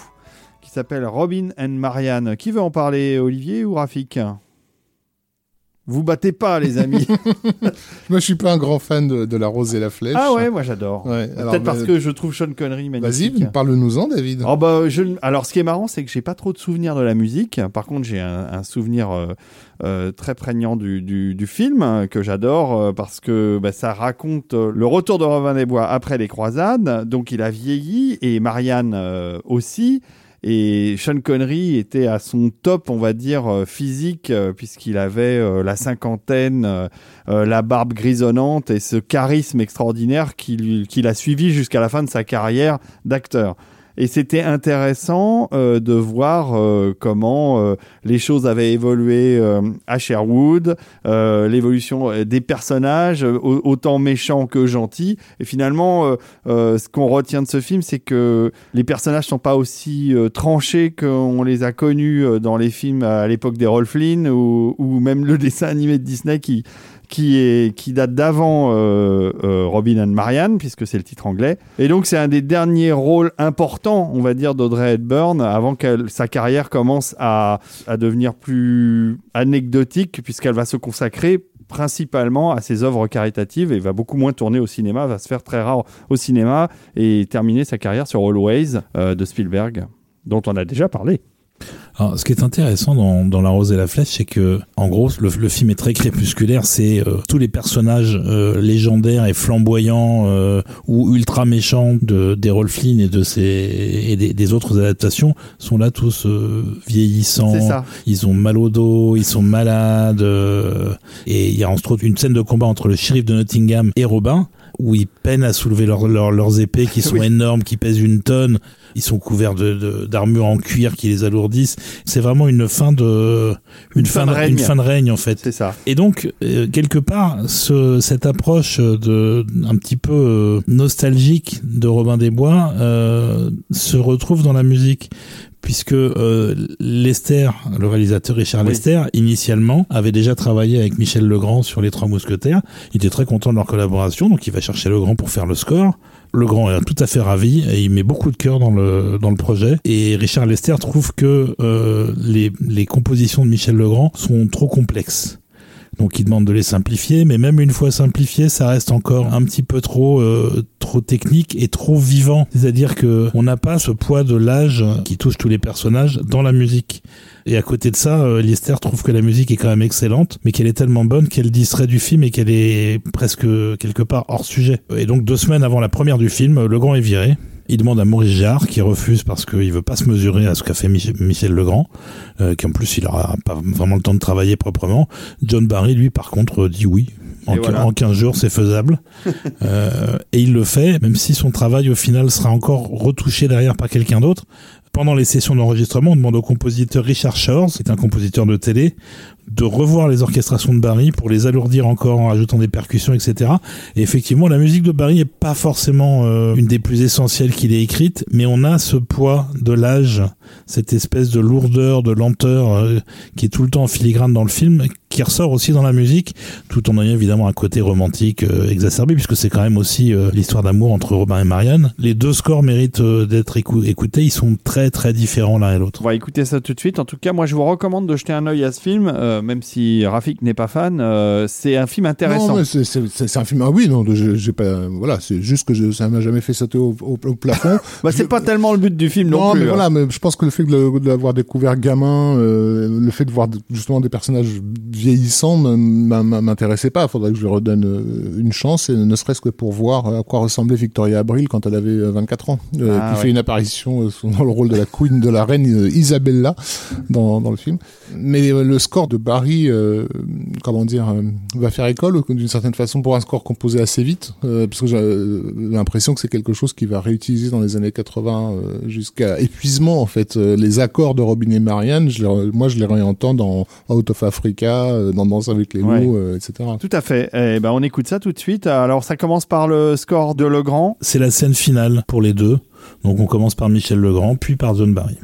qui s'appelle Robin and Marianne. Qui veut en parler, Olivier ou Rafik? Vous battez pas, les amis. moi, je suis pas un grand fan de, La Rose et la Flèche. Ah ouais, moi j'adore. Peut-être parce que je trouve Sean Connery magnifique. Vas-y, parle-nous-en, David. Oh bah, je... Alors, ce qui est marrant, c'est que j'ai pas trop de souvenirs de la musique. Par contre, j'ai un, souvenir euh, euh, très prégnant du, du, film euh, que j'adore parce que bah, ça raconte le retour de Robin des Bois après les croisades. Donc, il a vieilli et Marianne aussi. Et Sean Connery était à son top, on va dire, euh, physique, euh, puisqu'il avait euh, la cinquantaine, la barbe grisonnante et ce charisme extraordinaire qui, qui l'a suivi jusqu'à la fin de sa carrière d'acteur. Et c'était intéressant euh, de voir euh, comment euh, les choses avaient évolué à Sherwood, l'évolution des personnages, autant méchants que gentils. Et finalement, ce qu'on retient de ce film, c'est que les personnages sont pas aussi tranchés qu'on les a connus dans les films à l'époque des Rolf Flynn ou, ou même le dessin animé de Disney qui qui, est, qui date d'avant euh, euh, Robin and Marianne, puisque c'est le titre anglais. Et donc, c'est un des derniers rôles importants, on va dire, d'Audrey Hepburn, avant que sa carrière commence à, à devenir plus anecdotique, puisqu'elle va se consacrer principalement à ses œuvres caritatives et va beaucoup moins tourner au cinéma, va se faire très rare au cinéma et terminer sa carrière sur Always euh, de Spielberg. dont on a déjà parlé. Alors, ce qui est intéressant dans, dans La Rose et la Flèche, c'est que, en gros, le, le film est très crépusculaire. C'est euh, tous les personnages euh, légendaires et flamboyants euh, ou ultra méchants de d'Errol Flynn et de ses et des, des autres adaptations sont là tous vieillissants. Ils ont mal au dos, ils sont malades. et il y a entre autres une scène de combat entre le shérif de Nottingham et Robin où ils peinent à soulever leurs épées qui sont énormes, qui pèsent une tonne. Ils sont couverts de d'armures en cuir qui les alourdissent. C'est vraiment une fin de une, fin, de règne. une fin de règne en fait. C'est ça. Et donc euh, quelque part ce, cette approche de un petit peu euh, nostalgique de Robin des Bois euh, se retrouve dans la musique puisque euh, Lester, le réalisateur Richard Lester, initialement avait déjà travaillé avec Michel Legrand sur Les Trois Mousquetaires. Il était très content de leur collaboration, donc il va chercher Legrand pour faire le score. Legrand est tout à fait ravi et il met beaucoup de cœur dans le dans le projet. Et Richard Lester trouve que euh, les les compositions de Michel Legrand sont trop complexes. Donc il demande de les simplifier, mais même une fois simplifié, ça reste encore un petit peu trop euh, trop technique et trop vivant. C'est-à-dire que on n'a pas ce poids de l'âge qui touche tous les personnages dans la musique. Et à côté de ça, euh, Lister trouve que la musique est quand même excellente, mais qu'elle est tellement bonne qu'elle distrait du film et qu'elle est presque quelque part hors sujet. Et donc deux semaines avant la première du film, Le Grand est viré. Il demande à Maurice Jarre, qui refuse parce qu'il veut pas se mesurer à ce qu'a fait Michel Legrand, euh, qui en plus il aura pas vraiment le temps de travailler proprement. John Barry, lui, par contre, dit oui. En, en 15 jours, c'est faisable. euh, et il le fait, même si son travail au final sera encore retouché derrière par quelqu'un d'autre. Pendant les sessions d'enregistrement, on demande au compositeur Richard Shores, qui est un compositeur de télé, de revoir les orchestrations de Barry pour les alourdir encore en ajoutant des percussions, etc. Et effectivement, la musique de Barry est pas forcément euh, une des plus essentielles qu'il ait écrite, mais on a ce poids de l'âge, cette espèce de lourdeur, de lenteur euh, qui est tout le temps en filigrane dans le film, qui ressort aussi dans la musique, tout en ayant évidemment un côté romantique euh, exacerbé, puisque c'est quand même aussi l'histoire d'amour entre Robin et Marianne. Les deux scores méritent d'être écoutés, ils sont très très différents l'un et l'autre. On va écouter ça tout de suite. En tout cas, moi je vous recommande de jeter un œil à ce film. Euh, même si Rafik n'est pas fan, euh, c'est un film intéressant. Non, c'est un film. Ah oui, non, j'ai pas. Voilà, c'est juste que je, ça m'a jamais fait sauter au, plafond. bah, c'est pas tellement le but du film non, plus. mais voilà, mais je pense que le fait de, l'avoir découvert gamin, euh, le fait de voir justement des personnages vieillissants m'intéressait pas. Il faudrait que je lui redonne une chance, et ne serait-ce que pour voir à quoi ressemblait Victoria Abril quand elle avait 24 ans, ah, qui fait une apparition dans le rôle de la queen, de la reine Isabella dans, dans le film. Mais le score de Barry, euh, comment dire, euh, va faire école d'une certaine façon pour un score composé assez vite, euh, parce que j'ai l'impression que c'est quelque chose qui va réutiliser dans les années 80 jusqu'à épuisement en fait. les accords de Robin et Marianne, je moi je les réentends dans Out of Africa, dans Danse avec les loups, etc. Tout à fait. Eh ben on écoute ça tout de suite. Alors ça commence par le score de Legrand. C'est la scène finale pour les deux. Donc on commence par Michel Legrand, puis par John Barry.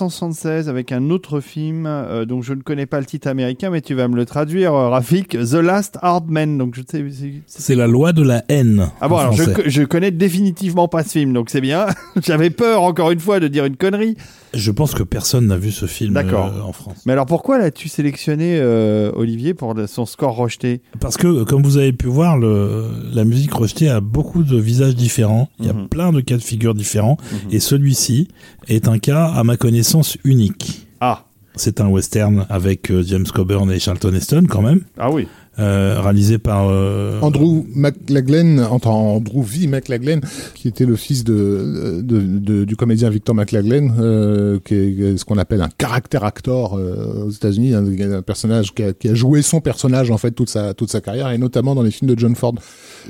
1976, avec un autre film euh, dont je ne connais pas le titre américain, mais tu vas me le traduire, euh, Rafik, The Last Hard Man. Donc je c'est- la loi de la haine. Ah bon, alors je, je connais définitivement pas ce film, donc c'est bien. J'avais peur encore une fois de dire une connerie. Je pense que personne n'a vu ce film D'accord. euh, en France. Mais alors pourquoi l'as-tu sélectionné, euh, Olivier, pour son score rejeté? Parce que, comme vous avez pu voir, le, la musique rejetée a beaucoup de visages différents. Il y a Mhm. plein de cas de figure différents. Mhm. Et celui-ci est un cas, à ma connaissance, unique. Ah, C'est un western avec euh, James Coburn et Charlton Heston, quand même, ah oui. Euh, réalisé par... euh, Andrew McLaglen, enfin Andrew V. McLaglen, qui était le fils de, de, de- du comédien Victor McLaglen, euh, qui est ce qu'on appelle un caractère actor euh, aux États-Unis, un, un personnage qui a, qui a joué son personnage en fait toute sa toute sa carrière et notamment dans les films de John Ford.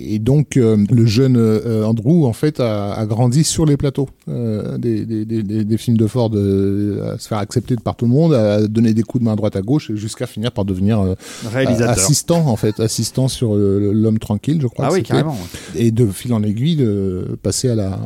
Et donc euh, le jeune euh, Andrew en fait a, a grandi sur les plateaux euh, des, des, des, des- des films de Ford, euh, à se faire accepter de par tout le monde, à donner des coups de main à droite à gauche jusqu'à finir par devenir euh, Réalisateur. assistant en fait, assistant sur l'homme tranquille, je crois. ah oui, carrément. Et de fil en aiguille, de passer à la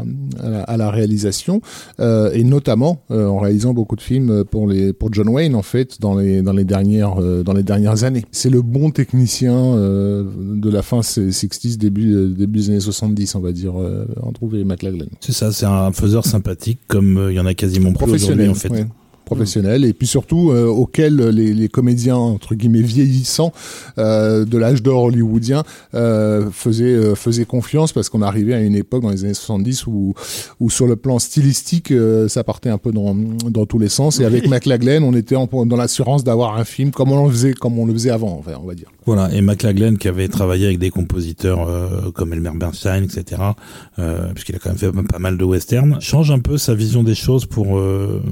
à la, à la réalisation euh, et notamment euh, en réalisant beaucoup de films pour les pour John Wayne en fait dans les dans les dernières euh, dans les dernières années. C'est le bon technicien euh, de la fin 60s début début des années 70 on va dire euh, Andrew V. McLaglen. C'est ça, c'est un faiseur sympathique, comme euh, il y en a quasiment plus aujourd'hui, professionnel en fait. ouais. Professionnel et puis surtout euh, auquel les, les comédiens entre guillemets vieillissants euh, de l'âge d'or hollywoodien euh, faisaient euh, faisaient confiance parce qu'on arrivait à une époque dans les années 70 où où sur le plan stylistique euh, ça partait un peu dans dans tous les sens et avec. McLaglen on était en- dans l'assurance d'avoir un film comme on le faisait comme on le faisait avant enfin, on va dire Voilà, et McLaglen qui avait travaillé avec des compositeurs euh, comme Elmer Bernstein, etc., euh, puisqu'il a quand même fait pas mal de westerns, change un peu sa vision des choses pour euh,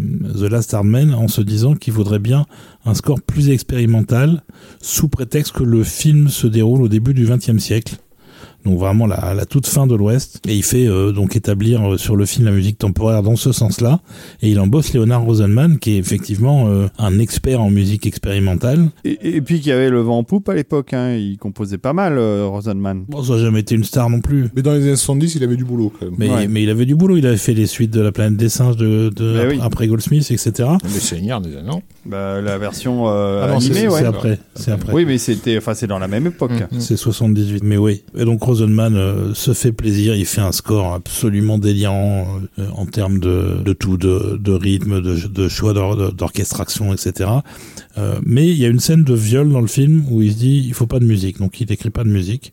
The Last En se disant qu'il voudrait bien un score plus expérimental, sous prétexte que le film se déroule au début du XXe siècle. Donc vraiment la, la toute fin de l'Ouest. Et il fait euh, donc établir euh, sur le film la musique temporaire dans ce sens-là. Et il embauche Leonard Rosenman, qui est effectivement euh, un expert en musique expérimentale. Et, et puis qu'il y avait le vent en poupe à l'époque, hein. il composait pas mal, euh, Rosenman. Bon, ça n'a jamais été une star non plus. mais dans les années 70 il avait du boulot quand même Mais, Ouais. mais il avait du boulot, il avait fait les suites de la planète des singes de, de après, oui. après Goldsmith, etc. mais Seigneur déjà non Bah, la version euh, Ah non, c'est- animée, c'est ouais. C'est après, c'est après. Oui, mais c'était, enfin, c'est dans la même époque. Mm. C'est 78, mais oui. Et donc Rosenman euh, se fait plaisir, il fait un score absolument délirant euh, en termes de, tout, de, rythme, de, choix d'or- d'orchestration, etc. Euh, mais il y a une scène de viol dans le film où il se dit il faut pas de musique, donc il écrit pas de musique.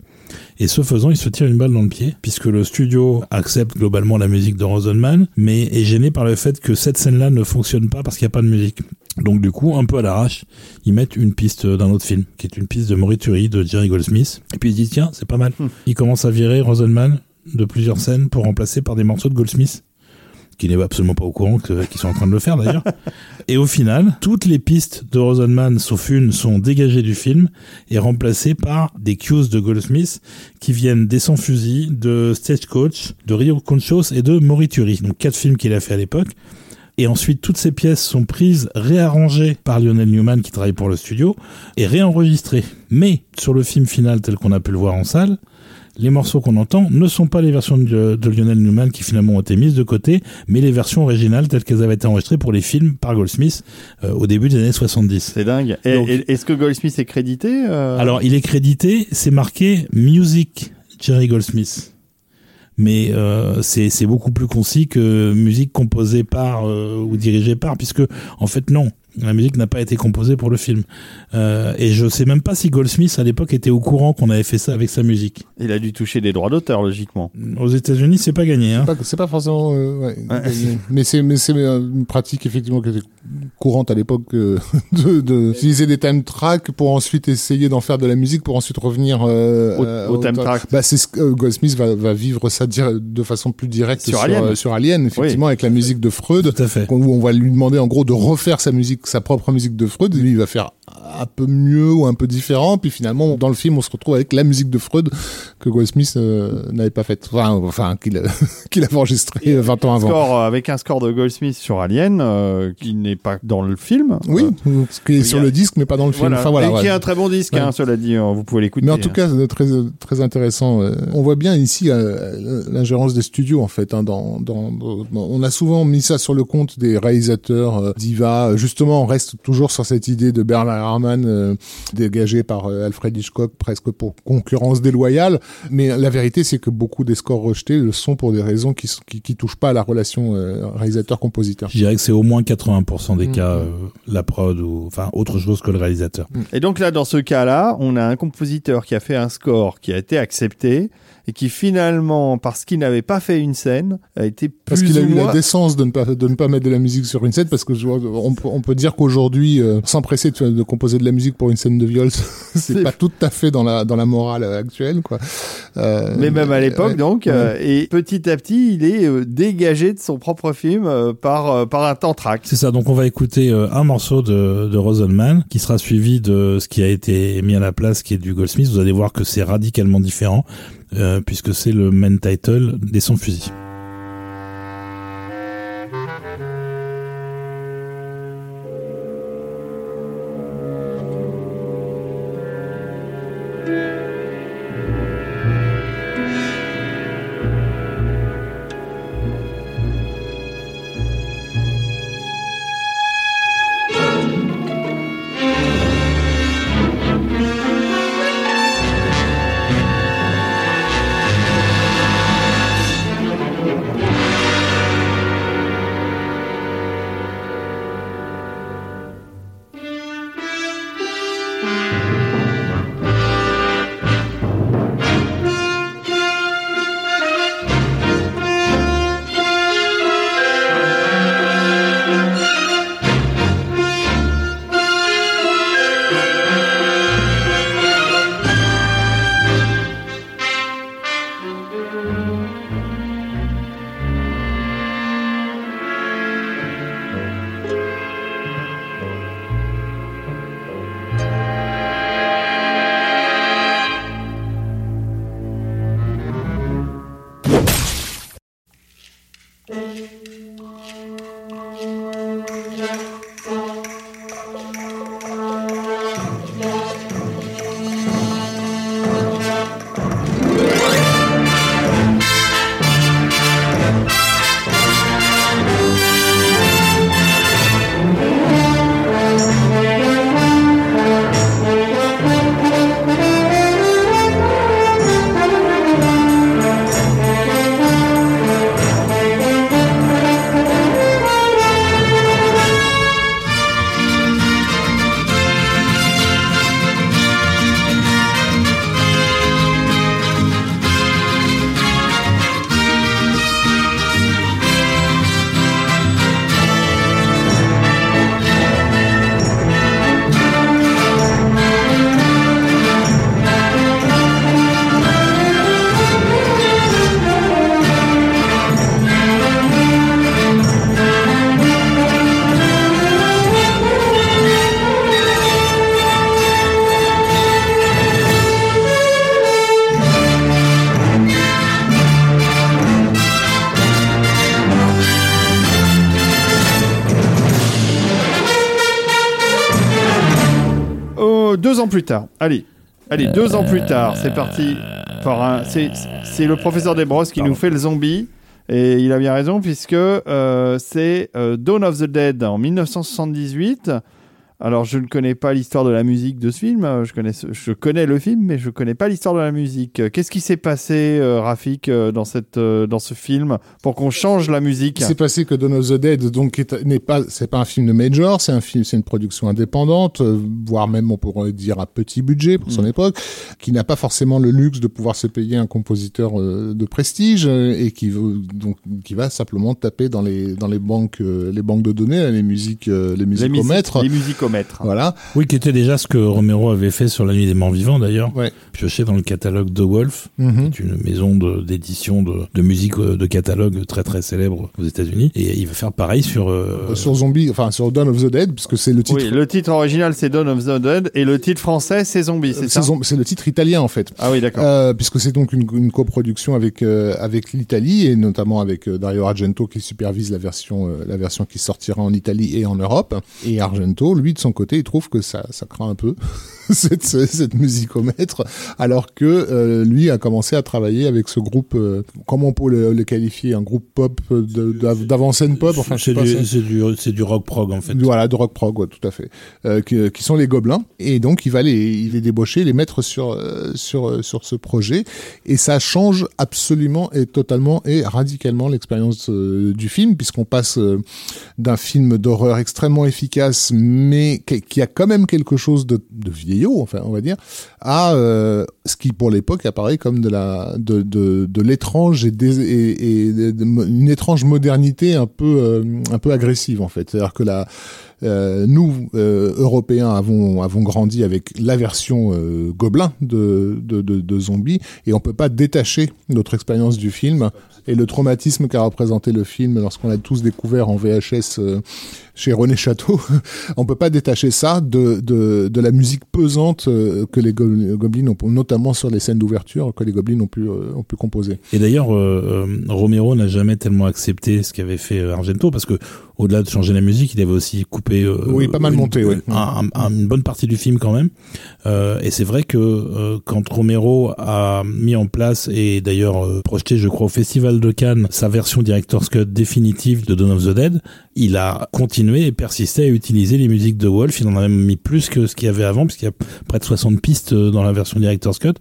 Et ce faisant, il se tire une balle dans le pied, puisque le studio accepte globalement la musique de Rosenman, mais est gêné par le fait que cette scène-là ne fonctionne pas parce qu'il n'y a pas de musique. Donc du coup, un peu à l'arrache, ils mettent une piste d'un autre film, qui est une piste de Morituri de Jerry Goldsmith. Et puis ils se disent, tiens, c'est pas mal. Hmm. Ils commencent à virer Rosenman de plusieurs scènes pour remplacer par des morceaux de Goldsmith, qui n'est absolument pas au courant qu'ils sont en train de le faire d'ailleurs. Et au final, toutes les pistes de Rosenman, sauf une, sont dégagées du film et remplacées par des cues de Goldsmith qui viennent des Sans Fusil, de Stagecoach, de Rio Conchos et de Morituri. Donc quatre films qu'il a fait à l'époque. Et ensuite, toutes ces pièces sont prises, réarrangées par Lionel Newman qui travaille pour le studio et réenregistrées. Mais sur le film final tel qu'on a pu le voir en salle, les morceaux qu'on entend ne sont pas les versions de, de Lionel Newman qui finalement ont été mises de côté, mais les versions originales telles qu'elles avaient été enregistrées pour les films par Goldsmith euh, au début des années 70. C'est dingue. Est-ce que Goldsmith est crédité euh? Alors, il est crédité, c'est marqué Music Jerry Goldsmith. Mais euh, c'est beaucoup plus concis que musique composée par euh, ou dirigée par, puisque en fait non, la musique n'a pas été composée pour le film. Euh, et je sais même pas si Goldsmith à l'époque était au courant qu'on avait fait ça avec sa musique. Il a dû toucher des droits d'auteur, logiquement. Aux États-Unis, c'est pas gagné. Hein. Pas- c'est pas forcément euh, ouais, Ouais. gagné. mais c'est mais c'est euh, une pratique effectivement qui était courante à l'époque euh, de de utiliser des time tracks pour ensuite essayer d'en faire de la musique pour ensuite revenir euh, Au- euh, au time track. bah c'est ce que euh, Goldsmith va, va vivre ça de façon plus directe Sur sur Alien. euh, sur Alien effectivement avec la musique de Freud Tout à fait. où on va lui demander en gros de refaire sa musique sa propre musique de Freud et lui il va faire un peu mieux ou un peu différent puis finalement dans le film on se retrouve avec la musique de Freud que Goldsmith euh, n'avait pas faite enfin enfin qu'il avait enregistré 20 ans avant Score, euh, avec un score de Goldsmith sur Alien, euh, qui n'est pas dans le film. Oui, ce qui est sur le disque, mais pas dans le film. Voilà. Enfin, voilà, Et qui est un très bon disque, hein, cela dit, hein, vous pouvez l'écouter. Mais en tout cas, c'est très très intéressant. Euh, On voit bien ici euh, l'ingérence des studios en fait. Hein, dans, dans, dans- on a souvent mis ça sur le compte des réalisateurs euh, divas. Justement, on reste toujours sur cette idée de Bernard Herrmann euh, dégagé par euh, Alfred Hitchcock presque pour concurrence déloyale. Mais la vérité, c'est que beaucoup des scores rejetés le sont pour des raisons qui qui, qui touchent pas à la relation euh, réalisateur-compositeur. Je dirais que c'est au moins 80% des Mm. cas euh, la prod ou enfin autre chose que le réalisateur. Et donc là, dans ce cas-là, on a un compositeur qui a fait un score qui a été accepté et qui finalement, parce qu'il n'avait pas fait une scène, a été plus Parce qu'il a eu moins... la décence de ne pas de ne pas mettre de la musique sur une scène parce que je, on, peut- on peut dire qu'aujourd'hui euh, s'empresser de, de composer de la musique pour une scène de viol c'est pas tout à fait dans la dans la morale actuelle quoi. Euh, Mais même à l'époque, ouais. donc, Ouais. euh, et petit à petit, il est euh, dégagé de son propre film euh, par euh, par un tentrac. C'est ça, donc on va écouter euh, un morceau de, de Rosenman qui sera suivi de ce qui a été mis à la place qui est du Goldsmith. Vous allez voir que c'est radicalement différent euh, puisque c'est le main title des sons fusil. Plus tard. Allez, allez, deux ans plus tard, c'est parti. Par un, c'est, c'est le professeur Desbrosses qui nous fait le zombie. Et il a bien raison, puisque euh, c'est euh, Dawn of the Dead en 1978. Alors, je ne connais pas l'histoire de la musique de ce film. Euh, Je connais, ce- je connais le film, mais je ne connais pas l'histoire de la musique. Euh, Qu'est-ce qui s'est passé, euh, Rafik, dans, cette, euh, dans ce film pour qu'on change la musique Il s'est passé que Dawn of the Dead, donc, est- n'est pas, c'est pas un film de major, c'est un film, c'est une production indépendante, euh, voire même on pourrait dire à petit budget pour son époque, qui n'a pas forcément le luxe de pouvoir se payer un compositeur euh, de prestige et qui veut, donc qui va simplement taper dans les dans les banques euh, les banques de données, les musiques euh, les les, musiques- les musicomètres. Voilà. Oui, qui était déjà ce que Romero avait fait sur La Nuit des Morts Vivants d'ailleurs. Ouais. Pioché dans le catalogue de Wolf, qui est une maison de- d'édition de, de musique euh, de catalogue très très célèbre aux États-Unis. Et il va faire pareil sur. euh, Sur Zombie, enfin sur Dawn of the Dead, puisque c'est le titre. Oui, le titre original c'est Dawn of the Dead et le titre français c'est Zombie, c'est c'est ça c'est le titre italien en fait. Ah oui, d'accord. Euh, puisque c'est donc une, une coproduction avec euh, avec l'Italie et notamment avec euh, Dario Argento qui supervise la version euh, la version qui sortira en Italie et en Europe. Et Argento, lui de son côté, il trouve que ça ça craint un peu cette cette musicomètre, alors que euh, lui a commencé à travailler avec ce groupe. euh, comment on peut le, le qualifier Un groupe pop d'avant-scène pop. Enfin, c'est du, du, du rock prog en fait. voilà, de rock prog, ouais, tout à fait. Euh, qui, qui sont les gobelins. Et donc, il va les, il les débaucher, les mettre sur, euh, sur, euh, sur ce projet. Et ça change absolument et totalement et radicalement l'expérience euh, du film, puisqu'on passe euh, d'un film d'horreur extrêmement efficace, mais qui, qui a quand même quelque chose de, de enfin, on va dire, à euh, ce qui, pour l'époque, apparaît comme de la, de, de, de l'étrange et, une étrange modernité un peu, euh, un peu agressive, en fait. C'est-à-dire que la, euh, nous, euh, Européens, avons, avons grandi avec la version euh, gobelin de, de, de, et on peut pas détacher notre expérience du film et le traumatisme qu'a représenté le film lorsqu'on l'a tous découvert en VHS chez René Château. on peut pas détacher ça de, de, de la musique pesante que les go- gobelins ont, notamment sur les scènes d'ouverture, que les gobelins ont pu, ont pu composer. Et d'ailleurs, Romero n'a jamais tellement accepté ce qu'avait fait Argento parce que au-delà de changer la musique, il avait aussi coupé. euh, Oui, pas mal une, monté, oui. un- un- une bonne partie du film quand même. Euh, et c'est vrai que euh, quand Romero a mis en place et d'ailleurs euh, projeté, je crois, au Festival de Cannes, sa version director's cut définitive de Dawn of the Dead, il a continué et persisté à utiliser les musiques de Wolf. Il en a même mis plus que ce qu'il y avait avant, puisqu'il y a près de 60 pistes euh, dans la version director's cut.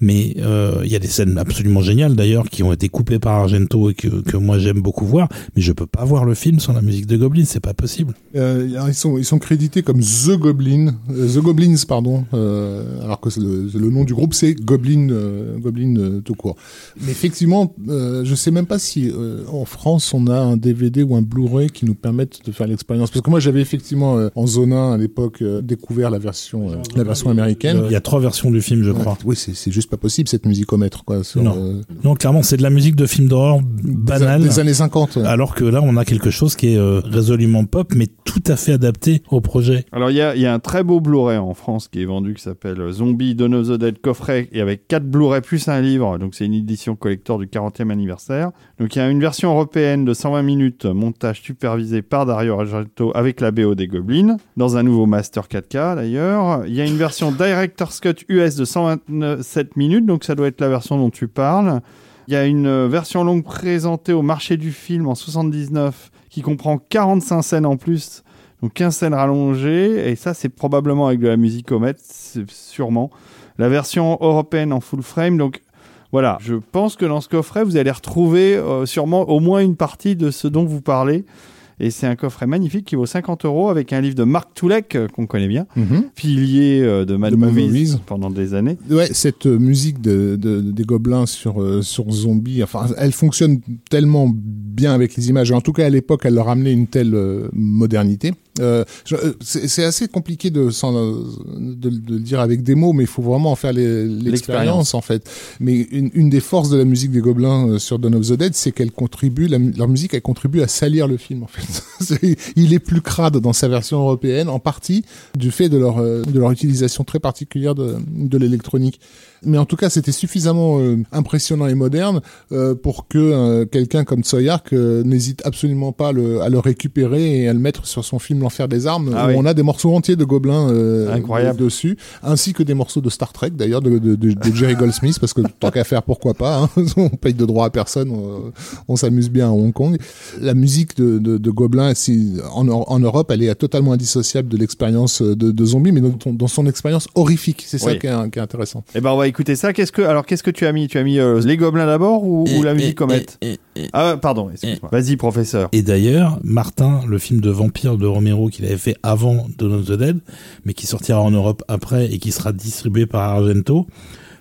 Mais euh, il y a des scènes absolument géniales d'ailleurs qui ont été coupées par Argento et que, que moi j'aime beaucoup voir. Mais je peux pas voir le film sans la musique de Goblin, c'est pas possible. Euh, ils sont ils sont crédités comme The Goblin, euh, The Goblins pardon, euh, alors que le, le nom du groupe c'est Goblin Goblin tout court. Mais effectivement, je sais même pas si en France on a un DVD ou un Blu-ray qui nous permettent de faire l'expérience parce que moi j'avais effectivement en zone 1 à l'époque découvert la version la version américaine. Il y a trois versions du film, je crois. Oui, c'est c'est pas possible cette musicomètre quoi. sur, Non. euh, Non, clairement, c'est de la musique de film d'horreur banale. des années 50. ouais. Alors que là, on a quelque chose qui est euh, résolument pop, mais tout à fait adapté au projet. Alors il y a, il y a un très beau Blu-ray en France qui est vendu qui s'appelle Zombie Dawn of the Dead coffret et avec 4 Blu-ray plus un livre. Donc c'est une édition collector du 40e anniversaire. Donc il y a une version européenne de 120 minutes, montage supervisé par Dario Argento avec la BO des Goblins, dans un nouveau master 4K d'ailleurs. Il y a une version Director's Cut US de 127 minutes, donc ça doit être la version dont tu parles. Il y a une version longue présentée au marché du film en 79 qui comprend 45 scènes en plus donc 15 scènes rallongées, et ça c'est probablement avec de la musique au c'est sûrement. La version européenne en full frame, donc voilà, je pense que dans ce coffret, vous allez retrouver euh, sûrement au moins une partie de ce dont vous parlez. Et c'est un coffret magnifique qui vaut 50 euros avec un livre de Marc Toulek, euh, qu'on connaît bien, Mhm. pilier euh, de Mad De Movies Movies. pendant des années. Ouais, cette euh, musique de, de- des gobelins sur euh, sur zombies, enfin, elle fonctionne tellement bien avec les images. En tout cas, à l'époque, elle leur amenait une telle euh, modernité. Euh, euh, c'est assez compliqué de, s'en- de, de le dire avec des mots, mais il faut vraiment en faire l'expérience en fait. Mais une, une des forces de la musique des Gobelins euh, sur Dawn of the Dead, c'est qu'elle contribue, la leur musique, elle contribue à salir le film en fait. Il est plus crade dans sa version européenne, en partie du fait de leur euh, de leur utilisation très particulière de, de l'électronique. Mais en tout cas, c'était suffisamment euh, impressionnant et moderne euh, pour que euh, quelqu'un comme Tsoyark euh, n'hésite absolument pas le, à le récupérer et à le mettre sur son film L'Enfer des Armes, Ah où oui. on a des morceaux entiers de Gobelins euh, Incroyable. dessus, ainsi que des morceaux de Star Trek, d'ailleurs, de, de, de- de Jerry Goldsmith, parce que tant qu'à faire, pourquoi pas hein, On paye de droit à personne, on, on s'amuse bien à Hong Kong. La musique de, de, de Gobelins, si, en, en Europe, elle est totalement indissociable de l'expérience de, de zombie, mais dans, dans son expérience horrifique. C'est ça Oui. qui est, qui est intéressant. Eh ben on va écouter ça. Qu'est-ce que alors qu'est-ce que tu as mis? Tu as mis euh, les gobelins d'abord ou, ou la musique comète Ah pardon, excuse-moi. Vas-y professeur. Et d'ailleurs, Martin, le film de vampire de Romero qu'il avait fait avant Dawn of the Dead, mais qui sortira en Europe après et qui sera distribué par Argento,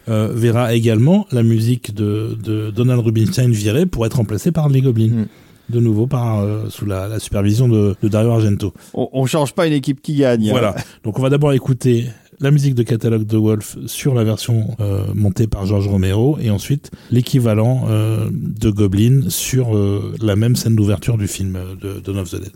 euh, verra également la musique de, de Donald Rubinstein virée pour être remplacée par les Goblins. Mm. de nouveau par sous la, supervision de, Dario Argento. On, on change pas une équipe qui gagne. Voilà. Donc on va d'abord écouter la musique de catalogue de Wolf sur la version euh, montée par George Romero et ensuite l'équivalent euh, de Goblin sur euh, la même scène d'ouverture du film de Dawn of the Dead.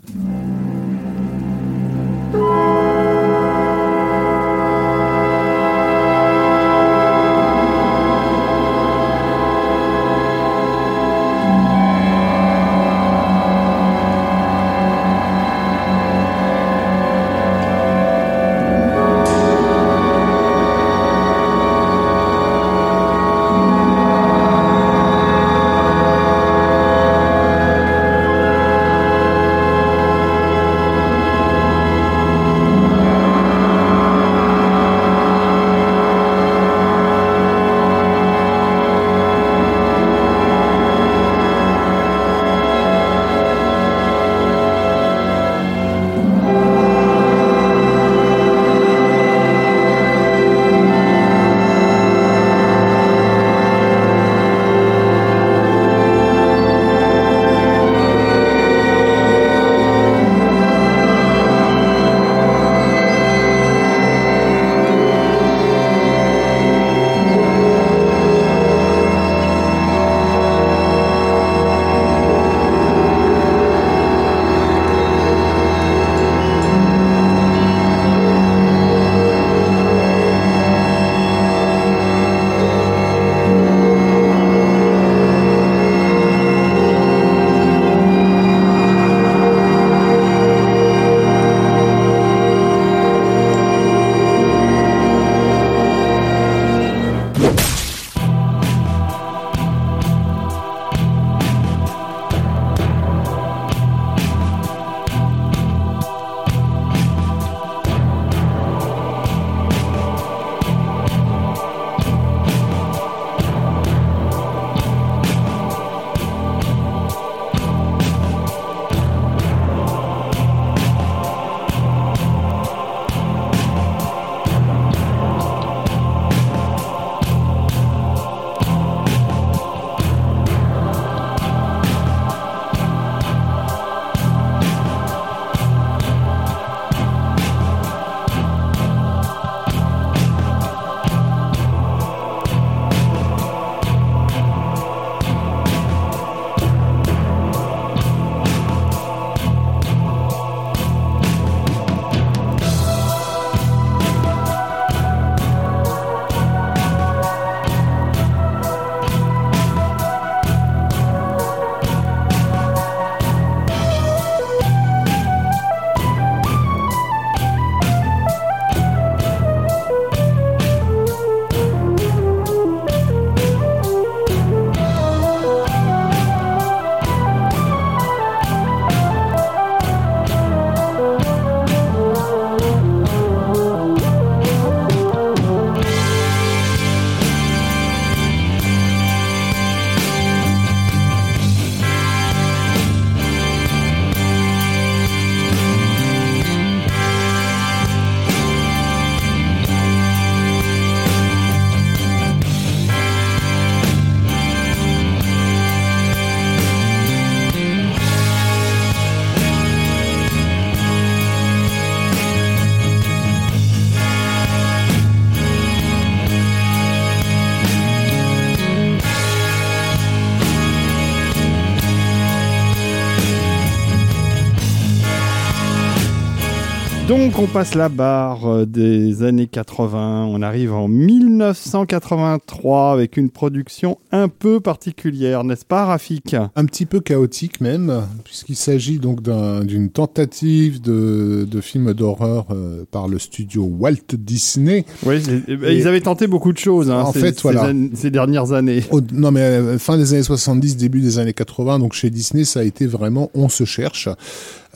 Donc on passe la barre euh, des années 80, on arrive en 1983 avec une production un peu particulière, n'est-ce pas Rafik? Un petit peu chaotique même, puisqu'il s'agit donc d'une tentative de, de film d'horreur euh, par le studio Walt Disney. Oui, ils avaient tenté beaucoup de choses hein, en ces, fait, voilà. ces, dernières années. non mais euh, fin des années 70, début des années 80, donc chez Disney ça a été vraiment on se cherche.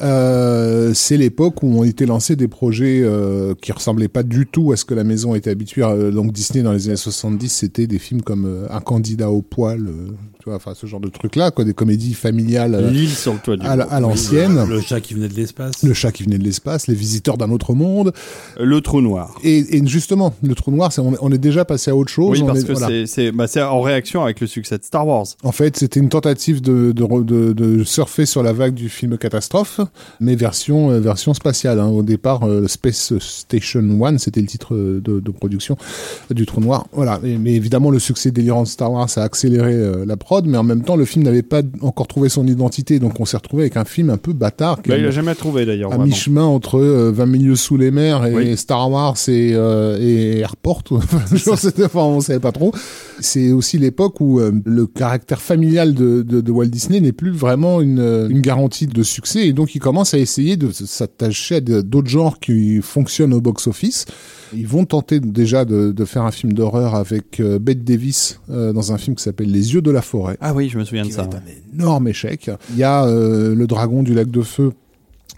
Euh, c'est l'époque où on était lancé lancé des projets euh, qui ressemblaient pas du tout à ce que la maison était habituée. Euh, Donc Disney dans les années 70, c'était des films comme euh, Un candidat au poil, euh, tu vois, enfin ce genre de trucs là, quoi, des comédies familiales euh, L'île sur le toit du à, la- à l'ancienne. Le chat qui venait de l'espace. Le chat qui venait de l'espace, les visiteurs d'un autre monde, Le trou noir. et, et justement, le trou noir, c'est, on, est- on est déjà passé à autre chose. Oui, on parce est- que voilà. c'est- c'est bah, c'est en réaction avec le succès de Star Wars. En fait, c'était une tentative de, de, de surfer sur la vague du film catastrophe, mais version euh, version spatiale. hein. Au départ, euh, Space Station One, c'était le titre euh, de, de production du Trou Noir. Voilà. Et- mais évidemment, le succès délirant de Star Wars a accéléré la prod, mais en même temps, le film n'avait pas encore trouvé son identité, donc on s'est retrouvé avec un film un peu bâtard. Bah, il a jamais trouvé d'ailleurs. à mi-chemin entre euh, 20 milieux sous les mers et Oui. Star Wars et, et Airport. Enfin, on savait pas trop. C'est aussi l'époque où le caractère familial de, de, de Walt Disney n'est plus vraiment une, une garantie de succès et donc il commence à essayer de s'attacher à d'autres genres qui fonctionnent au box-office. Ils vont tenter déjà de, de faire un film d'horreur avec euh, Bette Davis euh, dans un film qui s'appelle Les yeux de la forêt Ah oui, je me souviens de qui ça. ouais. un énorme échec. Il y a euh, le dragon du lac de feu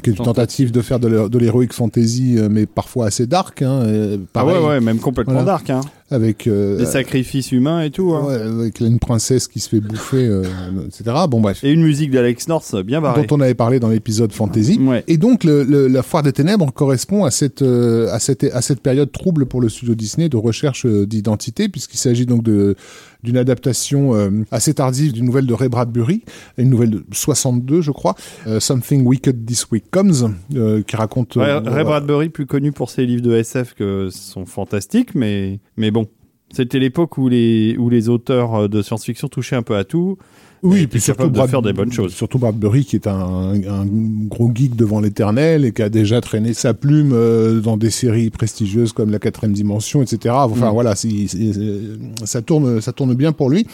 qui est une tentative de faire de l'heroic fantasy euh, mais parfois assez dark hein, euh, Ah ouais, ouais, même complètement Voilà. dark. Hein. avec euh, Des sacrifices humains et tout. hein. ouais, avec une princesse qui se fait bouffer euh, etc bon bref Et une musique d'Alex North bien barrée. dont on avait parlé dans l'épisode fantasy Ouais. et donc le, le- la foire des ténèbres correspond à cette euh, à cette à cette période trouble pour le studio Disney de recherche euh, d'identité puisqu'il s'agit donc de d'une adaptation euh, assez tardive d'une nouvelle de Ray Bradbury, une nouvelle de 62 je crois, euh, Something Wicked This Week Comes, euh, qui raconte... Ouais, Ray Bradbury, plus connu pour ses livres de SF que sont fantastiques, mais, mais bon. C'était l'époque où les, où les auteurs de science-fiction touchaient un peu à tout. Oui, et et puis surtout de Brad- faire des bonnes choses. Surtout Bradbury qui est un, un gros geek devant l'éternel et qui a déjà traîné sa plume euh, dans des séries prestigieuses comme La Quatrième Dimension, etc. Enfin Mm. voilà, c'est- c'est- ça tourne, ça tourne bien pour lui.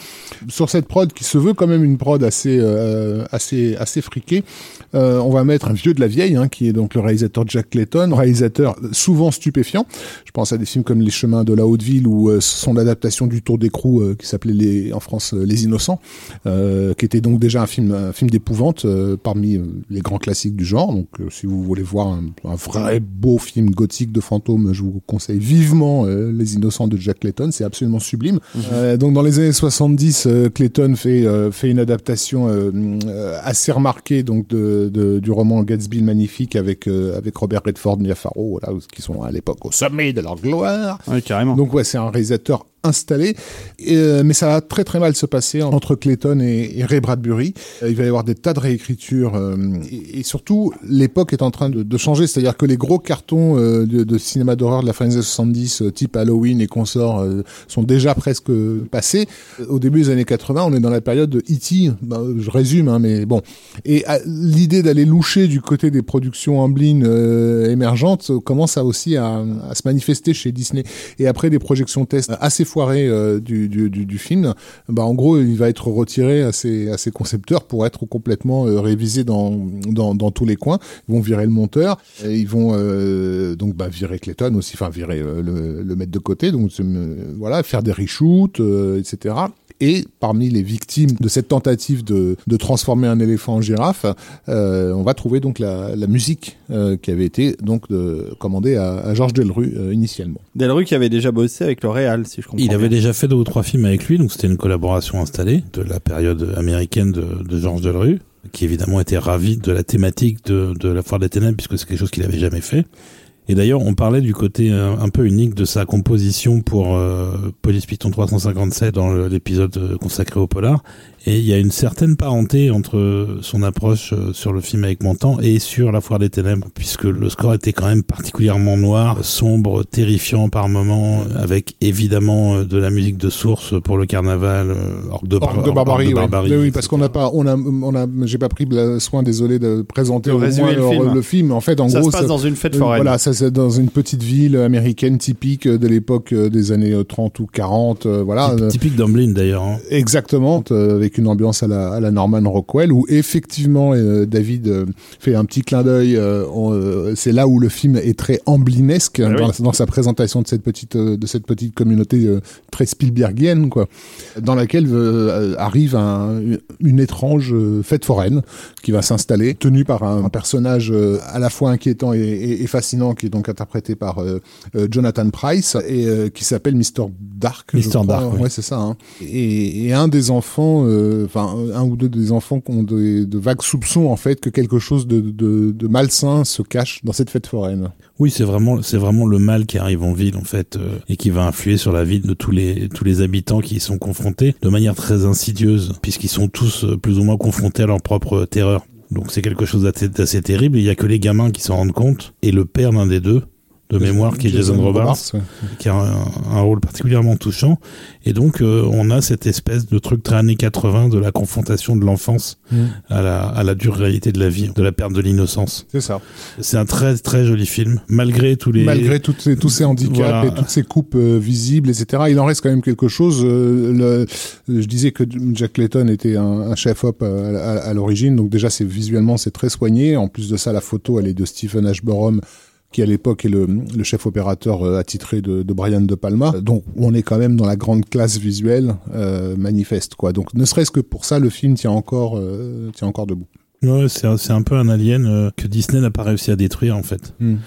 Sur cette prod qui se veut quand même une prod assez, euh, assez, assez friquée, euh, on va mettre un vieux de la vieille hein, qui est donc le réalisateur Jack Clayton, réalisateur souvent stupéfiant. Je pense à des films comme Les Chemins de la Haute Ville ou euh, son adaptation du Tour d'écrou euh, qui s'appelait en France euh, Les Innocents. Euh, qui était donc déjà un film, un film d'épouvante euh, parmi euh, les grands classiques du genre. Donc, euh, si vous voulez voir un, un vrai beau film gothique de fantômes, je vous conseille vivement euh, Les Innocents de Jack Clayton. C'est absolument sublime. Euh, donc, dans les années 70, euh, Clayton fait euh, fait une adaptation euh, euh, assez remarquée donc de, de- du roman Gatsby le magnifique avec euh, avec Robert Redford, Mia Farrow, voilà, qui sont à l'époque au sommet de leur gloire. Ouais, carrément. Donc ouais, c'est un réalisateur installé, euh, mais ça va très très mal se passer entre Clayton et, et Ray Bradbury. Euh, il va y avoir des tas de réécritures euh, et, surtout l'époque est en train de, changer, c'est-à-dire que les gros cartons euh, de, cinéma d'horreur de la fin des années 70, euh, type Halloween et consorts, sont déjà presque passés. Au début des années 80, on est dans la période de E.T., bah, je résume, hein, mais bon. Et l'idée d'aller loucher du côté des productions euh, émergentes commence à aussi à, à se manifester chez Disney. Et après des projections tests assez foirées euh, du, du, film, bah en gros il va être retiré à ses, à ses concepteurs pour être complètement euh, révisé dans, dans, dans tous les coins. Ils vont virer le monteur, ils vont euh, donc bah, virer Clayton aussi, enfin virer le, le mettre de côté, donc voilà, faire des reshoots, etc. Et parmi les victimes de cette tentative de, de transformer un éléphant en girafe, euh, on va trouver donc la, la musique euh, qui avait été donc de, commandée à, à Georges Delru euh, initialement. Delru qui avait déjà bossé avec le Real, si je comprends Il avait déjà fait deux ou trois films avec lui, donc c'était une collaboration installée de la période américaine de, de Georges Delru, qui évidemment était ravi de la thématique de, de la Foire des Ténèbres, puisque c'est quelque chose qu'il avait jamais fait. Et d'ailleurs, on parlait du côté euh, un peu unique de sa composition pour euh, Police Python 357 dans l'épisode euh, consacré au polar. Et il y a une certaine parenté entre son approche euh, sur le film avec Montan et sur La Foire des Ténèbres, puisque le score était quand même particulièrement noir, sombre, terrifiant par moments, avec évidemment euh, de la musique de source pour le carnaval, euh, Orgue de, Orgue de barbarie, Orgue de oui. Mais oui, parce qu'on n'a pas, on a, on a, j'ai pas pris le soin, désolé, de présenter au moins le le, film. le film. En fait, en Ça gros, se passe dans une fête euh, foraine. Voilà, ça, c'est dans une petite ville américaine typique de l'époque des années 30 ou 40, voilà. Typique d'Amblin d'ailleurs. Hein. Exactement, avec une ambiance à la, à la Norman Rockwell, où effectivement David fait un petit clin d'œil. c'est là où le film est très amblinesque ah dans, dans, sa présentation de cette petite de cette petite communauté très Spielbergienne, quoi, dans laquelle arrive un, une étrange fête foraine qui va s'installer, tenue par un, personnage euh, à la fois inquiétant et, fascinant, qui est donc interprété par euh, euh, Jonathan Price et qui s'appelle Mr. Dark. Mr. Dark, ouais, c'est ça. Hein. Et, un des enfants, un ou deux des enfants qui ont de, vagues soupçons en fait que quelque chose de, malsain se cache dans cette fête foraine. Oui, c'est vraiment c'est vraiment le mal qui arrive en ville en fait et qui va influer sur la vie de tous les tous les habitants qui y sont confrontés de manière très insidieuse puisqu'ils sont tous plus ou moins confrontés à leur propre terreur. Donc c'est quelque chose d'assez terrible. Il y a que les gamins qui s'en rendent compte et le père d'un des deux de mémoire qui est Jason, Robards, qui a un, rôle particulièrement touchant. Et donc euh, on a cette espèce de truc très années 80 de la confrontation de l'enfance mm. à, la, à la dure réalité de la vie de la perte de l'innocence. C'est ça. C'est un très très joli film. Malgré tous les malgré toutes ces, tous ces handicaps et toutes ces coupes euh, visibles etc il en reste quand même quelque chose euh, le, je disais que Jack Layton était un, un chef op à, à l'origine donc déjà c'est visuellement c'est très soigné. En plus de ça la photo elle est de Stephen Ashborough qui à l'époque est le, chef opérateur euh, attitré de, de, Brian De Palma. Donc on est quand même dans la grande classe visuelle euh, manifeste quoi. Donc ne serait-ce que pour ça le film tient encore euh, tient encore debout. Ouais, c'est un, un peu un alien que Disney n'a pas réussi à détruire en fait. Hmm.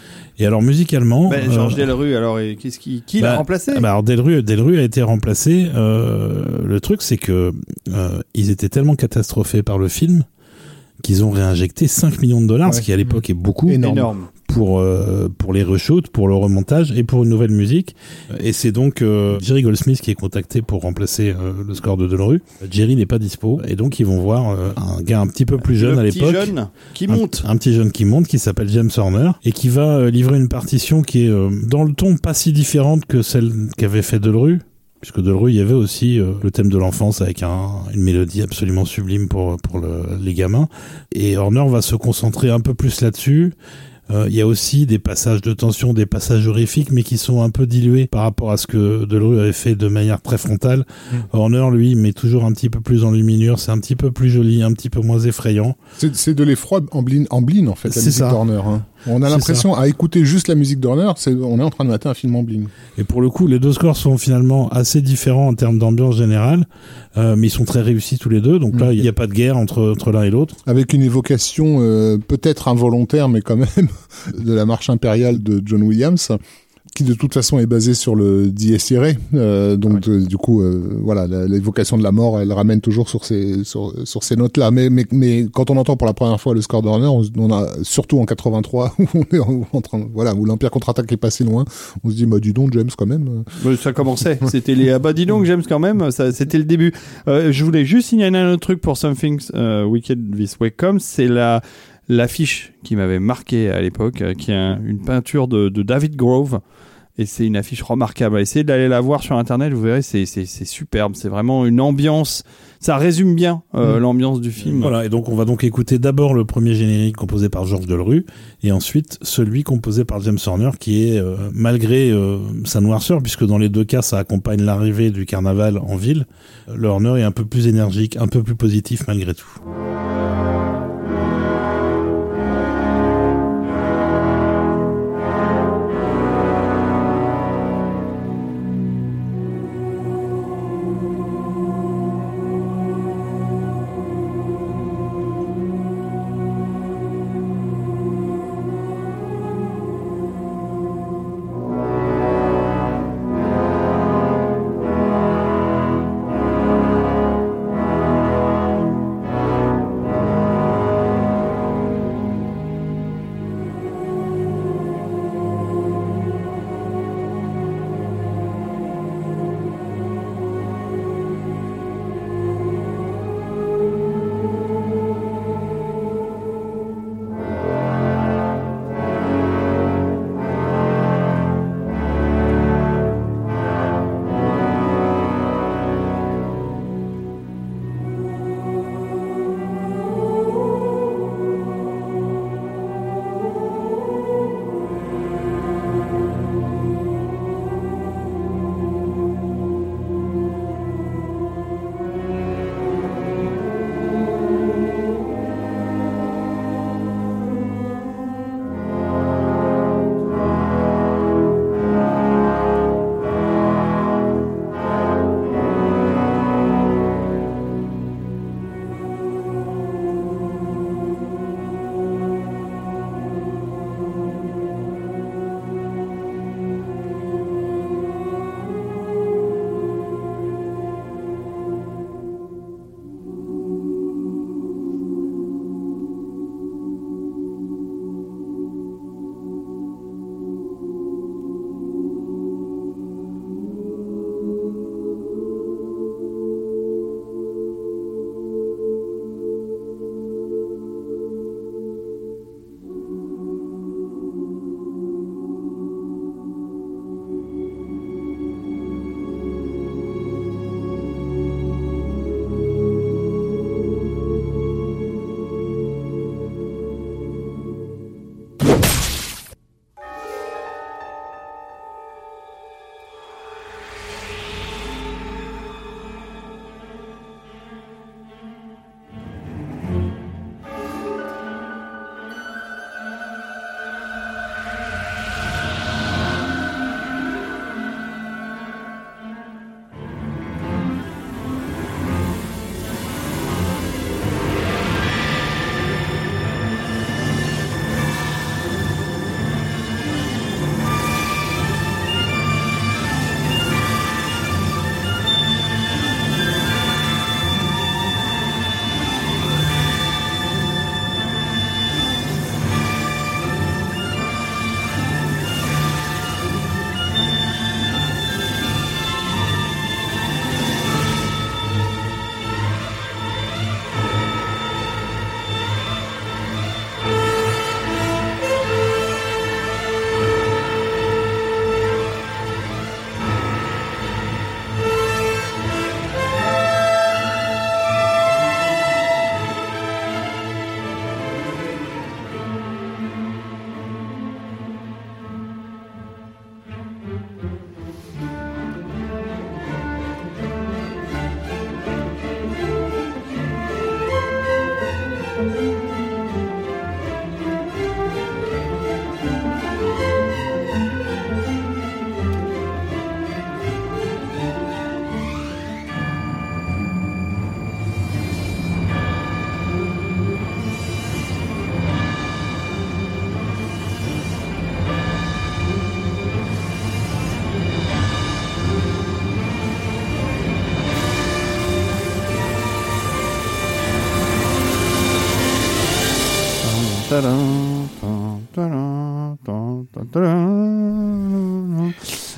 Et alors musicalement, ben, Georges Delru, alors qu'est-ce qui qui l'a bah, remplacé? bah, Alors Delru, Delru a été remplacé. le truc c'est que ils étaient tellement catastrophés par le film qu'ils ont réinjecté 5 millions de dollars, ce qui à l'époque est beaucoup. Énorme pour euh, pour les reshoots, pour le remontage et pour une nouvelle musique. Et c'est donc euh, Jerry Goldsmith qui est contacté pour remplacer euh, le score de Delru. Jerry n'est pas dispo et donc ils vont voir un gars un petit peu plus jeune à l'époque, jeune qui monte, un, petit jeune qui monte qui s'appelle James Horner et qui va livrer une partition qui est dans le ton pas si différente que celle qu'avait fait Delru puisque Delru, il y avait aussi le thème de l'enfance avec un, une mélodie absolument sublime pour pour le, les gamins. Et Horner va se concentrer un peu plus là-dessus euh, il y a aussi des passages de tension, des passages horrifiques, mais qui sont un peu dilués par rapport à ce que Delru avait fait de manière très frontale. Mm. Horner, lui, met toujours un petit peu plus en luminure, c'est un petit peu plus joli, un petit peu moins effrayant. C'est de l'effroi en bline, en bline, en fait, la musique d'Horner. Hein. On a l'impression, à écouter juste la musique d'Horner, on est en train de mater un film en bling. Et pour le coup, les deux scores sont finalement assez différents en termes d'ambiance générale, euh, mais ils sont très réussis tous les deux. Donc là, mm. il n'y a pas de guerre entre, entre l'un et l'autre. Avec une évocation euh, peut-être involontaire, mais quand même, de la marche impériale de John Williams qui de toute façon est basé sur le dies irae. Euh, donc euh, du coup, euh, voilà, l'évocation de la mort, elle ramène toujours sur ces sur, sur ces notes-là. Mais, mais mais quand on entend pour la première fois le score d'Horner, on, on, a surtout en 83 où on est en, train, voilà, où l'Empire contre-attaque est passé loin, on se dit bah dis donc James quand même. ça commençait. C'était les ah bah dis donc James quand même. Ça, c'était le début. je voulais juste signaler un autre truc pour Something Wicked This Way Comes, c'est la l'affiche qui m'avait marqué à l'époque, qui est une peinture de, de David Grove et c'est une affiche remarquable. Essayez d'aller la voir sur internet, vous verrez, c'est superbe. C'est vraiment une ambiance. Ça résume bien euh, mm. l'ambiance du film. Voilà, et donc on va donc écouter d'abord le premier générique composé par Georges Delru, et ensuite celui composé par James Horner, qui est, euh, malgré euh, sa noirceur, puisque dans les deux cas ça accompagne l'arrivée du carnaval en ville, le Horner est un peu plus énergique, un peu plus positif malgré tout.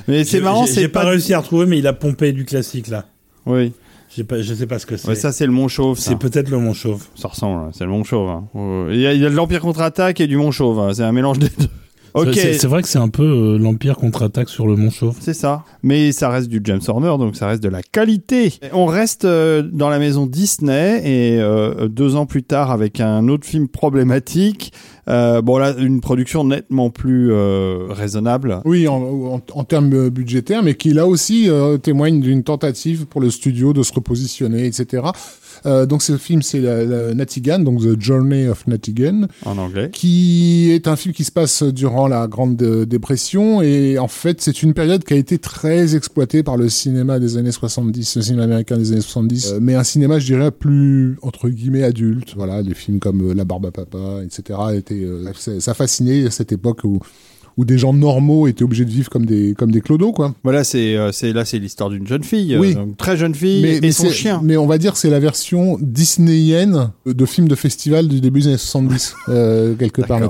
Mais c'est marrant, J'ai c'est pas réussi à retrouver, mais il a pompé du classique là. Oui. J'ai pas, je sais pas ce que c'est. Ouais, ça c'est le Mont Chauve. c'est peut-être le Mont Chauve. Ça ressemble, c'est le Mont Chauve. hein. Euh, Il y, a- il y a de l'Empire contre-attaque et du Mont Chauve. hein. C'est un mélange des deux. Ok, C'est vrai que c'est un peu euh, l'Empire contre-attaque sur le Mont Chauve. c'est ça. Mais ça reste du James Horner, donc ça reste de la qualité. On reste euh, dans la maison Disney et euh, deux ans plus tard avec un autre film problématique. Euh, bon là, une production nettement plus euh, raisonnable. Oui, en, en, en termes budgétaires, mais qui là aussi euh, témoigne d'une tentative pour le studio de se repositionner, etc. Euh, donc ce film, c'est la, la Natigan, donc The Journey of Natigan, En anglais. qui est un film qui se passe durant la Grande Dépression et en fait c'est une période qui a été très exploitée par le cinéma des années 70, le cinéma américain des années 70, euh, mais un cinéma je dirais plus entre guillemets adulte. Voilà, des films comme euh, La Barbe à Papa, etc. étaient, euh, ça- ça fascinait à cette époque où où des gens normaux étaient obligés de vivre comme des comme des clodos quoi. Voilà, c'est euh, c'est là, c'est l'histoire d'une jeune fille, Oui. euh, donc très jeune fille et son chien. Mais on va dire que c'est la version disneyienne de film de festival du début des années 70 euh, quelque part.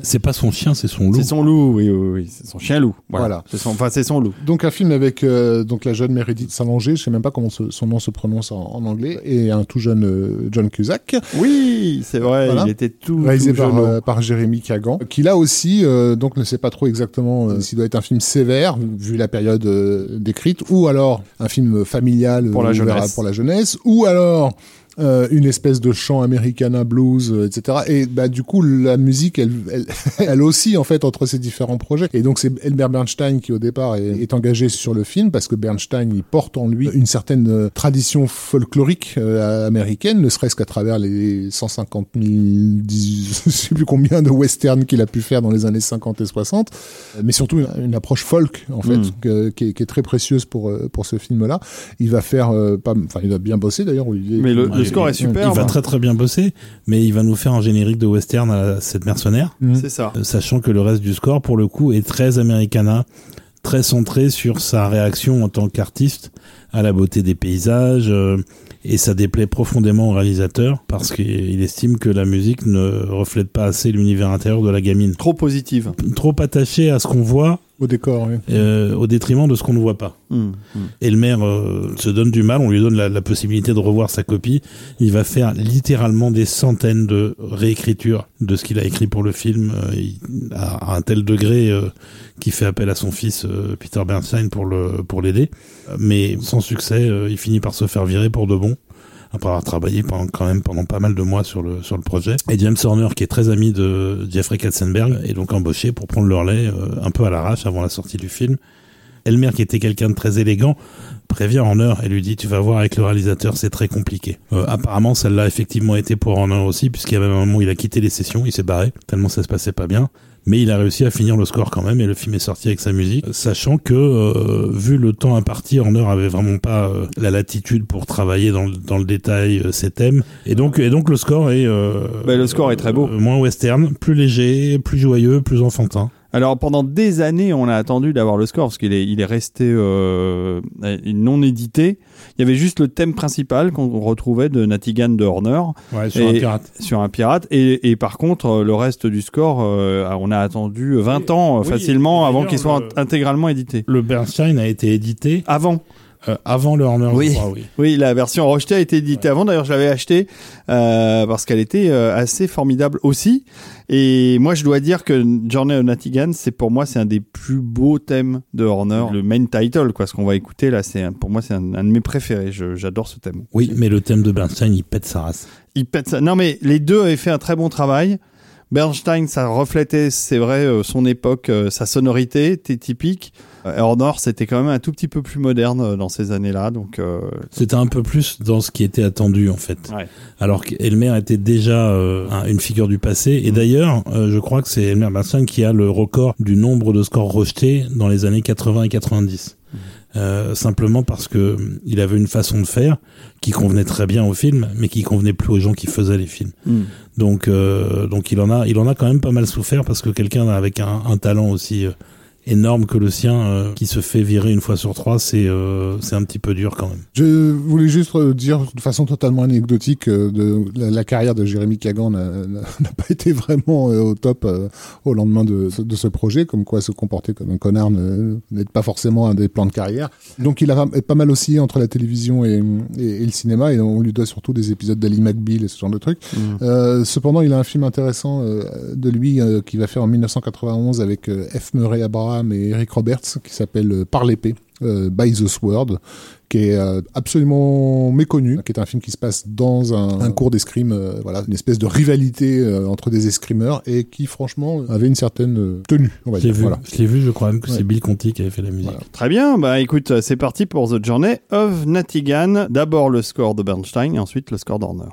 C'est pas son chien, c'est son loup. C'est son loup, oui, oui, oui, c'est son chien loup. Voilà. Voilà. C'est son, enfin, c'est son loup. Donc un film avec euh, donc la jeune Meredith Salanger, je sais même pas comment son nom se prononce en, en anglais, et un tout jeune euh, John Cusack, Oui, c'est vrai, Voilà. il était tout, réalisé tout par, jeune. euh, par Jérémy Kagan, qui là aussi euh, donc ne sait pas trop exactement euh, s'il doit être un film sévère vu la période euh, décrite, ou alors un film familial Pour la euh, jeunesse. pour la jeunesse, ou alors euh, une espèce de chant americana blues, euh, etc. Et bah du coup la musique, elle, elle, elle aussi en fait entre ces différents projets. Et donc c'est Elmer Bernstein qui au départ est, est engagé sur le film parce que Bernstein il porte en lui une certaine euh, tradition folklorique euh, américaine, ne serait-ce qu'à travers les 150 000, dix- je sais plus combien de westerns qu'il a pu faire dans les années 50 et 60, euh, mais surtout une, une approche folk en fait Mm. que- qui, est, qui est très précieuse pour euh, pour ce film-là. Il va faire euh, pas, enfin il va bien bosser d'ailleurs. Olivier. Mais le, le il- score est Il superbe. va très très bien bosser, mais il va nous faire un générique de western à cette mercenaire, Mm. C'est ça. euh, sachant que le reste du score, pour le coup, est très americana, très centré sur sa réaction en tant qu'artiste à la beauté des paysages, euh, et ça déplaît profondément au réalisateur parce qu'il estime que la musique ne reflète pas assez l'univers intérieur de la gamine. Trop positive. Trop attaché à ce qu'on voit au décor. Oui. euh, au détriment de ce qu'on ne voit pas. Mm, mm. Et le maire euh, se donne du mal, on lui donne la, la possibilité de revoir sa copie. Il va faire littéralement des centaines de réécritures de ce qu'il a écrit pour le film, euh, il- à, à un tel degré euh, qu'il fait appel à son fils Peter Bernstein pour le pour l'aider. Mais sans succès, euh, il finit par se faire virer pour de bon. Après avoir travaillé pendant, quand même pendant pas mal de mois sur le sur le projet, et James Horner, qui est très ami de Jeffrey Katzenberg, est donc embauché pour prendre le relais euh, un peu à l'arrache avant la sortie du film. Elmer, qui était quelqu'un de très élégant, prévient Horner et lui dit tu vas voir avec le réalisateur c'est très compliqué. Euh, apparemment ça l'a effectivement été pour Horner aussi puisqu'il y avait un moment où il a quitté les sessions, il s'est barré tellement ça se passait pas bien. Mais il a réussi à finir le score quand même et le film est sorti avec sa musique, sachant que euh, vu le temps imparti, Horner avait vraiment pas euh, la latitude pour travailler dans, le- dans le détail euh, ses thèmes et donc et donc le score est euh, Bah, le score est très beau. euh, moins western, plus léger, plus joyeux, plus enfantin. Alors pendant des années, on a attendu d'avoir le score parce qu'il est, il est resté euh, non édité. Il y avait juste le thème principal qu'on retrouvait de Natigan de Horner Ouais, sur un pirate. sur un pirate. Et, et par contre, euh, le reste du score, euh, on a attendu 20 Oui, ans oui, facilement avant qu'il soit le- intégralement édité. Le Bernstein a été édité Avant. Euh, avant le Horner, Oui. crois, oui. Oui, la version rejetée a été éditée avant. D'ailleurs, je l'avais achetée euh, parce qu'elle était euh, assez formidable aussi. Et moi, je dois dire que Journey of Natigan, c'est pour moi, c'est un des plus beaux thèmes de Horner. Le main title, quoi, ce qu'on va écouter là, c'est un- pour moi, c'est un, un de mes préférés. J'adore ce thème. Oui, mais le thème de Bernstein, il pète sa race. Il pète ça. Non, mais les deux avaient fait un très bon travail. Bernstein, ça reflétait, c'est vrai, son époque, sa sonorité était typique. Euh, Horner, c'était quand même un tout petit peu plus moderne euh, dans ces années-là, donc euh, C'était un peu plus dans ce qui était attendu, en fait. ouais. Alors qu'Elmer était déjà euh, un- une figure du passé. Et d'ailleurs, euh, je crois que c'est Elmer Bernstein qui a le record du nombre de scores rejetés dans les années 80 et 90. Euh, simplement parce que euh, il avait une façon de faire qui convenait très bien au film, mais qui convenait plus aux gens qui faisaient les films. Mm. Donc, euh, donc il en a, il en a quand même pas mal souffert parce que quelqu'un avec un, un talent aussi euh, énorme que le sien, qui se fait virer une fois sur trois, c'est c'est un petit peu dur quand même. Je voulais juste dire de façon totalement anecdotique de la, carrière de Jérémy Kagan n'a pas été vraiment au top au lendemain de, de, ce projet, comme quoi se comporter comme un connard n'est pas forcément un des plans de carrière. Donc il a pas mal oscillé entre la télévision et, et, le cinéma, et on lui doit surtout des épisodes d'Ali McBeal et ce genre de trucs. Mm. Euh, cependant, il a un film intéressant euh, de lui euh, qui va faire en 1991 avec F. Murray Abraham et Eric Roberts qui s'appelle Par l'épée. By the Sword, qui est absolument méconnu, qui est un film qui se passe dans un, cours d'escrime, voilà, une espèce de rivalité entre des escrimeurs et qui franchement avait une certaine tenue, on va dire. Vu. Voilà. Je l'ai vu, je crois même que c'est Bill Conti qui avait fait la musique. Très bien, bah écoute, c'est parti pour The Journey of Natigan. D'abord le score de Bernstein et ensuite le score d'Horner.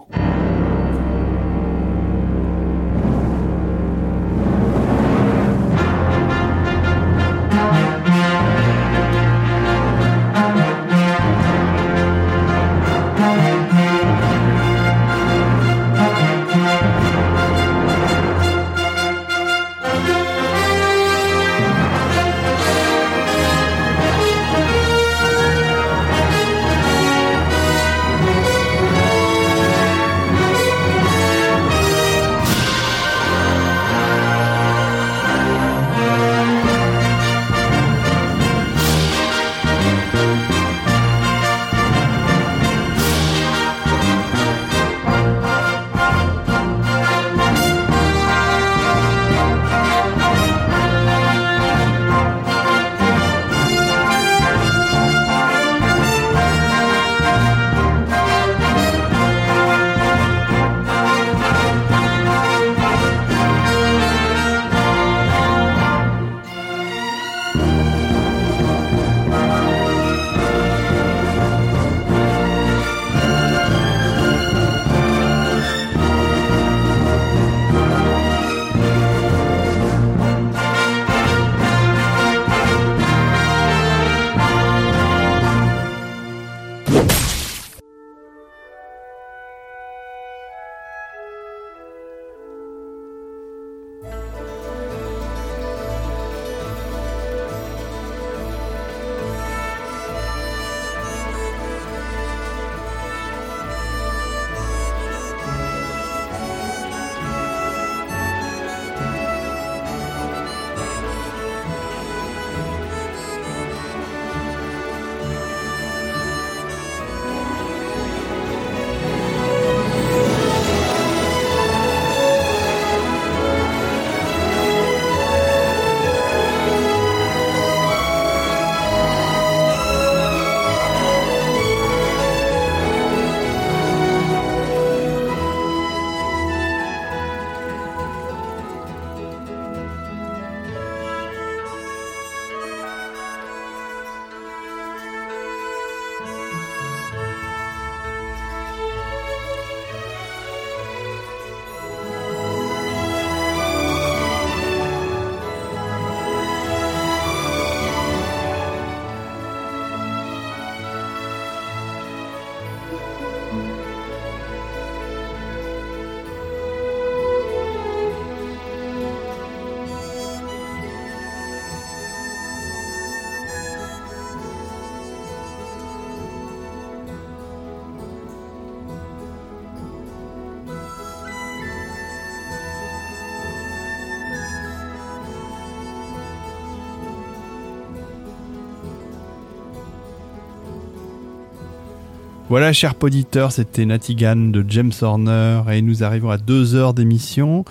Voilà, cher poditeur, c'était Natigan de James Horner et nous arrivons à deux heures d'émission.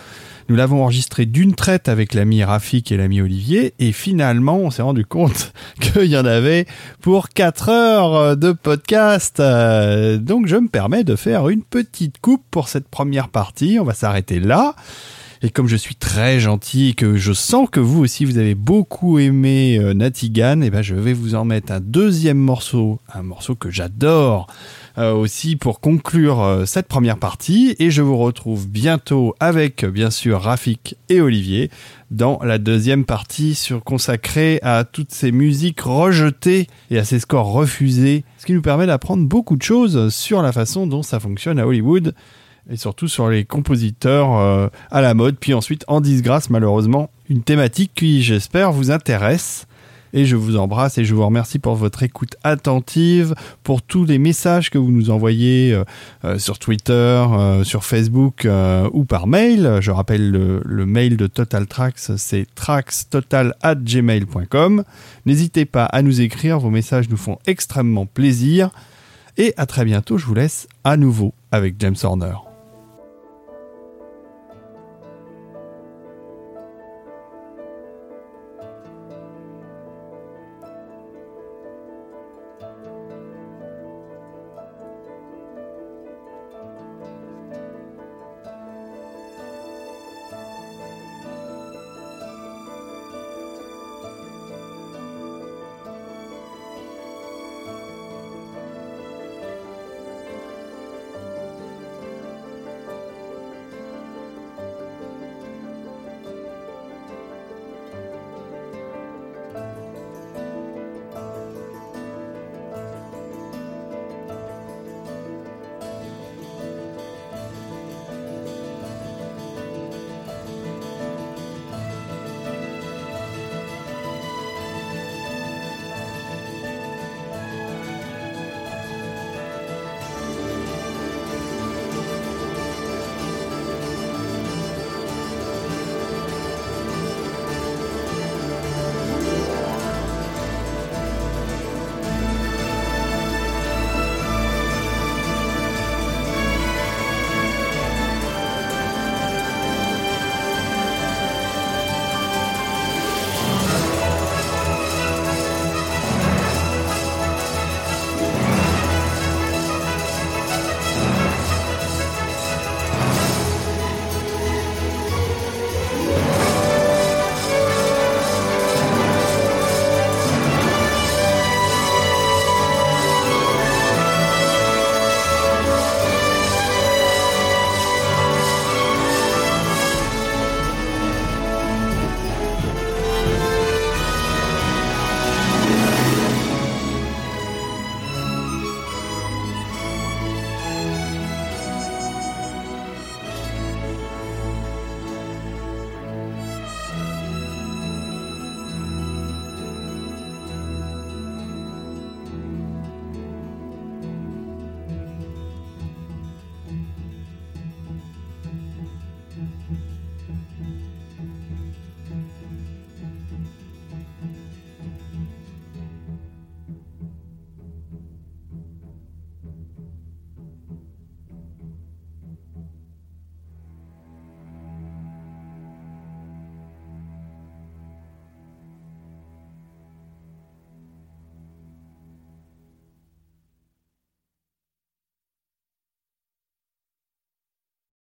Nous l'avons enregistré d'une traite avec l'ami Rafik et l'ami Olivier et finalement on s'est rendu compte qu'il y en avait pour quatre heures de podcast. Donc je me permets de faire une petite coupe pour cette première partie. On va s'arrêter là. Et comme je suis très gentil et que je sens que vous aussi vous avez beaucoup aimé euh, Natigan, eh ben je vais vous en mettre un deuxième morceau, un morceau que j'adore euh, aussi pour conclure euh, cette première partie. Et je vous retrouve bientôt avec bien sûr Rafik et Olivier dans la deuxième partie sur, consacrée à toutes ces musiques rejetées et à ces scores refusés, ce qui nous permet d'apprendre beaucoup de choses sur la façon dont ça fonctionne à Hollywood et surtout sur les compositeurs euh, à la mode, puis ensuite en disgrâce malheureusement, une thématique qui j'espère vous intéresse. Et je vous embrasse et je vous remercie pour votre écoute attentive, pour tous les messages que vous nous envoyez euh, euh, sur Twitter, sur Facebook ou par mail. Je rappelle le, mail de Total Tracks, c'est trackstotal@gmail.com. N'hésitez pas à nous écrire, vos messages nous font extrêmement plaisir. Et à très bientôt, je vous laisse à nouveau avec James Horner.